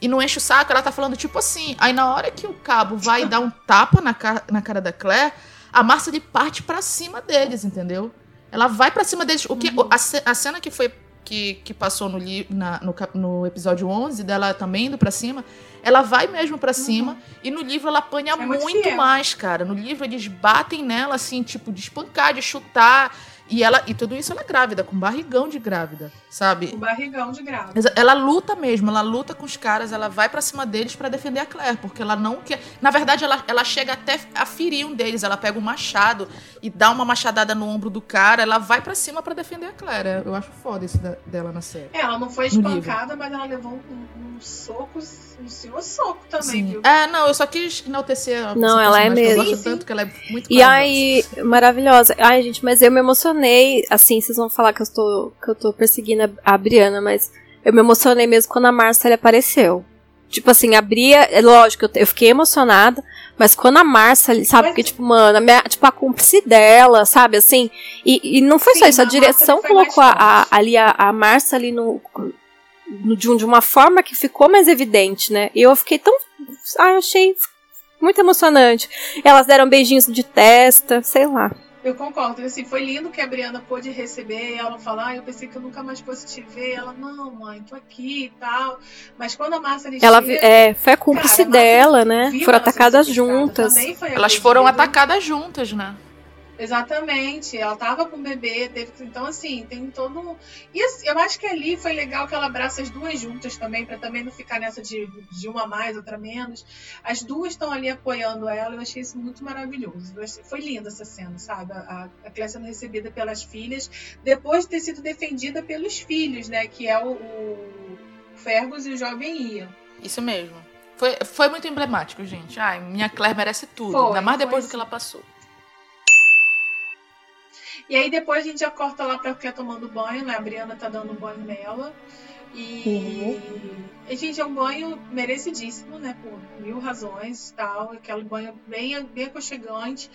e não enche o saco". Ela tá falando tipo assim. Aí na hora que o cabo vai dar um tapa na, ca- na cara da Claire, a Márcia ele parte pra cima deles, entendeu? Ela vai pra cima deles. O que, a, ce- a cena que foi que, que passou no, li, na- no, no episódio 11, dela também indo pra cima, ela vai mesmo pra cima. E no livro ela apanha É muito muito mais, cara. No livro eles batem nela, assim, tipo, de espancar, de chutar. E, ela, e tudo isso ela é grávida, com barrigão de grávida, sabe? O barrigão de grávida. Exa- Ela luta mesmo, ela luta com os caras, ela vai pra cima deles pra defender a Claire, porque ela não quer. Na verdade, ela, ela chega até a ferir um deles, ela pega um machado e dá uma machadada no ombro do cara, ela vai pra cima pra defender a Claire. Eu acho foda isso da- dela na série. É, ela não foi espancada, mas ela levou um, um soco, um senhor soco também, Sim. viu? É, não, eu só quis enaltecer a Não, ela é que Eu mesmo. gosto tanto que ela é muito E aí, maravilhosa. Ai, gente, mas eu me emocionei. Assim, vocês vão falar que eu tô, que eu tô perseguindo a, a Briana, mas eu me emocionei mesmo quando a Marcela apareceu. Tipo assim, a Bria, é lógico, eu, eu fiquei emocionada, mas quando a Marcela, sabe, porque, tipo, mano, a minha- tipo, a cúmplice dela, sabe, assim, e, e não foi Sim, só isso, a a direção colocou a, a- ali a, a Marcia ali no, no- de, um- de uma forma que ficou mais evidente, né, e eu fiquei tão, ah, achei muito emocionante. Elas deram beijinhos de testa, sei lá. Eu concordo. Assim, foi lindo que a Briana pôde receber. E ela falar, ah, eu pensei que eu nunca mais fosse te ver. Ela, não, mãe, tô aqui e tal. Mas quando a Márcia Ela chega, é, foi a cúmplice Cara, dela, né? Foram atacadas juntas. Elas foram atacadas juntas, né? Exatamente, ela tava com o bebê, teve que- então assim, tem todo um. E assim, eu acho que ali foi legal que ela abraça as duas juntas também, pra também não ficar nessa de, de uma mais, outra menos. As duas estão ali apoiando ela, eu achei isso muito maravilhoso. Foi linda essa cena, sabe? A, a sendo recebida pelas filhas, depois de ter sido defendida pelos filhos, né? Que é o, o Fergus e o jovem Ian. Isso mesmo. Foi, foi muito emblemático, gente. Ai, minha Claire merece tudo. Foi, ainda mais depois do sim. que ela passou. E aí depois a gente já corta lá pra ficar tomando banho, né? A Briana tá dando banho nela. E, e, gente, é um banho merecidíssimo, né? Por mil razões tal. Aquele banho bem, bem aconchegante.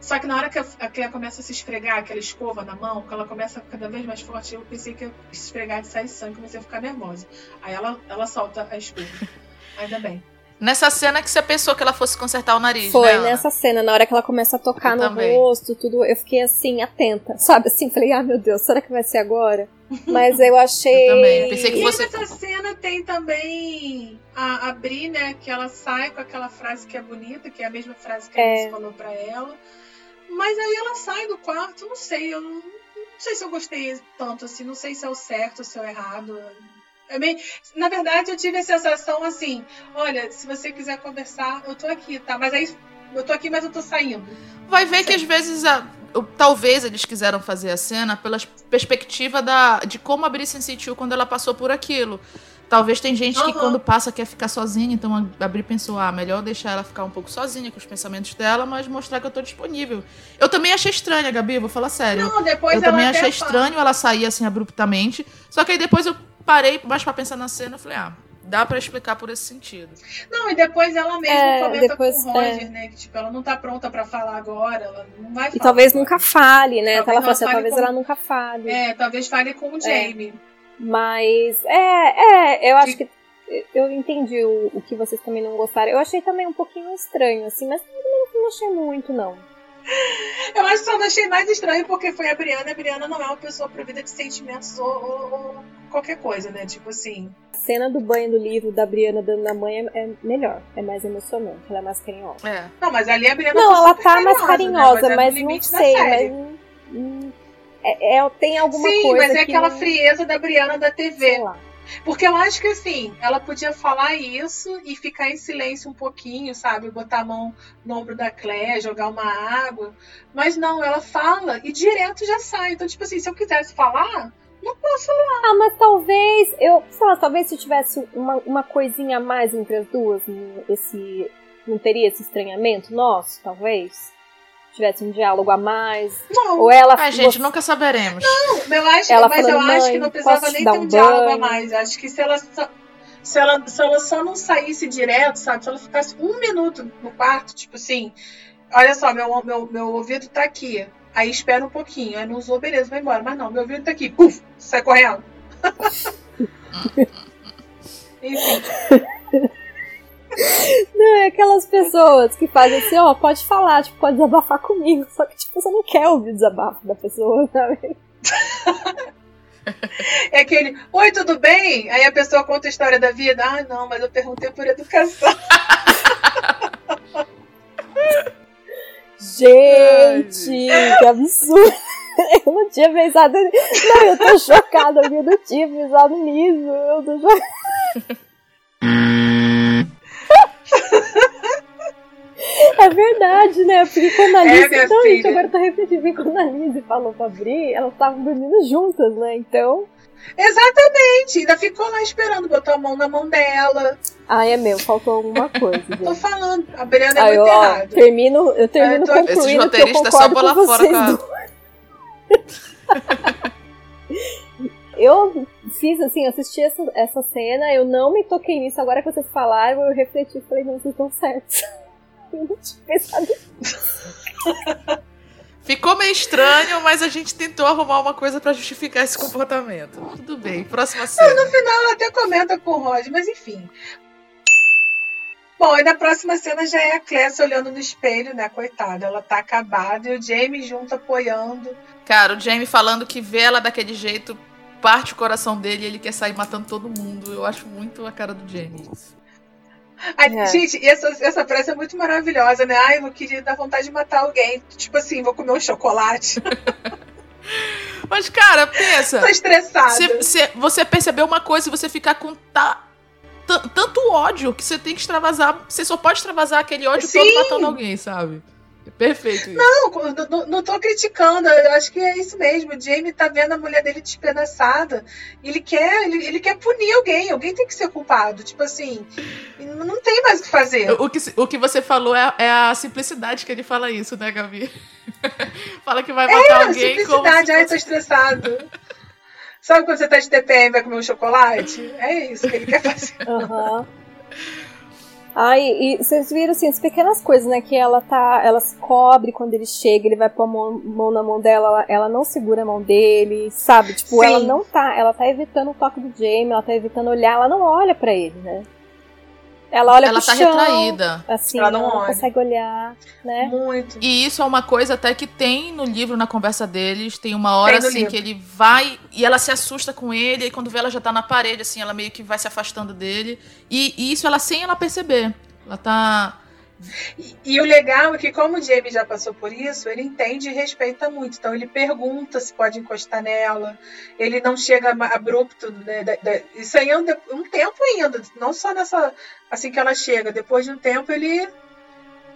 Só que na hora que a, a Claire começa a se esfregar, aquela escova na mão, que ela começa a ficar cada vez mais forte, eu pensei que ia se esfregar de sair sangue, comecei a ficar nervosa. Aí ela, ela solta a escova. [LAUGHS] Ainda bem. Nessa cena que você pensou que ela fosse consertar o nariz, Foi né, nessa cena, na hora que ela começa a tocar Eu no também. rosto, tudo, eu fiquei assim, atenta, [LAUGHS] sabe? Assim, falei, ah, meu Deus, será que vai ser agora? Mas eu achei. Eu também, pensei que E você- nessa cena tem também a, a Bri, né? Que ela sai com aquela frase que é bonita, que é a mesma frase que a É. Falou pra ela. Mas aí ela sai do quarto, não sei, eu não, não sei se eu gostei tanto assim, não sei se é o certo, se é o errado. É bem, na verdade, eu tive a sensação assim: olha, se você quiser conversar, eu tô aqui, tá? Mas aí eu tô aqui, mas eu tô saindo. Vai ver que às vezes a- talvez eles quiseram fazer a cena pela perspectiva da, de como a Bri se sentiu quando ela passou por aquilo. Talvez tem gente que Aham. quando passa quer ficar sozinha, então a- Bri pensou, ah, melhor deixar ela ficar um pouco sozinha com os pensamentos dela, mas mostrar que eu tô disponível. Eu também achei estranha, Gabi, vou falar sério. Não, depois eu também achei fala. estranho ela sair assim abruptamente. Só que aí depois eu parei mais pra pensar na cena e falei, ah, dá pra explicar por esse sentido. Não, e depois ela mesma É, comenta depois, com o Roger, né? Que tipo, ela não tá pronta pra falar agora, ela não vai E falar talvez agora. nunca fale, né? Talvez ela ela fala assim, fale talvez com- ela nunca fale. É, talvez fale com o Jamie. Mas, é, é, eu acho Que- que eu entendi o, o que vocês também não gostaram. Eu achei também um pouquinho estranho, assim, mas também não achei muito, não. Eu acho que só não achei mais estranho porque foi a Briana. A Briana não é uma pessoa provida de sentimentos ou, ou- ou qualquer coisa, né? Tipo assim. A cena do banho do livro da Briana dando na mãe é, é melhor, é mais emocionante, ela é mais carinhosa. É. Não, mas ali a Briana Não, tá ela tá mais né? carinhosa, é mas, não sei, mas. hum, é, é- tem alguma Sim, coisa. mas é que aquela não- frieza da Briana da TV. sei lá. Porque eu acho que assim, ela podia falar isso e ficar em silêncio um pouquinho, sabe? Botar a mão no ombro da Clé, jogar uma água. Mas não, ela fala e direto já sai. Então, tipo assim, se eu quisesse falar, não posso falar. Ah, mas talvez, eu, sei lá, talvez se tivesse uma, uma coisinha a mais entre as duas, hum, esse. Não teria esse estranhamento nosso, talvez? Tivesse um diálogo a mais. Não, Ou ela. Ai, gente, você- nunca saberemos. eu acho, Ela mas eu falando, acho "Mãe, que não precisava nem ter um um diálogo a banho?" mais. Acho que se ela só. Se ela, se ela só não saísse direto, sabe? Se ela ficasse um minuto no quarto, tipo assim, olha só, meu, meu, meu ouvido tá aqui. Aí espera um pouquinho. Aí não usou, beleza, vai embora. Mas não, meu ouvido tá aqui. Puf, sai correndo. [LAUGHS] Enfim. Não, é aquelas pessoas que fazem assim, ó, pode falar, tipo, pode desabafar comigo. Só que, tipo, você não quer ouvir o desabafo da pessoa, sabe? É aquele, oi, tudo bem? Aí a pessoa conta a história da vida. Ah, não, mas eu perguntei por educação. Gente, que absurdo. [LAUGHS] Eu não tinha pensado nisso. Não, eu tô chocada, eu não tinha pensado nisso. Eu tô chocada. É verdade, né? Porque quando a É, Alice. minha então, gente, agora eu tô repetindo. A Alice falou pra Bri, elas estavam dormindo juntas, né? Então. Exatamente. Ainda ficou lá esperando, botou a mão na mão dela. Ah, é meu, faltou alguma coisa. [LAUGHS] Tô falando, a Briana é muito errada. termino, eu termino Eu tô- Esses concluindo que eu roteiristas só concordo bola com fora vocês com a-. [LAUGHS] [LAUGHS] Eu fiz assim, assisti essa, essa cena, eu não me toquei nisso. Agora que vocês falaram, eu refleti e falei, não, vocês estão certos. [LAUGHS] Eu não tinha pensado [LAUGHS] Ficou meio estranho, mas a gente tentou arrumar uma coisa pra justificar esse comportamento. Tudo bem, próxima cena. Ela até comenta com o Roger, mas enfim. Bom, e na próxima cena já é a Clécia olhando no espelho, né? Coitada, ela tá acabada e o Jamie junto apoiando. Cara, o Jamie falando que vê ela daquele jeito parte o coração dele e ele quer sair matando todo mundo. Eu acho muito a cara do. Ai, É. Gente, e essa, essa frase é muito maravilhosa, né? Ai, eu queria dar vontade de matar alguém. Tipo assim, vou comer um chocolate. [LAUGHS] Mas, cara, pensa. Tô estressada. Se, se você perceber uma coisa e você ficar com ta- tan- tanto ódio que você tem que extravasar. Você só pode extravasar aquele ódio Sim. todo matando alguém, sabe? Perfeito. Isso. Não, não, não tô criticando, eu acho que é isso mesmo. O Jamie tá vendo a mulher dele despedaçada. Ele quer, ele, ele quer punir alguém, alguém tem que ser culpado. Tipo assim, não tem mais o que fazer. O que, o que você falou é, é a simplicidade que ele fala isso, né, Gabi? [LAUGHS] fala que vai matar é, alguém. Simplicidade, como ai, tô estressado. Sabe quando você tá de TPM e vai comer um chocolate? É isso que ele quer fazer. Uhum. Ai, e vocês viram assim, as pequenas coisas, né? Que ela tá. Ela se cobre quando ele chega, ele vai pôr a mão, mão na mão dela, ela, ela, não segura a mão dele, sabe? Tipo, Sim. ela não tá. Ela tá evitando o toque do Jamie, ela tá evitando olhar, ela não olha para ele, né? Ela olha ela pro tá chão, retraída. Assim, ela não, não, olha. consegue olhar, né? Muito. E isso é uma coisa até que tem no livro, na conversa deles. Tem uma hora tem assim livro. que ele vai e ela se assusta com ele, e quando vê ela já tá na parede, assim, ela meio que vai se afastando dele. E, e isso ela sem ela perceber. Ela tá. E, e, o legal é que, como o Jamie já passou por isso, ele entende e respeita muito. Então, ele pergunta se pode encostar nela. Ele não chega abrupto. Né, isso aí é um, um, tempo ainda. Não só nessa. Assim que ela chega. Depois de um tempo, ele.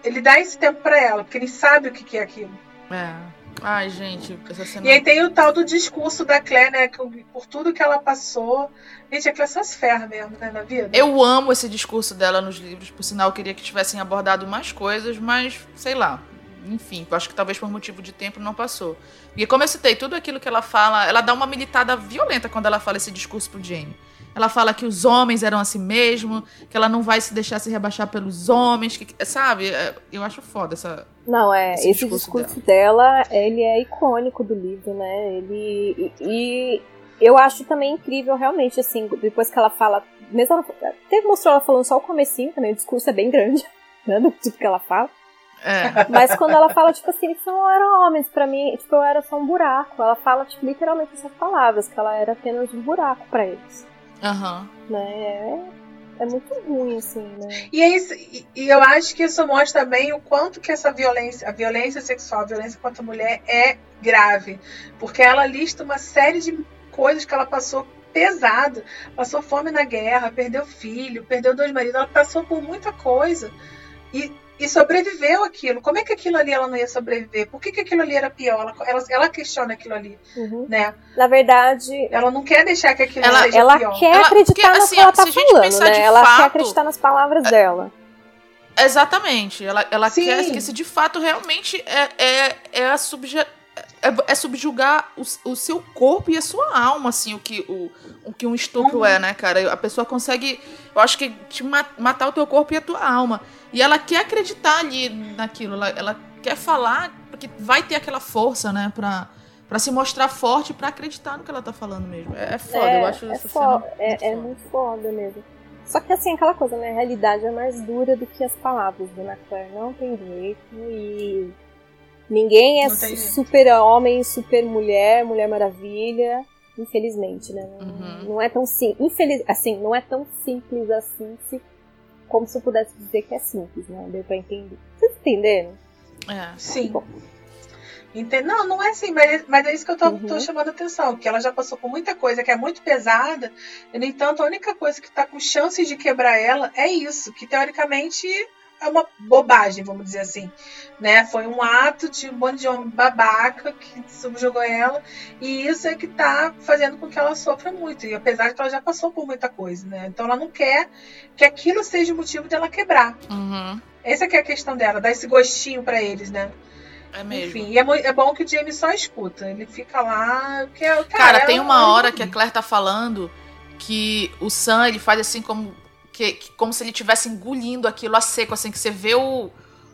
Ele dá esse tempo para ela, porque ele sabe o que, que é aquilo. É. Ai, gente, essa cena... E aí tem o tal do discurso da Claire, né? Que, por tudo que ela passou. Gente, a Claire só se ferra mesmo, né, na vida. Eu amo esse discurso dela nos livros, por sinal, eu queria que tivessem abordado mais coisas, mas sei lá. Enfim, acho que talvez por motivo de tempo não passou. E como eu citei, tudo aquilo que ela fala, ela dá uma militada violenta quando ela fala esse discurso pro Jamie. Ela fala que os homens eram assim mesmo, que ela não vai se deixar se rebaixar pelos homens, que, sabe? É, eu acho foda essa. Não, é, esse, esse discurso, discurso dela. dela. ele é icônico do livro, né? Ele. E, e, eu acho também incrível, realmente, assim, depois que ela fala. Mesmo ela, teve mostrou ela falando só o comecinho também, o discurso é bem grande, [LAUGHS] né? Do tipo que ela fala. É. Mas quando ela fala, tipo assim, eles não eram homens, pra mim, tipo, eu era só um buraco. Ela fala, tipo, literalmente essas palavras, que ela era apenas um buraco para eles. Uhum. Né? É, é muito ruim, assim, né? E, é isso, e, e, eu acho que isso mostra também o quanto que essa violência, a violência sexual, a violência contra a mulher é grave. Porque ela lista uma série de coisas que ela passou pesado. Passou fome na guerra, perdeu filho, perdeu dois maridos, ela passou por muita coisa. E e sobreviveu aquilo. Como é que aquilo ali ela não ia sobreviver? Por que, que aquilo ali era pior? Ela, ela, ela questiona aquilo ali, uhum. né? Na verdade... Ela não quer deixar que aquilo ela, seja ela pior. Quer ela quer acreditar no assim, que ela tá falando, né? Ela fato, quer acreditar nas palavras é, dela. Exatamente. Ela, ela quer que se de fato realmente é, é, é a subje é, é, subjugar o, o, seu corpo e a sua alma, assim, o que, o, o que um estupro uhum. é, né, cara? A pessoa consegue, eu acho que te matar o teu corpo e a tua alma. E ela quer acreditar ali naquilo, ela, ela quer falar, porque vai ter aquela força, né, pra, pra se mostrar forte pra acreditar no que ela tá falando mesmo. É, é foda, é, eu acho é essa foda, cena é, muito é, muito foda mesmo. Só que assim, aquela coisa, né? A realidade é mais dura do que as palavras do Claire. Não tem jeito. E ninguém é super homem, super mulher, mulher maravilha. Infelizmente, né? Uhum. Não é tão. Infeliz, assim, não é tão simples assim se como se eu pudesse dizer que é simples, né? Deu pra entender. Vocês entenderam? É. Sim. Bom. Não, não é assim, mas, mas é isso que eu tô, uhum. tô, chamando a atenção, que ela já passou por muita coisa que é muito pesada, e no entanto, a única coisa que tá com chances de quebrar ela é isso, que teoricamente é uma bobagem, vamos dizer assim, né? Foi um ato de um monte de homem babaca que subjugou ela e isso é que tá fazendo com que ela sofra muito. E apesar de que ela já passou por muita coisa, né? Então ela não quer que aquilo seja o motivo dela quebrar. Uhum. Essa é, é a questão dela, dar esse gostinho para eles, né? É mesmo. Enfim, e é, é, bom que o James só escuta. Ele fica lá. Que, cara, cara tem uma hora que a Claire tá falando que o Sam ele faz assim como que, que, como se ele estivesse engolindo aquilo a seco, assim, que você vê o,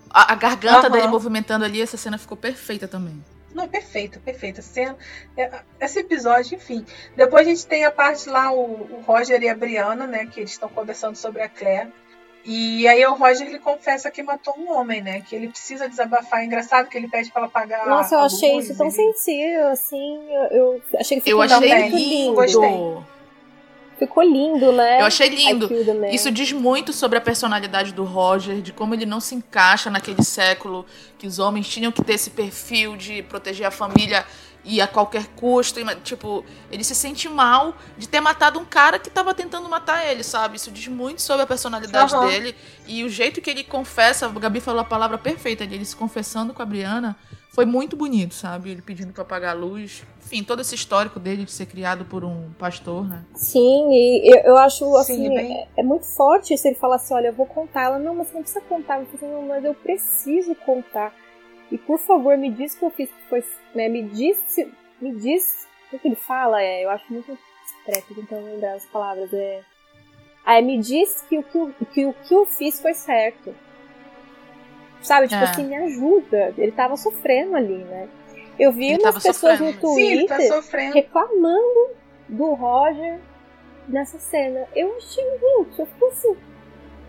a, a garganta uhum. dele movimentando ali, essa cena ficou perfeita também. Não, perfeito, perfeita. Cena, é, esse episódio, enfim. Depois a gente tem a parte lá, o, o Roger e a Brianna, né? Que eles estão conversando sobre a Claire. E aí o Roger ele confessa que matou um homem, né? Que ele precisa desabafar. É engraçado que ele pede para ela pagar. Nossa, eu achei isso tão ele... sensível, assim. Eu, eu achei que eu achei lindo. Gostei. Ficou lindo, né? Eu achei lindo. Isso diz muito sobre a personalidade do Roger, de como ele não se encaixa naquele século que os homens tinham que ter esse perfil de proteger a família e a qualquer custo. E, tipo, ele se sente mal de ter matado um cara que tava tentando matar ele, sabe? Isso diz muito sobre a personalidade Uhum. dele. E o jeito que ele confessa, a Gabi falou a palavra perfeita, ele se confessando com a Briana, foi muito bonito, sabe? Ele pedindo pra apagar a luz. Enfim, todo esse histórico dele de ser criado por um pastor, né? Sim, e eu, eu acho assim, Sim, bem- é, é muito forte se ele falar assim, olha, eu vou contar. Ela, não, mas você não precisa contar. Eu falei, não, mas eu preciso contar. E por favor, me diz que eu fiz que foi. Né, me diz se. Me diz. O que ele fala é. Eu acho muito discreto tentando lembrar as palavras. É. Aí me diz que o que, eu- que, o que eu fiz foi certo. Sabe, tipo É. assim, me ajuda. Ele tava sofrendo ali, né? Eu vi Ele umas pessoas sofrendo, no Sim, tá Twitter sofrendo. reclamando do Roger nessa cena. Eu achei, gente, eu fiquei assim,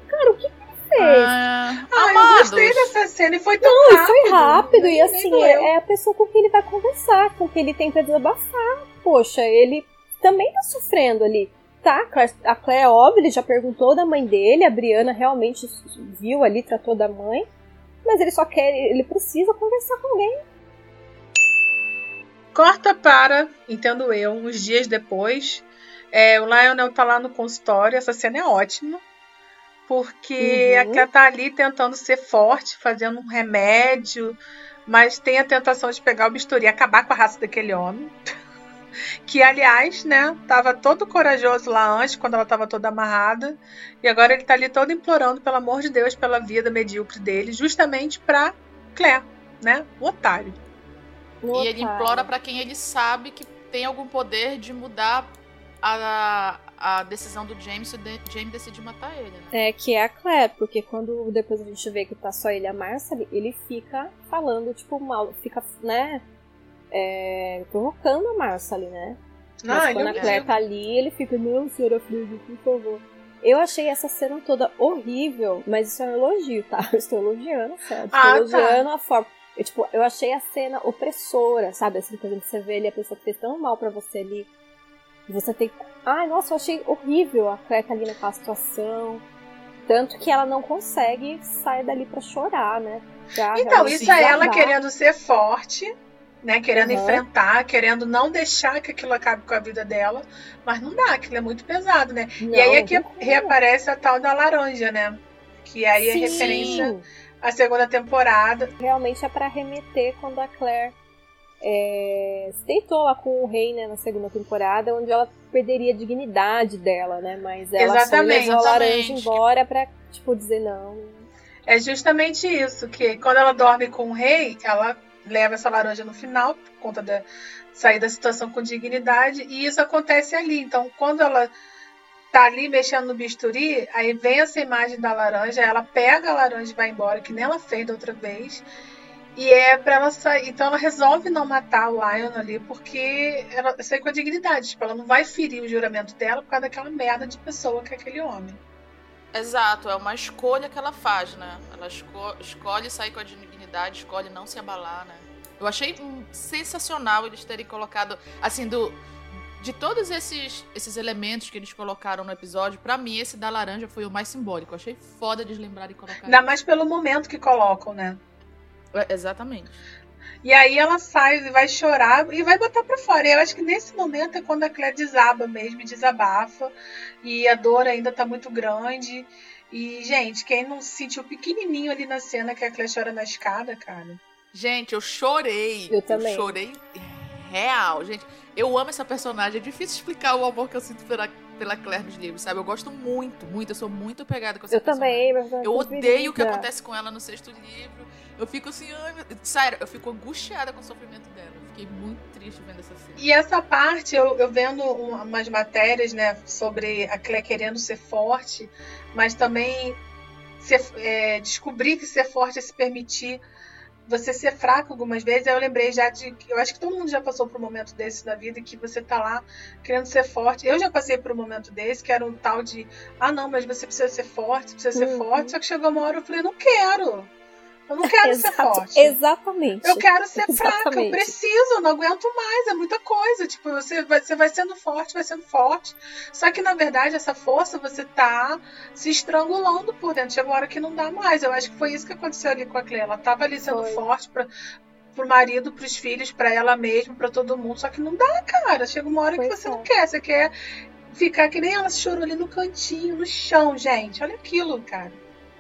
cara, o que, que ele fez? Ah, Ah, eu gostei dessa cena e foi tão Não, e rápido. foi rápido, e assim, é, é a pessoa com quem ele vai conversar, com quem ele tem pra desabafar. Poxa, ele também tá sofrendo ali. Tá, a Claire- a Claire, óbvio, ele já perguntou da mãe dele, a Briana realmente viu ali, tratou da mãe, mas ele só quer, ele precisa conversar com alguém. Corta para, entendo eu, uns dias depois. É, o Lionel tá lá no consultório, essa cena é ótima. Porque Uhum. a Claire tá ali tentando ser forte, fazendo um remédio, mas tem a tentação de pegar o bisturi e acabar com a raça daquele homem. [LAUGHS] Que, aliás, né, tava todo corajoso lá antes, quando ela tava toda amarrada. E agora ele tá ali todo implorando, pelo amor de Deus, pela vida medíocre dele, justamente pra Claire, né? O otário. No E ele otário. implora pra quem ele sabe que tem algum poder de mudar a, a decisão do James se o de- James decide matar ele, né? É, que é a Claire, porque quando depois a gente vê que tá só ele e a Marcel, ele fica falando, tipo, mal, fica, né, é, provocando a Marcel, né? Não, Mas quando a Claire tá ali, ele fica, não, senhora Frigo, por favor. Eu achei essa cena toda horrível, mas isso é um elogio, tá? [LAUGHS] Eu estou elogiando, certo? Estou Ah, tá. elogiando a forma. Eu, tipo, eu achei a cena opressora, sabe? Assim, por exemplo, você vê ali a pessoa que fez tão mal pra você ali. Você tem. Ai, nossa, eu achei horrível a Claire tá ali naquela situação. Tanto que ela não consegue sair dali pra chorar, né? Pra Então, isso é ela querendo ser forte, né? Querendo Uhum. enfrentar, querendo não deixar que aquilo acabe com a vida dela. Mas não dá, aquilo é muito pesado, né? Não, e aí é que reaparece a tal da laranja, né? Que aí é Sim. referência à segunda temporada. realmente é pra remeter quando a Claire é, se deitou lá com o rei, né, na segunda temporada, onde ela perderia a dignidade dela, né? Mas ela Exatamente, a laranja embora pra, tipo, dizer não. É justamente isso, que quando ela dorme com o rei, ela leva essa laranja no final, por conta da sair da situação com dignidade, e isso acontece ali. Então, quando ela tá ali mexendo no bisturi, aí vem essa imagem da laranja, ela pega a laranja e vai embora, que nem ela fez da outra vez. E é pra ela sair. Então ela resolve não matar o Lion ali, porque ela sai com a dignidade. Tipo, ela não vai ferir o juramento dela por causa daquela merda de pessoa que é aquele homem. Exato, é uma escolha que ela faz, né? Ela esco- escolhe sair com a escolhe não se abalar, né? Eu achei hum, sensacional eles terem colocado, assim, do de todos esses, esses elementos que eles colocaram no episódio, pra mim esse da laranja foi o mais simbólico. Eu achei foda eles lembrarem de colocar. Ainda mais pelo momento que colocam, né? É, exatamente. E aí ela sai e vai chorar e vai botar pra fora. E eu acho que nesse momento é quando a Claire desaba mesmo, e desabafa. E a dor ainda tá muito grande. E, gente, quem não se sentiu pequenininho ali na cena que a Claire chora na escada, cara. Gente, eu chorei. Eu também. chorei real. Gente, eu amo essa personagem. É difícil explicar o amor que eu sinto pela, pela Claire nos livros, sabe? Eu gosto muito, muito. Eu sou muito apegada com essa Eu personagem. também, mas Eu odeio o que acontece com ela no sexto livro. Eu fico assim, ai, meu... sério, eu fico angustiada com o sofrimento dela. Eu Fiquei muito triste vendo essa cena. E essa parte, eu, eu vendo um- umas matérias, né, sobre a Claire querendo ser forte, mas também ser, é, descobrir que ser forte é se permitir você ser fraco algumas vezes. Aí eu lembrei já de. Eu acho que todo mundo já passou por um momento desse na vida que você tá lá querendo ser forte. Eu já passei por um momento desse, que era um tal de. Ah, não, mas você precisa ser forte, precisa ser Uhum. forte. Só que chegou uma hora eu falei, não quero. Eu não quero ser forte. Exatamente. Eu quero ser fraca, eu Exatamente. preciso, eu não aguento mais, é muita coisa. Tipo, você vai, você vai sendo forte, vai sendo forte. Só que, na verdade, essa força você tá se estrangulando por dentro. Chega uma hora que não dá mais. Eu acho que foi isso que aconteceu ali com a Claire. Ela tava ali sendo Foi. forte pra, pro marido, pros filhos, para ela mesma, para todo mundo. Só que não dá, cara. Chega uma hora Pois que você é. não quer. Você quer ficar que nem ela chorou ali no cantinho, no chão, gente. Olha aquilo, cara.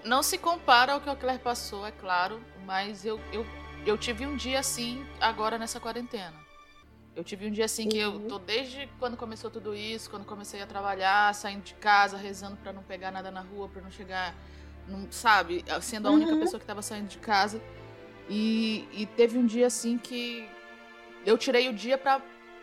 Não se compara ao que a Claire passou, é claro, mas eu, eu, eu tive um dia assim agora nessa quarentena. Eu tive um dia assim que eu Uhum. tô desde quando começou tudo isso, quando comecei a trabalhar, saindo de casa, rezando pra não pegar nada na rua, pra não chegar, não, sabe, sendo a única Uhum. pessoa que tava saindo de casa. E, e teve um dia assim que eu tirei o dia pra.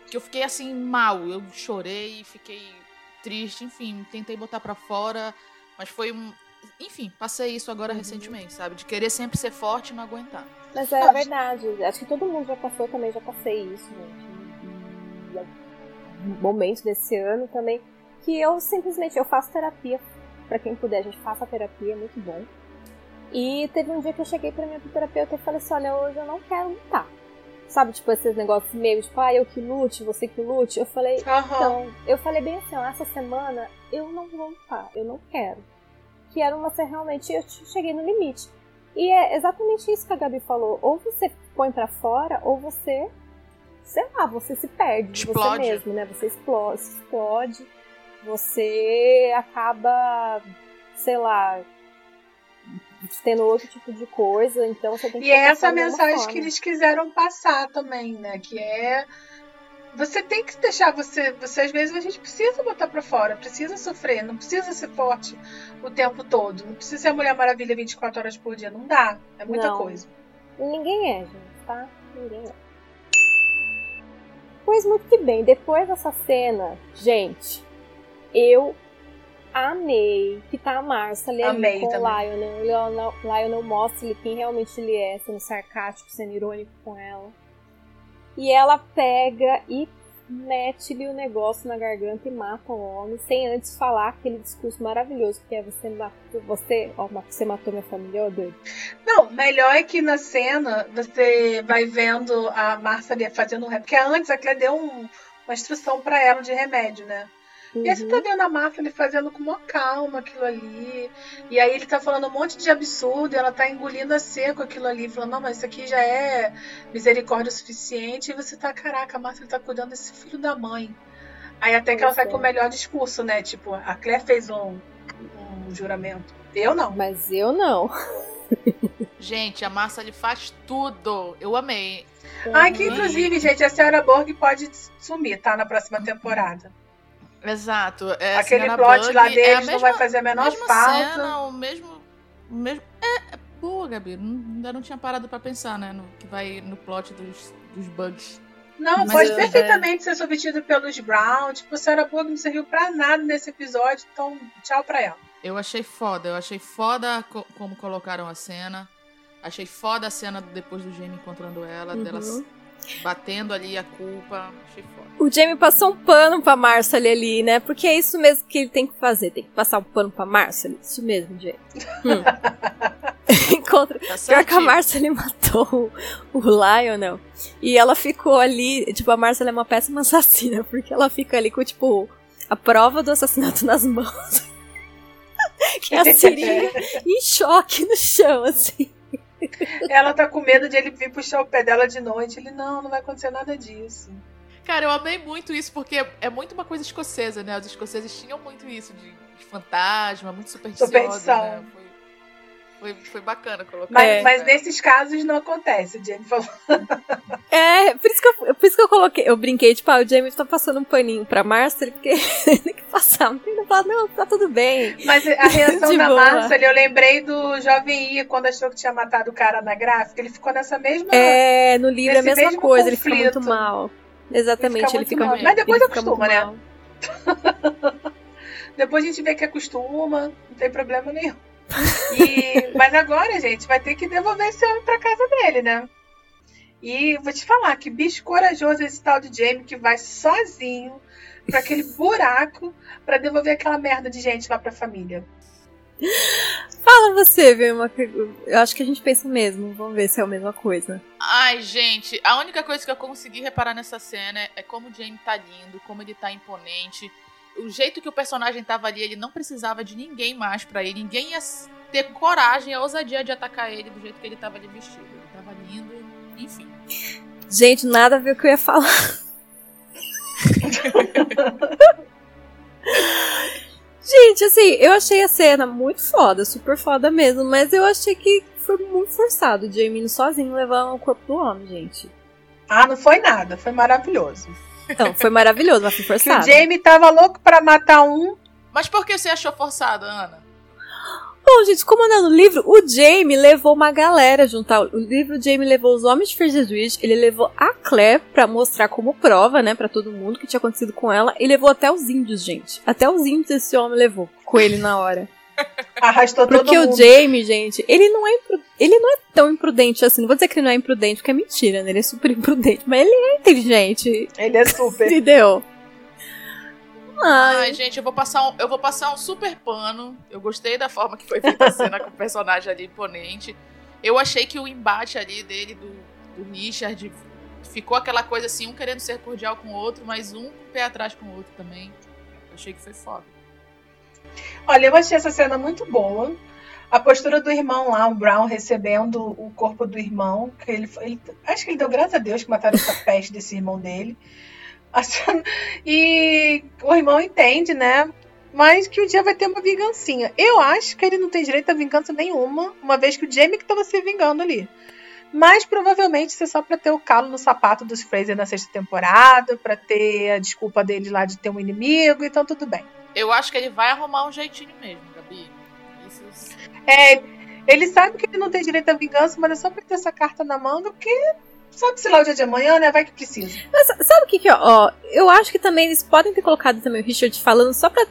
que eu fiquei assim mal. Eu chorei, fiquei triste, enfim, tentei botar pra fora, mas foi um. Enfim, passei isso agora Uhum. recentemente, sabe? De querer sempre ser forte e não aguentar. Mas é verdade. Acho que todo mundo já passou, eu também já passei isso, gente. E, e é um momento desse ano também que eu simplesmente eu faço terapia. Pra quem puder, a gente faça terapia, é muito bom. E teve um dia que eu cheguei pra minha terapeuta e falei assim: olha, hoje eu não quero lutar. Sabe, tipo, esses negócios meio, tipo, ah, eu que lute, você que lute. Eu falei, Aham. então, eu falei bem assim, ó, essa semana eu não vou lutar, eu não quero. Que era uma ser realmente, eu cheguei no limite. E é exatamente isso que a Gabi falou. Ou você põe pra fora, ou você, sei lá, você se perde de você mesmo, né? Você explode, explode, você acaba, sei lá, tendo outro tipo de coisa, então você tem que E é essa mensagem forma. que eles quiseram passar também, né? Que é. Você tem que deixar você. Você às vezes a gente precisa botar pra fora, precisa sofrer, não precisa ser forte o tempo todo. Não precisa ser a Mulher Maravilha 24 horas por dia. Não dá. É muita Não. coisa. Ninguém é, gente, tá? Ninguém é. Pois muito que bem, depois dessa cena, gente, eu amei que tá a Marcia ali Amei com o também. Lionel. Lionel, Lionel mostra ele quem realmente ele é, sendo sarcástico, sendo irônico com ela. E ela pega e mete-lhe o negócio na garganta e mata o homem, sem antes falar aquele discurso maravilhoso que é você matou, você, ó, você matou minha família, ó, doido. Não, melhor é que na cena você vai vendo a Márcia fazendo um rap. Porque antes a Clé deu um- uma instrução pra ela de remédio, né? E aí você tá Uhum. vendo a Márcia ele fazendo com uma calma aquilo ali. E aí ele tá falando um monte de absurdo e ela tá engolindo a seco aquilo ali, falando, não, mas isso aqui já é misericórdia o suficiente. E você tá, caraca, a Márcia ele tá cuidando desse filho da mãe. Aí até que ela sai é. com o melhor discurso, né? Tipo, a Claire fez um, um juramento. Eu não. Mas eu não. Gente, a Márcia ele faz tudo. Eu amei. Ai, que Uhum. inclusive, gente, a senhora Borg pode sumir, tá? Na próxima temporada. Exato. É, Aquele Senhora plot Bug lá é deles não mesma- vai fazer a menor mesma falta. cena, o mesmo. O mesmo é, é boa, Gabi. Não- Ainda não tinha parado pra pensar, né? No que vai no plot dos, dos bugs. Não, Mas pode perfeitamente ser substituído pelos Brown. Tipo, a senhora Borg não serviu pra nada nesse episódio, então tchau pra ela. Eu achei foda. Eu achei foda co- como colocaram a cena. Achei foda a cena depois do Jamie encontrando ela, Uhum. delas batendo ali a culpa. Achei foda. O Jamie passou um pano pra Marcel ali, né? Porque é isso mesmo que ele tem que fazer. Tem que passar um pano pra Marcel. Isso mesmo, Jamie. Hum. [LAUGHS] Encontra. Tá Pior que a certinho. Marcel matou o, Lionel. E ela ficou ali. Tipo, a Marcel é uma péssima assassina. [LAUGHS] Porque ela fica ali com, tipo, a prova do assassinato nas mãos. [LAUGHS] que é a seringa em choque no chão, assim. [LAUGHS] Ela tá com medo de ele vir puxar o pé dela de noite. Ele, não, não vai acontecer nada disso. Cara, eu amei muito isso, porque é muito uma coisa escocesa, né? Os escoceses tinham muito isso de, fantasma, muito supersticioso, Superstição. né? Foi, foi, bacana colocar Mas, isso, mas né? nesses casos não acontece, o Jamie falou. É, por isso que eu, por isso que eu coloquei, eu brinquei, tipo, ah, o Jamie tá passando um paninho pra Marcel, porque [LAUGHS] tem que passar. Não tem que falar, não, tá tudo bem. Mas a reação [LAUGHS] da. Márcia, eu lembrei do Jovem I, quando achou que tinha matado o cara na gráfica. Ele ficou nessa mesma. É, no livro é a mesma coisa, ele fica conflito. muito mal. Exatamente, ele Ele fica, fica muito muito mal. Mas depois ele fica acostuma, né? [LAUGHS] Depois a gente vê que acostuma, não tem problema nenhum. E- mas agora, gente, vai ter que devolver esse homem pra casa dele, né? E vou te falar que bicho corajoso esse tal de Jamie que vai sozinho pra aquele [LAUGHS] buraco pra devolver aquela merda de gente lá pra família. Fala você, viu? Uma... Eu acho que a gente pensa o mesmo. Vamos ver se é a mesma coisa. Ai, gente, a única coisa que eu consegui reparar nessa cena é- é como o Jamie tá lindo, como ele tá imponente. O jeito que o personagem tava ali, ele não precisava de ninguém mais pra ele. Ninguém ia ter coragem, a ousadia de atacar ele do jeito que ele tava ali vestido. Ele tava lindo. Enfim. Gente, nada a ver o que eu ia falar. [LAUGHS] Gente, assim, eu achei a cena muito foda, super foda mesmo, mas eu achei que foi muito forçado o Jamie sozinho levar o corpo do homem, gente. Ah, não foi nada, foi maravilhoso. Então, foi maravilhoso, mas foi Que o forçado. Jamie tava louco pra matar um. Mas por que você achou forçado, Ana? Bom, gente, como não no livro, o Jamie levou uma galera junto ao... O livro, o Jamie levou os homens de Ridge, ele levou a Claire pra mostrar como prova, né, pra todo mundo o que tinha acontecido com ela, e levou até os índios, gente. Até os índios esse homem levou com ele na hora. Arrastou todo Porque mundo. o Jamie, gente, ele não é ele não é tão imprudente assim. Não vou dizer que ele não é imprudente, porque é mentira, né? Ele é super imprudente, mas ele é inteligente, Ele é super. entendeu? Ai, Ai, gente, eu vou passar um, eu vou passar um super pano. Eu gostei da forma que foi feita a cena com o personagem ali imponente. Eu achei que o embate ali dele do, do Richard ficou aquela coisa assim, um querendo ser cordial com o outro, mas um com o pé atrás com o outro também. Eu achei que foi foda. Olha, eu achei essa cena muito boa. A postura do irmão lá, o Brown, recebendo o corpo do irmão. Que ele, ele- acho que ele deu graças a Deus que mataram essa [LAUGHS] peste desse irmão dele. E o irmão entende, né? Mas que um dia vai ter uma vingancinha. Eu acho que ele não tem direito a vingança nenhuma, uma vez que o Jamie que estava se vingando ali. Mas provavelmente isso é só pra ter o calo no sapato dos Fraser na sexta temporada, pra ter a desculpa dele lá de ter um inimigo, então tudo bem. Eu acho que ele vai arrumar um jeitinho mesmo, Gabi. Isso. É, ele sabe que ele não tem direito à vingança, mas é só pra ter essa carta na manga, porque sabe-se lá o dia de amanhã, né? Vai que precisa. Mas sabe o que que, ó, ó, eu acho que também eles podem ter colocado também o Richard falando só pra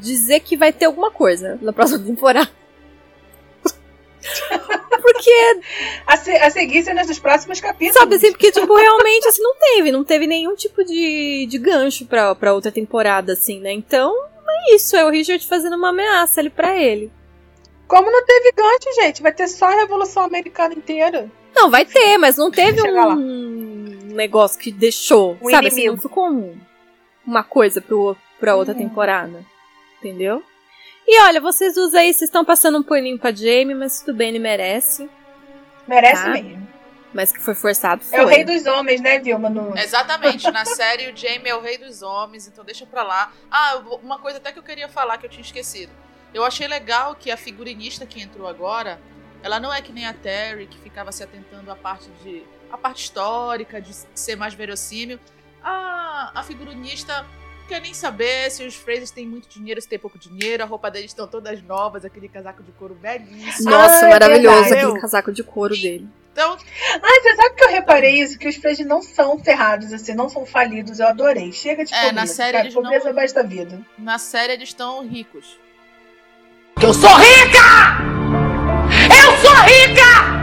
dizer que vai ter alguma coisa na próxima [LAUGHS] temporada. [LAUGHS] porque, A, se- a seguir cenas dos próximos capítulos. sabe assim, porque, tipo, realmente, assim, não teve, não teve nenhum tipo de, de gancho pra, pra outra temporada, assim, né? Então, é isso, é o Richard fazendo uma ameaça ali pra ele. Como não teve gancho, gente? Vai ter só a Revolução Americana inteira. Não, vai ter, mas não teve lá. um negócio que deixou, Um sabe? Assim, inimigo. não ficou um- uma coisa pro, pra outra Hum. temporada. Entendeu? E olha, vocês usam aí, vocês estão passando um paninho pra Jamie, mas tudo bem, ele merece. Merece Tá. mesmo. Mas que foi forçado foi. É o rei dos homens, né, Vilma? No... Exatamente, na [LAUGHS] série o Jamie é o rei dos homens, então deixa pra lá. Ah, uma coisa até que eu queria falar que eu tinha esquecido. Eu achei legal que a figurinista que entrou agora, ela não é que nem a Terry, que ficava se atentando à parte de. a parte histórica, de ser mais verossímil. A, a figurinista não quer nem saber se os Frasers têm muito dinheiro, se tem pouco dinheiro, a roupa deles estão todas novas, aquele casaco de couro belíssimo. Nossa, Ah, é maravilhoso verdade. aquele casaco de couro dele. Então, Ai, você sabe que eu reparei isso? Que os Fraser não são ferrados, assim, não são falidos. Eu adorei. Chega de É, pobreza. na série cara. eles Pobreza não- basta vida. na série eles estão ricos. Eu sou rica! Eu sou rica!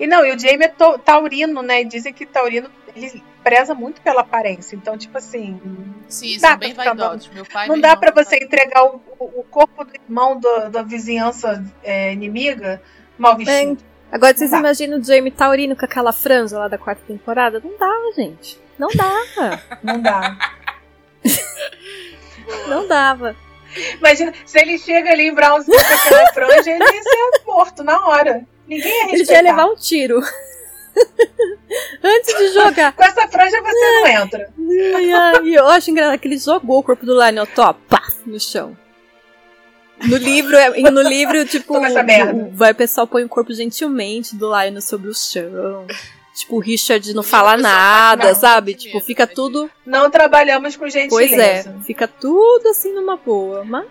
E não, e o Jamie é taurino, né? E dizem que taurino, ele preza muito pela aparência. Então, tipo assim, Sim, são pra bem vaidosos. Meu pai não dá são você entregar o, o- corpo do irmão do- da vizinhança é, inimiga mal vestido. Agora vocês dá. imaginam o Jamie Taurino com aquela franja lá da quarta temporada? Não dava, gente. Não dava. [LAUGHS] Não dá. [LAUGHS] não dava. Imagina, se ele chega ali em Brownzinho com aquela franja, ele ia ser morto na hora. Ninguém ia Ele já ia respeitar. levar um tiro. [LAUGHS] Antes de jogar. Com essa franja você não entra. Ai, ai, eu acho engraçado que ele jogou o corpo do Lionel top, pá, no chão. No livro, é- no livro, tipo, vai o pessoal põe o corpo gentilmente do Lionel sobre o chão. Tipo, o Richard não fala pessoal nada, não, sabe? de Tipo, medo, fica tudo. Não trabalhamos com gentileza. Pois é, fica tudo assim numa boa, mas.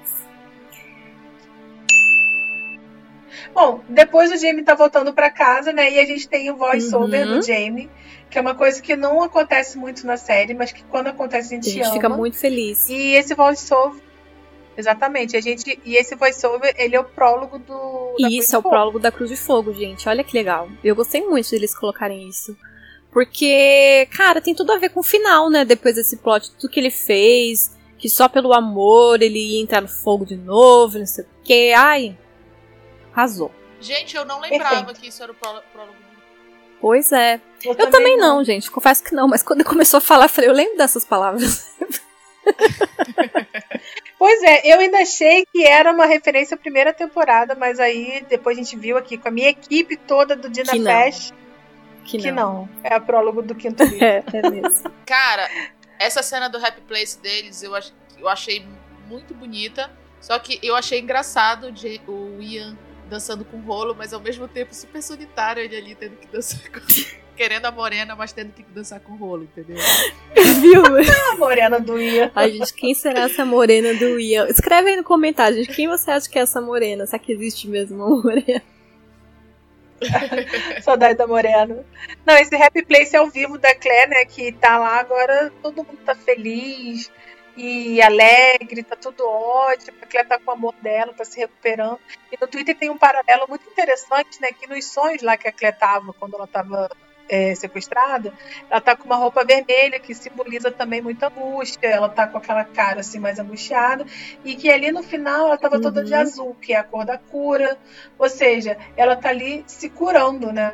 Bom, depois o Jamie tá voltando pra casa, né? E a gente tem o voice-over Uhum. do Jamie, que é uma coisa que não acontece muito na série, mas que quando acontece a A gente, gente ama. fica muito feliz. E esse voice-over. Exatamente, a gente. E esse voice-over, ele é o prólogo do. E isso é o prólogo da Cruz de Fogo, gente. Olha que legal. Eu gostei muito deles colocarem isso. Porque, cara, tem tudo a ver com o final, né? Depois desse plot, tudo que ele fez. Que só pelo amor ele ia entrar no fogo de novo, não sei o quê. Ai, arrasou. Gente, eu não lembrava Perfeito. que isso era o pró- prólogo. Pois é. Eu também não, gente. Confesso que não. Mas quando ele começou a falar, eu falei, eu lembro dessas palavras. [LAUGHS] Pois é, eu ainda achei que era uma referência à primeira temporada, mas aí depois a gente viu aqui com a minha equipe toda do Dina Que não. Fest Que que não. não. É a prólogo do quinto livro. [LAUGHS] É, é mesmo. Cara, essa cena do Happy Place deles eu, ach- eu achei muito bonita. Só que eu achei engraçado de- o Ian dançando com rolo, mas ao mesmo tempo super solitário ele ali tendo que dançar com. [LAUGHS] Querendo a morena, mas tendo que dançar com rolo, entendeu? [LAUGHS] Viu? A morena do Ia. Ai, gente, quem será essa morena do Ian? Escreve aí no comentário, gente, quem você acha que é essa morena? Será que existe mesmo uma morena? [LAUGHS] Saudade da morena. Não, esse Happy Place ao vivo da Claire, né? Que tá lá agora, todo mundo tá feliz e alegre, tá tudo ótimo. A Claire tá com o amor dela, tá se recuperando. E no Twitter tem um paralelo muito interessante, né? Que nos sonhos lá que a Claire tava, quando ela tava é, sequestrada, ela tá com uma roupa vermelha que simboliza também muita angústia. Ela tá com aquela cara assim mais angustiada. E que ali no final ela tava toda de Uhum. azul, que é a cor da cura. Ou seja, ela tá ali se curando, né?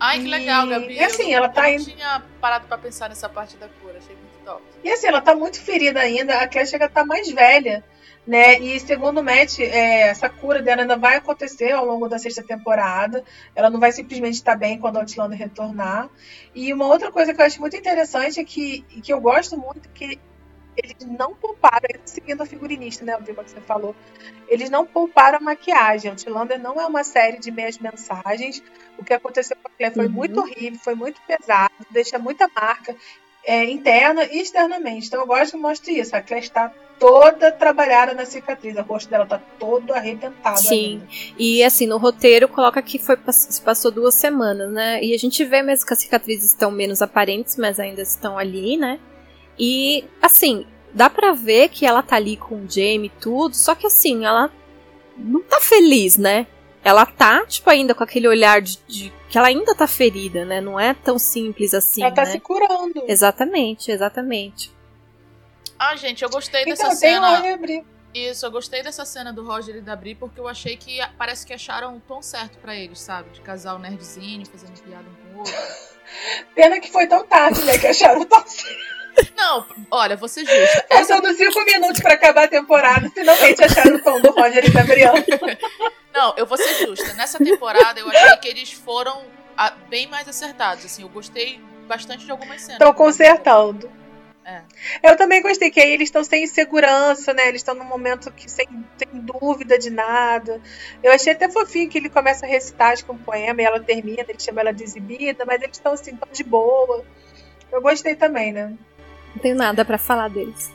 Ai, que legal, E- Gabi. e assim, eu, ela tá eu não indo- tinha parado pra pensar nessa parte da cura, achei muito top. E assim, ela tá muito ferida ainda, a Claire chega a estar mais velha, né? E segundo o Matt, é, essa cura dela ainda vai acontecer ao longo da sexta temporada. Ela não vai simplesmente estar bem quando a Outlander retornar. E uma outra coisa que eu acho muito interessante é que, e que eu gosto muito, que eles não pouparam, seguindo a figurinista, né, Vilma, que você falou, eles não pouparam a maquiagem. Outlander não é uma série de meias mensagens. O que aconteceu com a Claire foi Uhum. muito horrível, foi muito pesado, deixa muita marca é, interna e externamente. Então eu gosto que mostre isso. A Claire está toda trabalhada na cicatriz, o rosto dela está todo arrebentado. Sim. ainda. E assim, no roteiro coloca que foi, se passou duas semanas, né? E a gente vê mesmo que as cicatrizes estão menos aparentes, mas ainda estão ali, né? E assim, dá pra ver que ela tá ali com o Jamie e tudo, só que assim, ela não tá feliz, né? Ela tá, tipo, ainda com aquele olhar de, de- que ela ainda tá ferida, né? Não é tão simples assim, ela está né? se curando. Exatamente, exatamente. Ah, gente, eu gostei dessa Então cena. Isso, eu gostei dessa cena do Roger e da Bri porque eu achei que parece que acharam o tom certo pra eles, sabe? De casal nerdzinho, fazendo piada um com o outro. [LAUGHS] Pena que foi tão tarde, né? Que acharam tão Não, olha, vou ser justa. Essa, Faltando cinco minutos para acabar a temporada, finalmente acharam o tom do Roger e da Brianna. não, eu vou ser justa. Nessa temporada eu achei que eles foram ah, bem mais acertados. Assim, eu gostei bastante de algumas cenas. Estão consertando. É. Eu também gostei que aí eles estão sem insegurança, né? Eles estão num momento que sem, sem dúvida de nada. Eu achei até fofinho que ele começa a recitar acho que um poema e ela termina, ele chama ela de exibida, mas eles estão assim, tão de boa. Eu gostei também, né? Não tenho nada pra falar deles.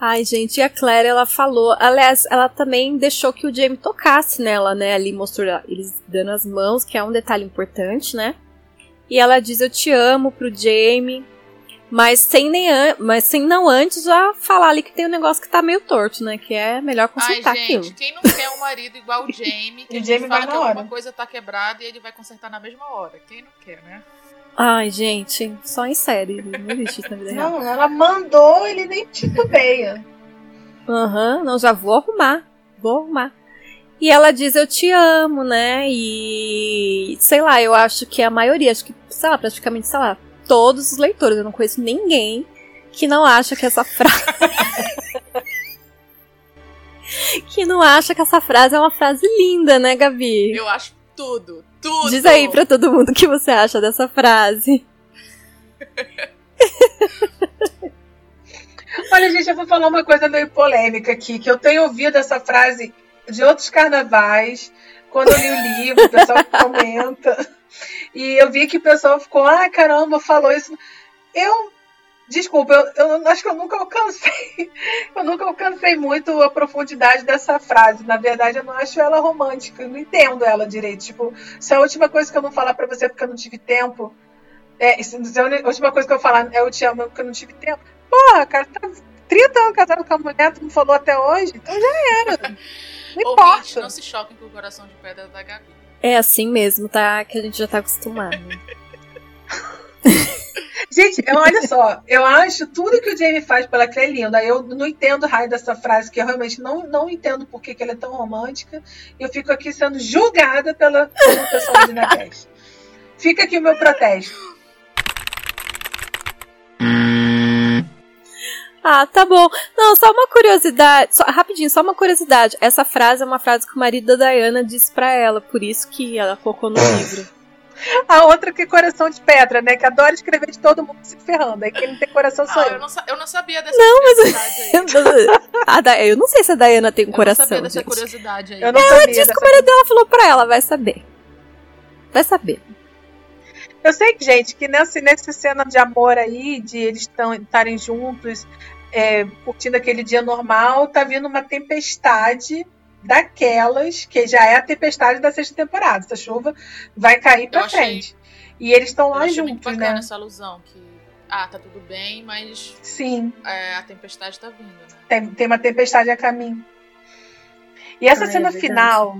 Ai, gente, e a Claire, ela falou. Aliás, ela também deixou que o Jamie tocasse nela, né? Ali mostrou eles dando as mãos, que é um detalhe importante, né? E ela diz eu te amo pro Jamie. Mas sem, nem mas sem não antes já falar ali que tem um negócio que tá meio torto, né? Que é melhor Ai, consertar gente, aquilo. quem não quer um marido igual o [LAUGHS] Jamie, que E a o gente Jamie fala vai que na hora. alguma coisa tá quebrada e ele vai consertar na mesma hora. Quem não quer, né? Ai, gente, só em série. Não existe isso na vida real. Não, ela mandou, ele nem titubeia. Aham, não, já vou arrumar. Vou arrumar. E ela diz eu te amo, né? E sei lá, eu acho que a maioria, acho que, sei lá, praticamente, sei lá, todos os leitores, eu não conheço ninguém que não acha que essa frase. [LAUGHS] que não acha que essa frase é uma frase linda, né, Gabi? Eu acho tudo, tudo. Diz aí pra todo mundo o que você acha dessa frase. [LAUGHS] Olha, gente, eu vou falar uma coisa meio polêmica aqui, que eu tenho ouvido essa frase de outros carnavais, quando eu li o livro, o pessoal [LAUGHS] comenta. E eu vi que o pessoal ficou, ah, caramba, falou isso. Eu, desculpa, eu, eu acho que eu nunca alcancei, [LAUGHS] eu nunca alcancei muito a profundidade dessa frase. Na verdade, eu não acho ela romântica, eu não entendo ela direito. Tipo, se a última coisa que eu não falar pra você é porque eu não tive tempo, é, se se a última coisa que eu falar é eu te amo porque eu não tive tempo, Porra, cara, tá 30 anos casado com a mulher, tu não falou até hoje, então já era. [LAUGHS] Não importa. não se choquem com o coração de pedra da Gabi. É assim mesmo, tá? Que a gente já tá acostumado. [LAUGHS] Gente, eu- olha só, eu acho tudo que o Jamie faz pela Claire lindo. Aí eu não entendo o raio dessa frase, que eu realmente não, não entendo por que, que ela é tão romântica. E eu fico aqui sendo julgada pela, pelo pessoal de Nacast. Fica aqui o meu protesto. Ah, tá bom. Não, só uma curiosidade. Só, rapidinho, só uma curiosidade. Essa frase é uma frase que o marido da Diana disse pra ela, por isso que ela colocou no [LAUGHS] livro. A outra que é coração de pedra, né? Que adora escrever de todo mundo se ferrando. Aí quem não tem coração sou Ah, eu. eu, não, eu não sabia dessa Não, mas- curiosidade aí. [LAUGHS] A Da- eu não sei se a Diana tem um Eu coração, não sabia dessa gente. curiosidade aí. Eu não Ela sabia disse que dessa o marido dela falou pra ela, vai saber. Vai saber. Eu sei que, gente, que nessa, nessa cena de amor aí, de eles estarem juntos, é, curtindo aquele dia normal, tá vindo uma tempestade daquelas, que já é a tempestade da sexta temporada. Essa chuva vai cair achei- frente. E eles estão lá muito juntos, bacana né? essa alusão, que, ah, tá tudo bem, mas Sim, é, a tempestade tá vindo, né? tem, tem uma tempestade a caminho. E essa Ah, é cena verdade. final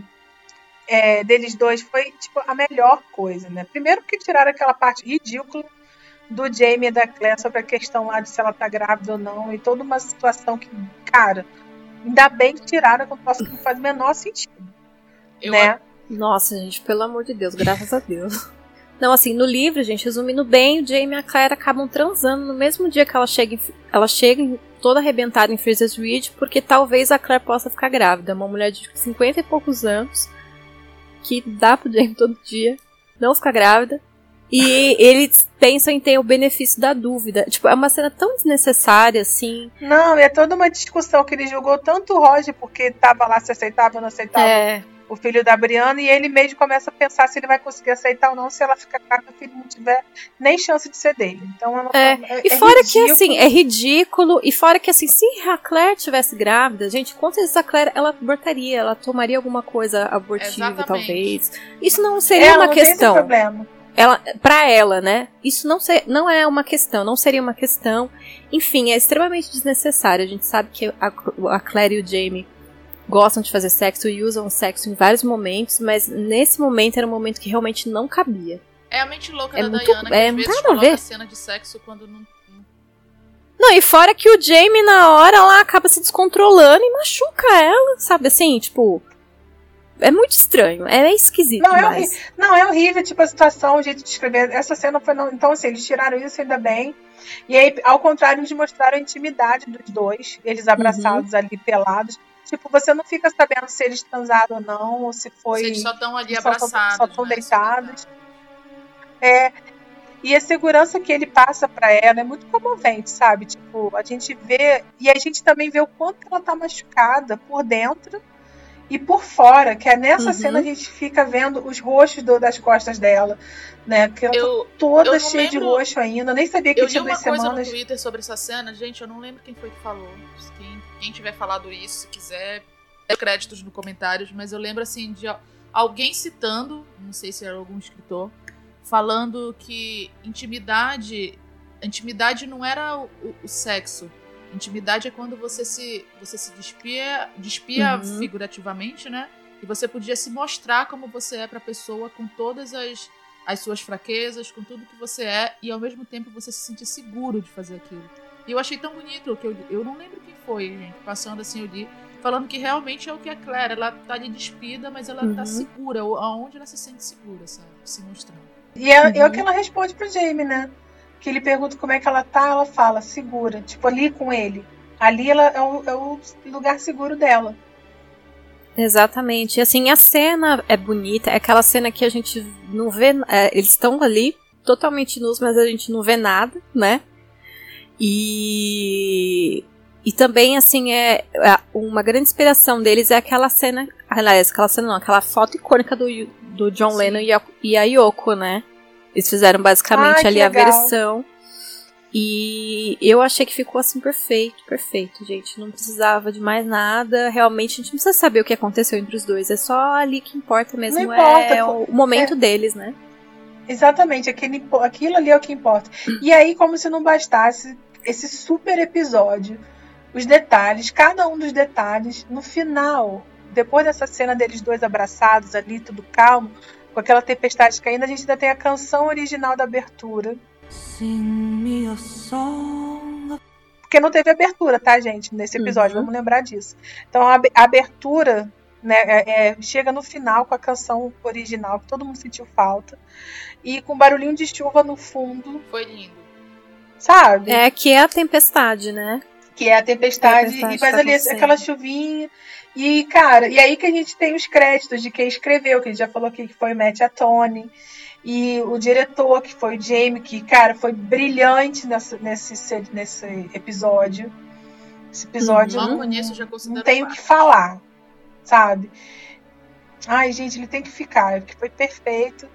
é, deles dois foi tipo a melhor coisa, né? Primeiro que tiraram aquela parte ridícula do Jamie e da Claire sobre a questão lá de se ela tá grávida ou não, e toda uma situação que, cara, ainda bem que tiraram, que eu posso que não faz o menor sentido. Eu, né? Nossa, gente, pelo amor de Deus, graças a Deus. Não, assim, no livro, gente, resumindo bem, o Jamie e a Claire acabam transando no mesmo dia que ela chega, em, ela chega em- toda arrebentada em Freezer's Ridge, porque talvez a Claire possa ficar grávida. Uma mulher de 50 e poucos anos, que dá pro Jamie todo dia, não ficar grávida. E eles pensam em ter o benefício da dúvida. Tipo, é uma cena tão desnecessária, assim. Não, e é toda uma discussão que ele julgou tanto o Roger porque tava lá se aceitava ou não aceitava É, o filho da Brianna, e ele mesmo começa a pensar se ele vai conseguir aceitar ou não, se ela ficar cá que o filho não tiver nem chance de ser dele. Então é É, E é fora que, assim, é ridículo. E fora que, assim, se a Claire tivesse grávida, gente, com certeza a Claire, ela abortaria, ela tomaria alguma coisa abortiva, Exatamente. É, talvez. Isso não seria Ela uma não tem esse questão. problema. Ela, para ela, né? Isso não, ser, não é uma questão, não seria uma questão. Enfim, é extremamente desnecessário. A gente sabe que a, a Claire e o Jamie gostam de fazer sexo e usam o sexo em vários momentos, mas nesse momento era um momento que realmente não cabia. É a mente louca É da muito- Diana que é, às vezes coloca ver. cena de sexo quando não. não- Não, e fora que o Jamie, na hora, lá acaba se descontrolando e machuca ela, sabe assim? Tipo. É muito estranho, é esquisito Não, é demais. Não, é horrível, tipo, a situação, o jeito de escrever. Essa cena foi. Não... Então, assim, eles tiraram isso ainda bem. E aí, ao contrário, eles mostraram a intimidade dos dois, eles abraçados ali, pelados. Tipo, você não fica sabendo se eles transaram ou não, ou se foi. Se eles só estão ali abraçados. só tão né? deitados. É. E a segurança que ele passa pra ela é muito comovente, sabe? Tipo, a gente vê. E a gente também vê o quanto ela tá machucada por dentro e por fora. Que é nessa Uhum. cena a gente fica vendo os roxos do- das costas dela, né? Que ela tá Eu, toda eu cheia de lembro- roxo ainda. Eu nem sabia que eu li tinha uma duas coisa semanas. no Twitter sobre essa cena, gente, eu não lembro quem foi que falou. Quem, quem tiver falado isso, se quiser, dê créditos no comentários, mas eu lembro assim de al- alguém citando, não sei se era algum escritor, falando que intimidade, intimidade não era o- o sexo. Intimidade é quando você se você se despia, despia Uhum. figurativamente, né? E você podia se mostrar como você é pra pessoa com todas as as suas fraquezas, com tudo que você é, e ao mesmo tempo você se sentir seguro de fazer aquilo. E eu achei tão bonito que eu, eu não lembro quem foi, gente, passando assim eu li, falando que realmente é o que a Claire, ela tá ali despida, mas ela tá Uhum. segura, ou- aonde ela se sente segura, sabe? Se mostrando. E é, é Uhum. o que ela responde pro Jamie, né? Que ele pergunta como é que ela tá, ela fala, segura. Tipo, ali com ele. Ali ela é o, é o lugar seguro dela. Exatamente. E assim, a cena é bonita, é aquela cena que a gente não vê. é, eles estão ali, totalmente nus, mas a gente não vê nada, né? E. E também, assim, é é uma grande inspiração deles é aquela cena. Aliás, aquela cena não, aquela foto icônica do, do John. Lennon e a, e a Yoko, né? Eles fizeram basicamente que ali a legal. versão. E eu achei que ficou assim perfeito, perfeito, gente. Não precisava de mais nada. Realmente, a gente não precisa saber o que aconteceu entre os dois. É só ali que importa mesmo. Não importa, é o momento deles, né? Exatamente, aquele, aquilo ali é o que importa. E aí, como se não bastasse esse super episódio, os detalhes, cada um dos detalhes, no final, depois dessa cena deles dois abraçados ali, tudo calmo, com aquela tempestade caindo, a gente ainda tem a canção original da abertura. Sing me a song of Porque não teve abertura, tá, gente, nesse episódio, Uhum. vamos lembrar disso. Então a ab- a abertura né, é- é- chega no final com a canção original, que todo mundo sentiu falta. E com barulhinho de chuva no fundo, Foi lindo. sabe? É que é a tempestade, né? que é a tempestade, Tempestade e faz tá ali acontecendo. aquela chuvinha. E, cara, e aí que a gente tem os créditos de quem escreveu, que a gente já falou aqui que foi o Matt Atone. E o diretor, que foi o Jamie, que, cara, foi brilhante nesse, se- nesse episódio. Esse episódio não, nisso já não tenho o que falar, sabe? Ai, gente, ele tem que ficar, porque foi perfeito.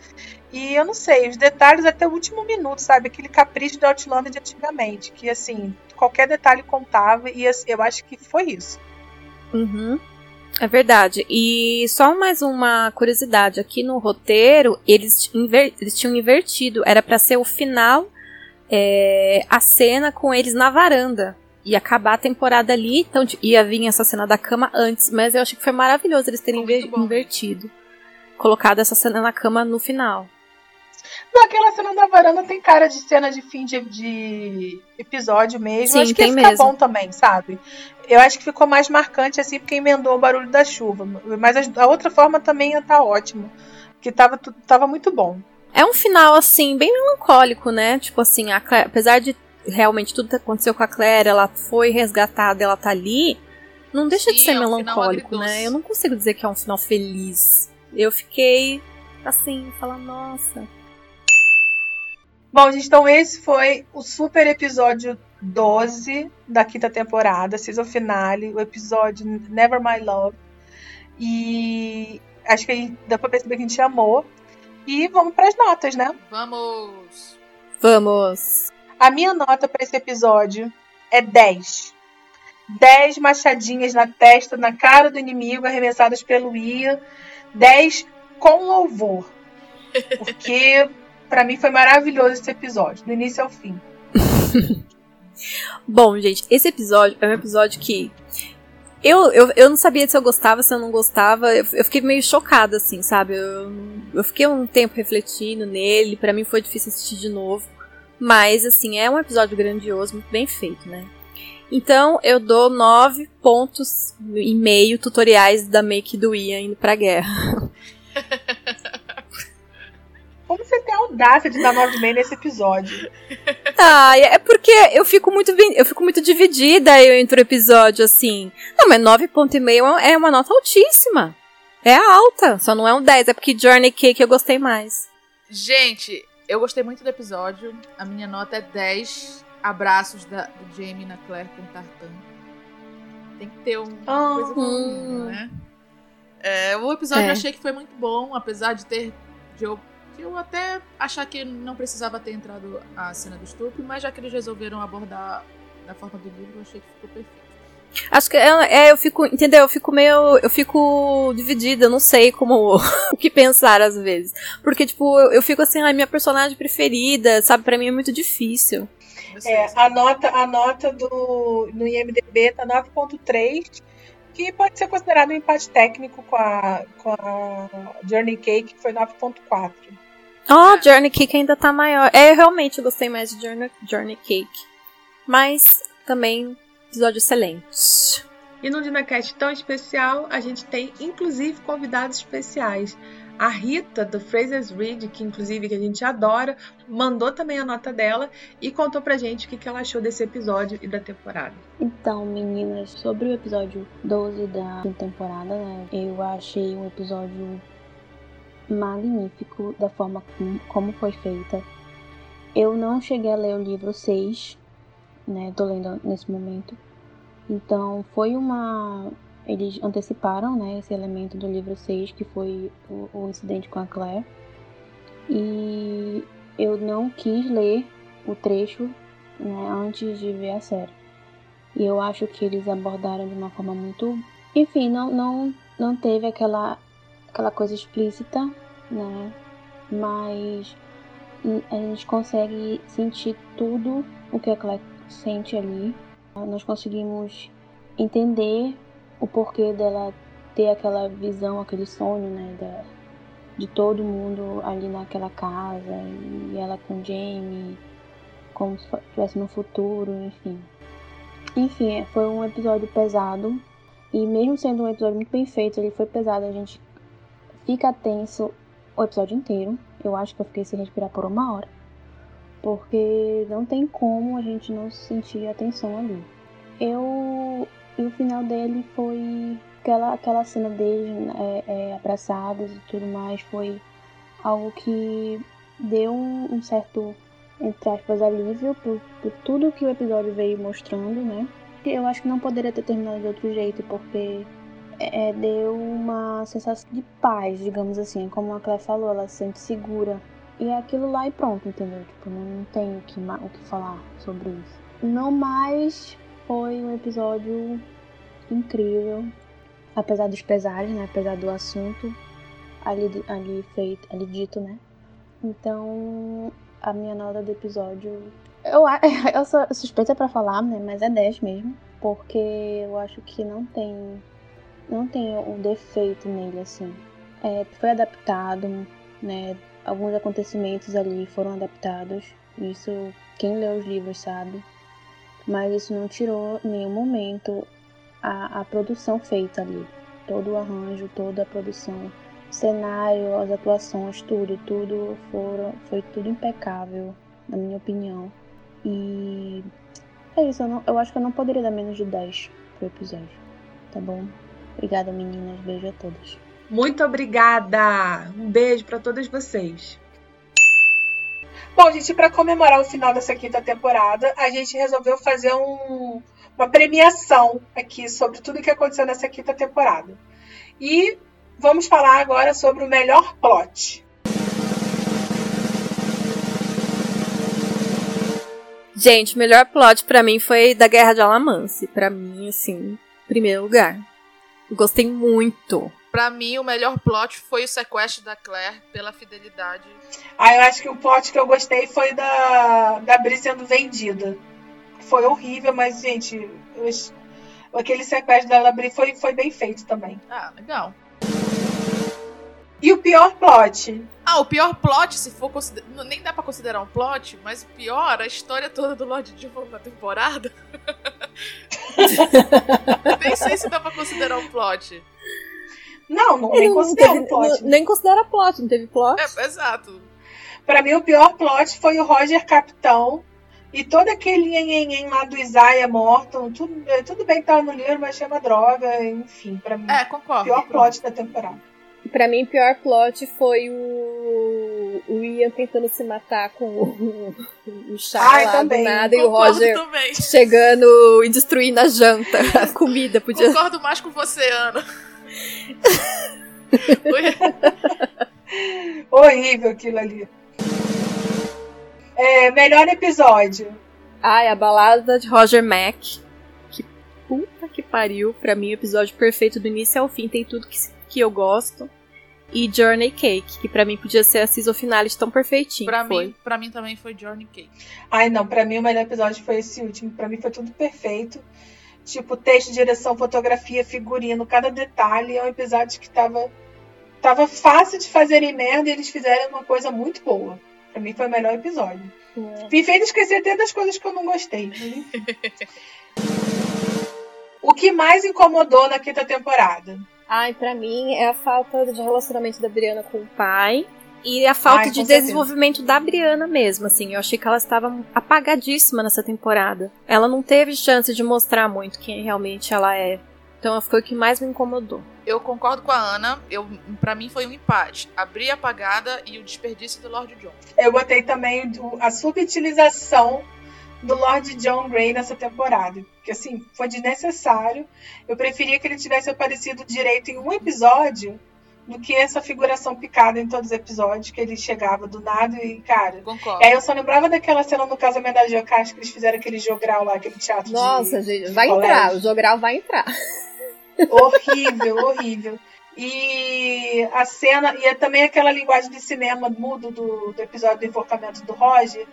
E eu não sei, os detalhes até o último minuto, sabe? Aquele capricho do Outlander de antigamente, que assim, qualquer detalhe contava e assim, eu acho que foi isso. Uhum. É verdade. E só mais uma curiosidade: aqui no roteiro, eles, eles tinham invertido. Era pra ser o final, é, a cena com eles na varanda. Ia acabar a temporada ali, então ia vir essa cena da cama antes. Mas eu achei que foi maravilhoso eles terem invertido. Colocado essa cena na cama no final. Aquela cena da varanda tem cara de cena de fim de, de episódio mesmo. Sim, acho que ficar mesmo. bom também, sabe? Eu acho que ficou mais marcante assim porque emendou o barulho da chuva. Mas a, a outra forma também ia estar ótimo. Que tava, tava muito bom. É um final, assim, bem melancólico, né? Tipo assim, a Claire- apesar de realmente tudo que aconteceu com a Claire, ela foi resgatada, ela tá ali, não deixa de Sim, ser é um melancólico, né? Eu não consigo dizer que é um final feliz. Eu fiquei, assim, falando, nossa. Bom, gente, então esse foi o super episódio 12 da quinta temporada, season finale, o episódio Never My Love. E acho que a gente, dá pra perceber que a gente amou. E vamos pras notas, né? Vamos. Vamos. A minha nota pra esse episódio é 10. 10 machadinhas na testa, na cara do inimigo, arremessadas pelo Ian. 10 com louvor. Porque pra mim foi maravilhoso esse episódio, do início ao fim. [LAUGHS] Bom, gente, esse episódio é um episódio que. Eu, eu, eu não sabia se eu gostava, se eu não gostava. Eu, eu fiquei meio chocada, assim, sabe? Eu, eu fiquei um tempo refletindo nele. Pra mim foi difícil assistir de novo. Mas, assim, é um episódio grandioso, muito bem feito, né? Então, eu dou nove pontos e meio tutoriais da Make do Ian indo pra guerra. [LAUGHS] Você tem a audácia de dar 9,5 nesse episódio? Ah, é porque eu fico muito eu fico muito dividida eu entre o episódio assim. Não, mas 9.5 é uma nota altíssima. É alta, só não é um 10, é porque Journey Cake eu gostei mais. Gente, eu gostei muito do episódio. A minha nota é 10 abraços da, do Jamie na Claire com o Tartan. Tem que ter uma Ah, coisa comum, né? É, o episódio É. eu achei que foi muito bom, apesar de ter. De eu, de eu até achar que não precisava ter entrado a cena do estupro, mas já que eles resolveram abordar da forma do livro, eu achei que ficou perfeito. Acho que é, é, eu fico, entendeu? Eu fico meio, eu fico dividida, eu não sei como [LAUGHS] o que pensar às vezes. Porque tipo, eu, eu fico assim, ai, minha personagem preferida, sabe? Pra mim é muito difícil. É, a nota, a nota do, no IMDB tá 9.3, que pode ser considerado um empate técnico com a, com a Journey Cake, que foi 9.4. Oh, Journey Cake ainda tá maior. É, eu realmente gostei mais de Journey, Journey Cake. Mas também episódio excelente. E no DinaCast tão especial, a gente tem inclusive convidados especiais. A Rita, do Fraser's Read, que inclusive que a gente adora, mandou também a nota dela e contou pra gente o que que ela achou desse episódio e da temporada. Então, meninas, sobre o episódio 12 da temporada, né? Eu achei um episódio magnífico da forma como- foi feita. Eu não cheguei a ler o livro 6, né? Tô lendo nesse momento. Então, foi uma. Eles anteciparam, né? Esse elemento do livro 6, que foi o, o incidente com a Claire. E eu não quis ler o trecho, né? Antes de ver a série. E eu acho que eles abordaram de uma forma muito. Enfim, não, não, não teve aquela, aquela coisa explícita, né? Mas a gente consegue sentir tudo o que a Claire sente ali. Nós conseguimos entender o porquê dela ter aquela visão, aquele sonho, né? De todo mundo ali naquela casa e ela com Jamie, como se estivesse no futuro, enfim. Enfim, é, foi um episódio pesado. E mesmo sendo um episódio muito bem feito, ele foi pesado. A gente fica tenso o episódio inteiro. Eu acho que eu fiquei sem respirar por uma hora. Porque não tem como a gente não sentir a tensão ali. eu. E o final dele foi. Aquela, aquela cena deles é, é, abraçados e tudo mais foi algo que deu um, um certo, entre aspas, alívio por, por tudo que o episódio veio mostrando, né? Eu acho que não poderia ter terminado de outro jeito, porque é, deu uma sensação de paz, digamos assim. Como a Claire falou, ela se sente segura. E é aquilo lá e pronto, entendeu? Tipo, não, não tem o que, o que falar sobre isso. Não mais foi um episódio incrível, apesar dos pesares, né? Apesar do assunto ali, ali feito, ali dito, né? Então, a minha nota do episódio. Eu, [LAUGHS] eu sou suspeita para falar, né? Mas é 10 mesmo. Porque eu acho que não tem. Não tem um defeito nele, assim. É, foi adaptado, né? Alguns acontecimentos ali foram adaptados. Isso quem lê os livros sabe mas isso não tirou em nenhum momento a, a produção feita ali. Todo o arranjo, toda a produção, cenário, as atuações, tudo, tudo foram, foi tudo impecável, na minha opinião. E é isso, eu, não, eu acho que eu não poderia dar menos de 10 pro episódio, tá bom? Obrigada, meninas. Beijo a todas. Muito obrigada! Um beijo para todas vocês. Bom, gente, para comemorar o final dessa quinta temporada, a gente resolveu fazer um, uma premiação aqui sobre tudo que aconteceu nessa quinta temporada. E vamos falar agora sobre o melhor plot. Gente, o melhor plot para mim foi da Guerra de Alamance. Para mim, assim, primeiro lugar. Gostei muito. Pra mim, o melhor plot foi o sequestro da Claire pela fidelidade. Ah, eu acho que o plot que eu gostei foi da, da Bri sendo vendida. Foi horrível, mas, gente, eu, aquele sequestro da Bri foi, foi bem feito também. Ah, legal. E o pior plot? Ah, o pior plot, se for consider... nem dá para considerar um plot, mas o pior, a história toda do Lord Divo na temporada. [LAUGHS] nem sei se dá pra considerar um plot. Não, não, nem considera teve, plot. nem considera plot, não teve plot. É, exato. Pra mim, o pior plot foi o Roger Capitão e todo aquele nhenhenhen lá do Isaiah Morton. Tudo, tudo bem que tava no livro, mas chama droga, enfim, pra mim. É, concordo. Pior plot da temporada. Pra mim, o pior plot foi o, o Ian tentando se matar com o, o chá Ai, lá também. do nada Concordo e o Roger também. chegando e destruindo a janta, [LAUGHS] a comida. Podia... Concordo mais com você, Ana. [LAUGHS] Horrível aquilo ali. É, melhor episódio. Ai, a balada de Roger Mack. Que puta que pariu. Pra mim, o episódio perfeito do início ao fim. Tem tudo que, que eu gosto. E Journey Cake, que pra mim podia ser a season finale tão perfeitinho. Pra, foi. Mim, pra mim também foi Journey Cake. Ai, não, pra mim o melhor episódio foi esse último. Pra mim foi tudo perfeito. Tipo, texto, direção, fotografia, figurino, cada detalhe. É um episódio que tava, tava fácil de fazerem merda e eles fizeram uma coisa muito boa. Pra mim foi o melhor episódio. É. Me fez esquecer até das coisas que eu não gostei. [LAUGHS] o que mais incomodou na quinta temporada? Ai, pra mim é a falta de relacionamento da Briana com o pai. E a falta Ai, de desenvolvimento certeza. da Briana mesmo, assim. Eu achei que ela estava apagadíssima nessa temporada. Ela não teve chance de mostrar muito quem realmente ela é. Então foi o que mais me incomodou. Eu concordo com a Ana. Eu, para mim foi um empate. A Bria apagada e o desperdício do Lord John. Eu botei também a subutilização do Lord John Grey nessa temporada. Porque assim, foi desnecessário. Eu preferia que ele tivesse aparecido direito em um episódio do que essa figuração picada em todos os episódios, que ele chegava do nada e, cara. Concordo. aí eu só lembrava daquela cena no casamento da Jocasta que eles fizeram aquele jogral lá, aquele teatro Nossa, de, gente, vai entrar, o jogral vai entrar. Horrível, [LAUGHS] horrível. E a cena, e é também aquela linguagem de cinema mudo do, do episódio do enforcamento do Roger.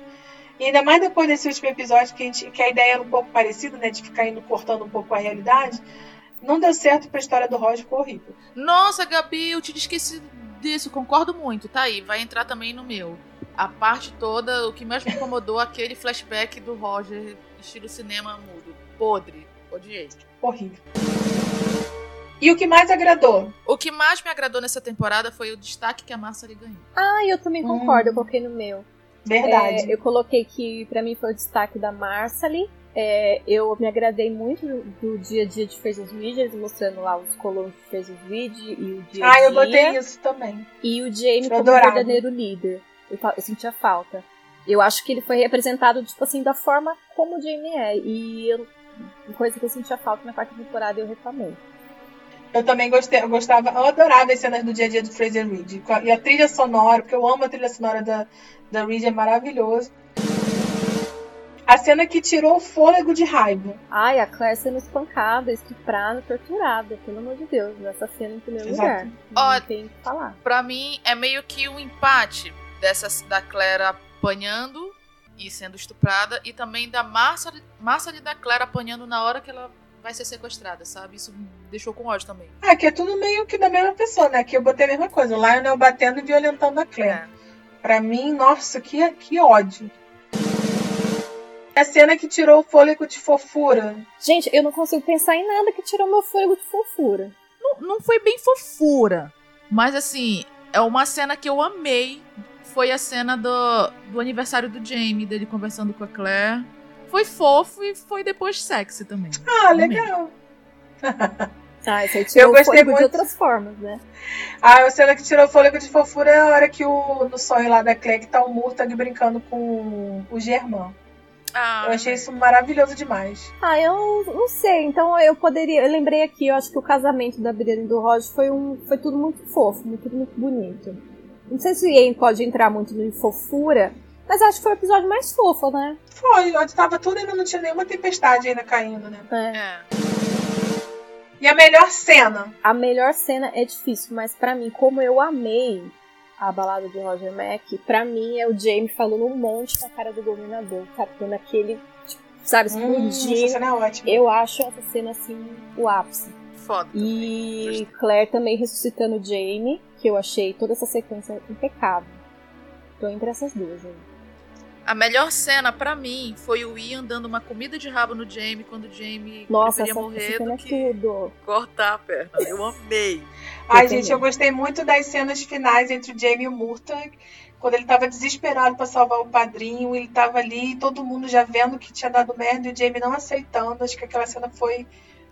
E ainda mais depois desse último episódio, que a, gente, que a ideia era um pouco parecida, né? De ficar indo cortando um pouco a realidade não deu certo pra história do Roger, ficou horrível. Nossa, Gabi, eu tinha esquecido disso, concordo muito. Tá aí, vai entrar também no meu. A parte toda, o que mais me incomodou, [LAUGHS] aquele flashback do Roger, estilo cinema mudo. Podre. Odiei. Horrível. E o que mais agradou? O que mais me agradou nessa temporada foi o destaque que a Marcely ganhou. Ah, eu também concordo, hum. eu coloquei no meu. Verdade. É, eu coloquei que para mim foi o destaque da Marcely É, eu me agradei muito do dia a dia de Fraser's Ridge, eles mostrando lá os colonos de Ridge e o dia a dia. Ah, eu botei isso também. E o Jamie Eu como adorava. verdadeiro líder. Eu, eu sentia falta. Eu acho que ele foi representado, tipo assim, da forma como o Jamie é. E eu, coisa que eu sentia falta na quarta temporada eu reclamei. Eu também gostei, eu gostava, eu adorava as cenas do dia a dia do Fraser Reed. E a trilha sonora, porque eu amo a trilha sonora da, da Reed, é maravilhoso. A cena que tirou o fôlego de raiva. Ai, a Claire sendo espancada, estuprada, torturada, pelo amor de Deus. Essa cena em primeiro Exato. lugar. Ó, tem o que falar. Pra mim, é meio que um empate dessas da Claire apanhando e sendo estuprada, e também da Marcia, Marcia e da Claire apanhando na hora que ela vai ser sequestrada, sabe? Isso me deixou com ódio também. Ah, que é tudo meio que da mesma pessoa, né? Que eu botei a mesma coisa. O Lionel batendo e violentando a Claire. É. Pra mim, nossa, que, que ódio. A cena que tirou o fôlego de fofura. Gente, eu não consigo pensar em nada que tirou meu fôlego de fofura. Não, não foi bem fofura, mas assim, é uma cena que eu amei. Foi a cena do, do aniversário do Jamie, dele conversando com a Claire. Foi fofo e foi depois sexy também. Ah, Amei. legal. Ah, isso aí tirou Eu gostei fôlego de muito. outras formas, né? Ah, a cena que tirou o fôlego de fofura é a hora que o, no sonho lá da que tá o Murtag brincando com o Germán. Ah, Eu achei isso maravilhoso demais. Ah, eu não sei. Então eu poderia. Eu lembrei aqui, eu acho que o casamento da Brienne e do Roger foi, um, foi tudo muito fofo, muito, tudo muito bonito. Não sei se o Ian pode entrar muito em fofura, mas acho que foi o episódio mais fofo, né? Foi, onde tava tudo ainda não tinha nenhuma tempestade ainda caindo, né? É. É. E a melhor cena? A melhor cena é difícil, mas pra mim, como eu amei a balada de Roger Mack, pra mim é o Jamie falando um monte na cara do governador, captando aquele, tipo, sabe, Hum, essa explodir. cena é ótima. eu acho essa cena assim o ápice. Foda. E. Claire também ressuscitando o Jamie, que eu achei toda essa sequência impecável. Tô entre essas duas aí. A melhor cena pra mim foi o Ian dando uma comida de rabo no Jamie quando o Jamie Nossa, essa, morrer cena do é que tudo. cortar a perna. Eu amei. Ai, Eu gente, também. eu gostei muito das cenas finais entre o Jamie e o Murtag. Quando ele tava desesperado pra salvar o padrinho, ele tava ali, todo mundo já vendo que tinha dado merda e o Jamie não aceitando. Acho que aquela cena foi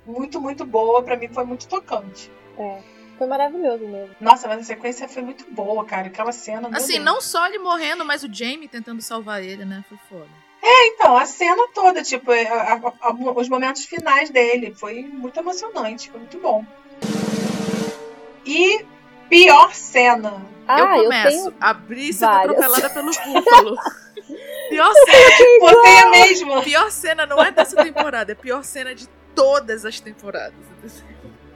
muito, muito boa. Pra mim foi muito tocante. É, foi maravilhoso mesmo. Nossa, mas a sequência foi muito boa, cara. Aquela cena. Assim, Deus. não só ele morrendo, mas o Jamie tentando salvar ele, né? Foi foda. Então, a cena toda, tipo, a- a- a- os momentos finais dele. Foi muito emocionante, foi muito bom. E pior cena. Ah, eu eu, começo. tenho. A Bri sendo várias. atropelada pelo [LAUGHS] búfalo. pior cena. [LAUGHS] Botei a mesma. Pior cena não é dessa temporada, é a pior cena de todas as temporadas.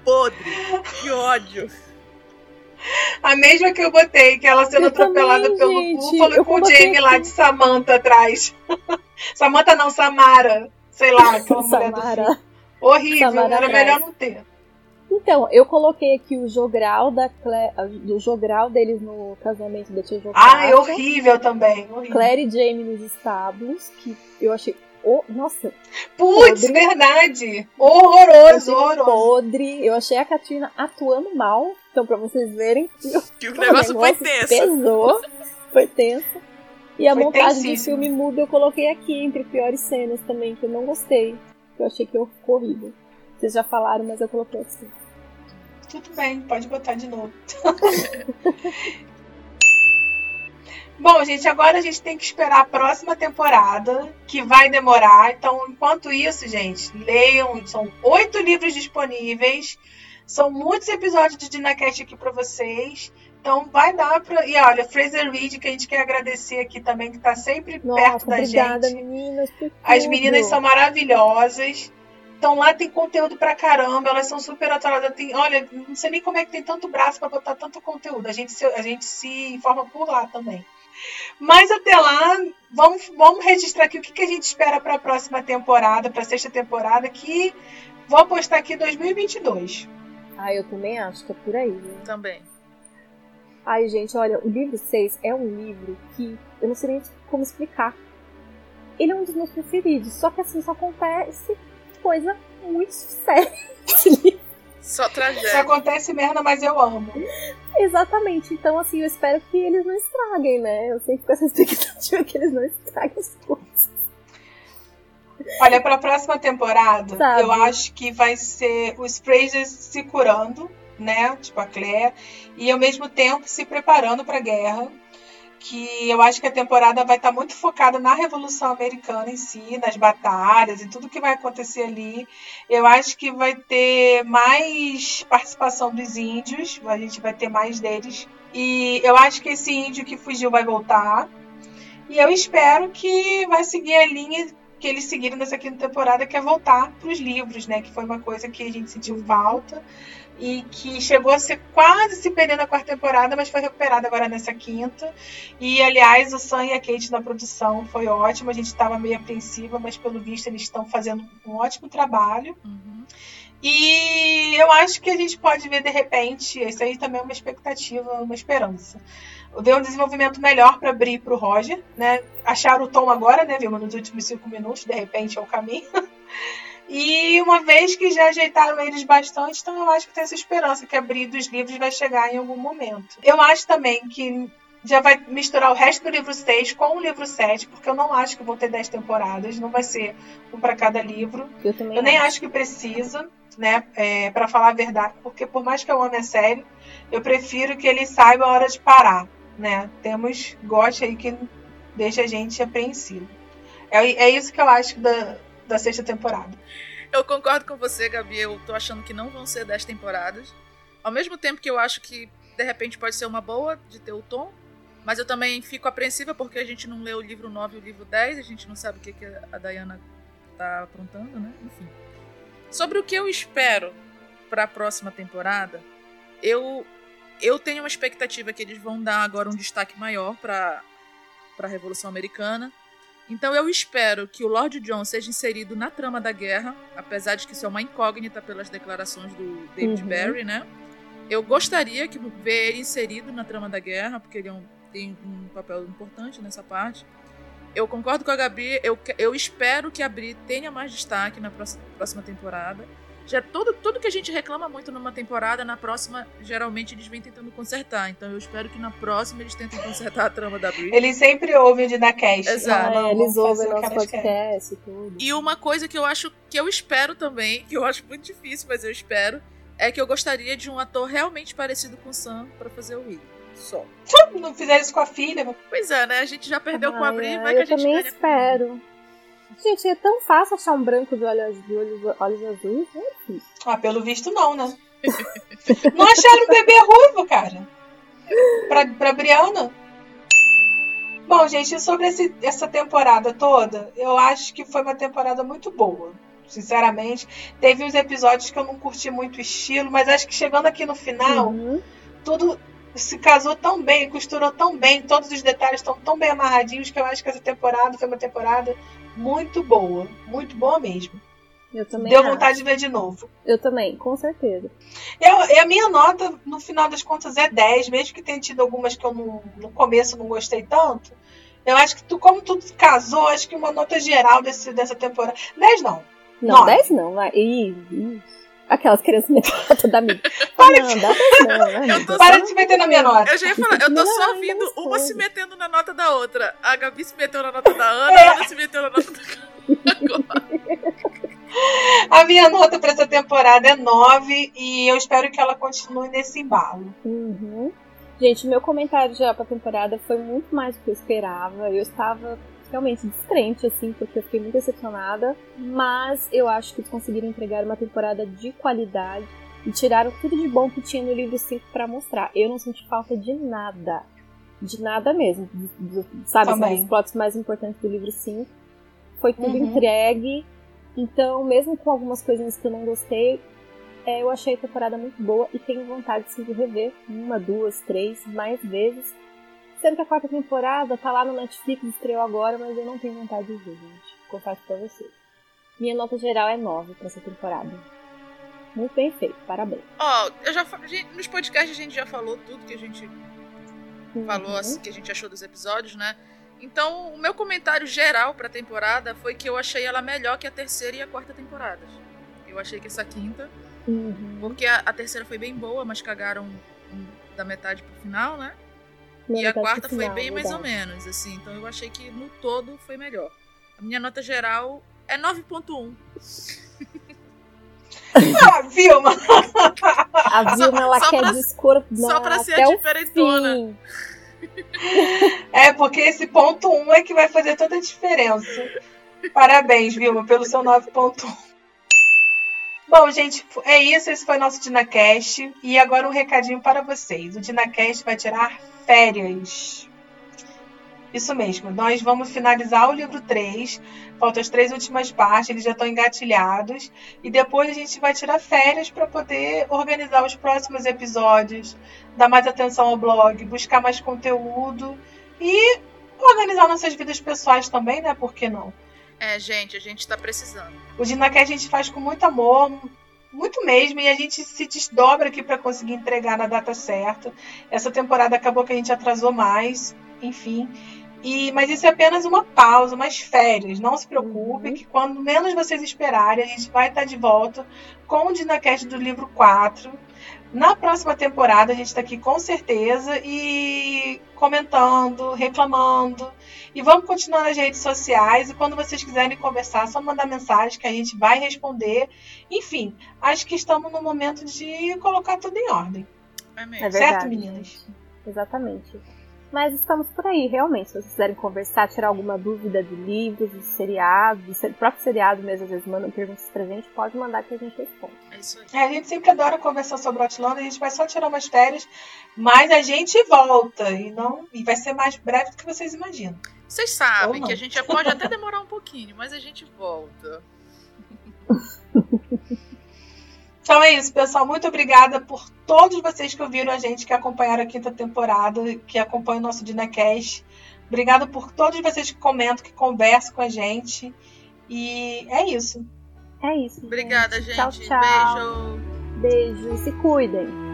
Podre. Que ódio. A mesma que eu botei, que ela sendo Eu atropelada também, pelo gente. búfalo e com o Jamie lá de Samantha atrás. [LAUGHS] Samantha não, Samara. Sei lá, [LAUGHS] aquela mulher do. Horrível, Samara era atrás. melhor não ter. Então, eu coloquei aqui o jogral da Claire, do jogral deles no casamento da tia Jocasta. Ai, horrível também. Horrível. Claire e Jamie nos estábulos, que eu achei. Oh, nossa, Putz, podre. verdade. eu Horroroso, horroroso. podre. Eu achei a Katrina atuando mal. Então, pra vocês verem, Que [LAUGHS] o negócio foi tenso. pesou, foi tenso. E a Foi montagem do filme muda eu coloquei aqui entre piores cenas também, que eu não gostei. Que eu achei que ficou horrível. Vocês já falaram, mas eu coloquei assim. Tudo bem, pode botar de novo. [LAUGHS] Bom, gente, agora a gente tem que esperar a próxima temporada, que vai demorar. Então, enquanto isso, gente, leiam. São oito livros disponíveis. São muitos episódios de Dinacast aqui para vocês. Então, vai dar pra. E olha, Fraser Reed, que a gente quer agradecer aqui também, que tá sempre perto Nossa, da obrigada, gente. meninas. As meninas são maravilhosas. Então lá tem conteúdo pra caramba, elas são super atualizadas. Tem, olha, não sei nem como é que tem tanto braço pra botar tanto conteúdo. A gente se, a gente se informa por lá também. Mas até lá, vamos, vamos registrar aqui o que, que a gente espera para a próxima temporada, para a sexta temporada, que vou apostar aqui 2022. Ah, eu também acho que é por aí. né? Também. Ai, gente, olha, o livro 6 é um livro que eu não sei nem como explicar. Ele é um dos meus preferidos, só que assim, só acontece coisa muito séria. [LAUGHS] nesse livro. Só tragédia. acontece merda, mas eu amo. Exatamente, então assim, eu espero que eles não estraguem, né? Eu sempre com essa expectativa que eles não estraguem as coisas. Olha, para a próxima temporada, Sabe. eu acho que vai ser os Frasers se curando, né? Tipo a Claire, e ao mesmo tempo se preparando para a guerra. Que eu acho que a temporada vai estar muito focada na Revolução Americana em si, nas batalhas e tudo que vai acontecer ali. Eu acho que vai ter mais participação dos índios, a gente vai ter mais deles. E eu acho que esse índio que fugiu vai voltar. E eu espero que vai seguir a linha que eles seguiram nessa quinta temporada, que é voltar para os livros, né? Que foi uma coisa que a gente sentiu falta e que chegou a ser quase se perder na quarta temporada, mas foi recuperada agora nessa quinta. E aliás, o Sam e a Kate na produção foi ótimo. A gente estava meio apreensiva, mas pelo visto eles estão fazendo um ótimo trabalho. Uhum. E eu acho que a gente pode ver de repente, isso aí também é uma expectativa, uma esperança. Ver um desenvolvimento melhor para abrir para o Roger, né? Acharam o tom agora, né, Vilma, nos últimos cinco minutos, de repente é o caminho. [LAUGHS] E uma vez que já ajeitaram eles bastante, então eu acho que tem essa esperança que abrir dos livros vai chegar em algum momento. Eu acho também que já vai misturar o resto do livro 6 com o livro 7, porque eu não acho que vão ter 10 temporadas, não vai ser um para cada livro. Eu também Eu nem acho que precisa, né, é, para falar a verdade, porque por mais que eu ame a série, eu prefiro que ele saiba a hora de parar, né? Temos goste aí que deixa a gente apreensivo. É, é isso que eu acho da, da sexta temporada. Eu concordo com você, Gabi. Eu tô achando que não vão ser 10 temporadas. Ao mesmo tempo que eu acho que, de repente, pode ser uma boa de ter o tom. Mas eu também fico apreensiva porque a gente não lê o livro 9 e o livro 10. A gente não sabe o que, que a Diana tá aprontando, né? Enfim. Sobre o que eu espero para a próxima temporada, eu, eu tenho uma expectativa que eles vão dar agora um destaque maior para a Revolução Americana. Então eu espero que o Lord John seja inserido na trama da guerra, apesar de que isso é uma incógnita pelas declarações do David Uhum. Barry, né? Eu gostaria que ver ele inserido na trama da guerra, porque ele é um- tem um papel importante nessa parte. Eu concordo com a Gabi, eu, eu espero que a Bri tenha mais destaque na próxima, próxima temporada. Já tudo, tudo que a gente reclama muito numa temporada, na próxima, geralmente eles vêm tentando consertar. Então eu espero que na próxima eles tentem consertar a trama da Bri. Eles sempre ouvem o Dinacast. Exato. É, eles ouvem o nosso podcast e tudo. E uma coisa que eu acho que eu espero também, que eu acho muito difícil, mas eu espero, é que eu gostaria de um ator realmente parecido com o Sam pra fazer o Will. Só. Não fizeram isso com a filha. Pois é, né? A gente já perdeu com a Bri, ai, vai que a eu gente também ganha. espero. Gente, é tão fácil achar um branco de olhos, de olhos, olhos azuis, né? Ah, pelo visto não, né? [LAUGHS] não acharam um bebê ruivo, cara. Pra, pra Briana. Bom, gente, sobre esse- essa temporada toda, eu acho que foi uma temporada muito boa. Sinceramente, teve uns episódios que eu não curti muito o estilo, mas acho que chegando aqui no final, Uhum. tudo se casou tão bem, costurou tão bem, todos os detalhes estão tão bem amarradinhos que eu acho que essa temporada foi uma temporada muito boa, muito boa mesmo. Eu também Deu acho. vontade de ver de novo. Eu também, com certeza. Eu, e a minha nota, no final das contas, é 10, mesmo que tenha tido algumas que eu não- no começo não gostei tanto. Eu acho que tu, como tudo casou, acho que uma nota geral desse, dessa temporada. 10 não. Não, Nove. 10 não, vai. Ih, ih. Aquelas crianças metendo da amiga. [LAUGHS] Não, dá 10 [LAUGHS] não, né? Eu tô Para de se meter na minha nota. Eu já ia falar, eu tô só Não, ouvindo não uma se metendo na nota da outra. A Gabi se meteu na nota da Ana, É. a Ana se meteu na nota da [LAUGHS] A minha nota para essa temporada é 9 e eu espero que ela continue nesse embalo. Uhum. Gente, meu comentário já pra temporada foi muito mais do que eu esperava. Eu estava realmente descrente, assim, porque eu fiquei muito decepcionada. Mas eu acho que eles conseguiram entregar uma temporada de qualidade e tiraram tudo de bom que tinha no livro 5 pra mostrar. Eu não senti falta de nada. De nada mesmo. Do- do- sabe, Também. dos plots mais importantes do livro 5. Foi tudo Uhum. entregue. Então, mesmo com algumas coisinhas que eu não gostei, é, eu achei a temporada muito boa e tenho vontade sim, de rever uma, duas, três, mais vezes. Sendo que a quarta temporada tá lá no Netflix, estreou agora, mas eu não tenho vontade de ver, gente. Confesso pra vocês. Minha nota geral é 9 pra essa temporada. Muito bem feito, parabéns. Ó, eu já nos podcasts a gente já falou tudo que a gente falou, Uhum. assim, que a gente achou dos episódios, né? Então, o meu comentário geral pra temporada foi que eu achei ela melhor que a terceira e a quarta temporadas. Eu achei que essa quinta, Uhum. porque a, a terceira foi bem boa, mas cagaram da metade pro final, né? Minha e a quarta foi bem mais ou menos, assim. Então eu achei que no todo foi melhor. A minha nota geral É 9.1. [LAUGHS] Ah, Vilma! [LAUGHS] A Vilma, ela só quer pra- discordar Só pra ser até a o diferentona. fim. [LAUGHS] É, porque esse ponto 1 é que vai fazer toda a diferença. Parabéns, Vilma, pelo seu 9.1. Bom, gente, é isso. Esse foi nosso DinaCast. E agora um recadinho para vocês. O DinaCast vai tirar férias. Isso mesmo. Nós vamos finalizar o livro 3. Faltam as três últimas partes, eles já estão engatilhados. E depois a gente vai tirar férias para poder organizar os próximos episódios, dar mais atenção ao blog, buscar mais conteúdo e organizar nossas vidas pessoais também, né? Por que não? É, gente, a gente tá precisando. O DinaCast a gente faz com muito amor, muito mesmo, e a gente se desdobra aqui para conseguir entregar na data certa. Essa temporada acabou que a gente atrasou mais, enfim. E, mas isso é apenas uma pausa, umas férias. Não se preocupe, Uhum. que quando menos vocês esperarem, a gente vai estar de volta com o DinaCast do livro 4. Na próxima temporada, a gente está aqui com certeza e comentando, reclamando. E vamos continuar nas redes sociais. E quando vocês quiserem conversar, é só mandar mensagem que a gente vai responder. Enfim, acho que estamos no momento de colocar tudo em ordem. É mesmo. É verdade. certo, meninas? Exatamente. Mas estamos por aí, realmente. Se vocês quiserem conversar, tirar alguma dúvida de livros, de seriados, do próprio seriado mesmo, às vezes mandam perguntas pra gente, pode mandar que a gente responde. É isso aí. É, a gente sempre adora conversar sobre Outlander, a gente vai só tirar umas férias, mas a gente volta e não e vai ser mais breve do que vocês imaginam. Vocês sabem que a gente pode até demorar um pouquinho, mas a gente volta. [LAUGHS] Então é isso, pessoal. Muito obrigada por todos vocês que ouviram a gente, que acompanharam a quinta temporada, que acompanham o nosso DinaCast. Obrigada por todos vocês que comentam, que conversam com a gente. E é isso. É isso. Obrigada, gente. Tchau, tchau. Beijo. Beijo. Se cuidem.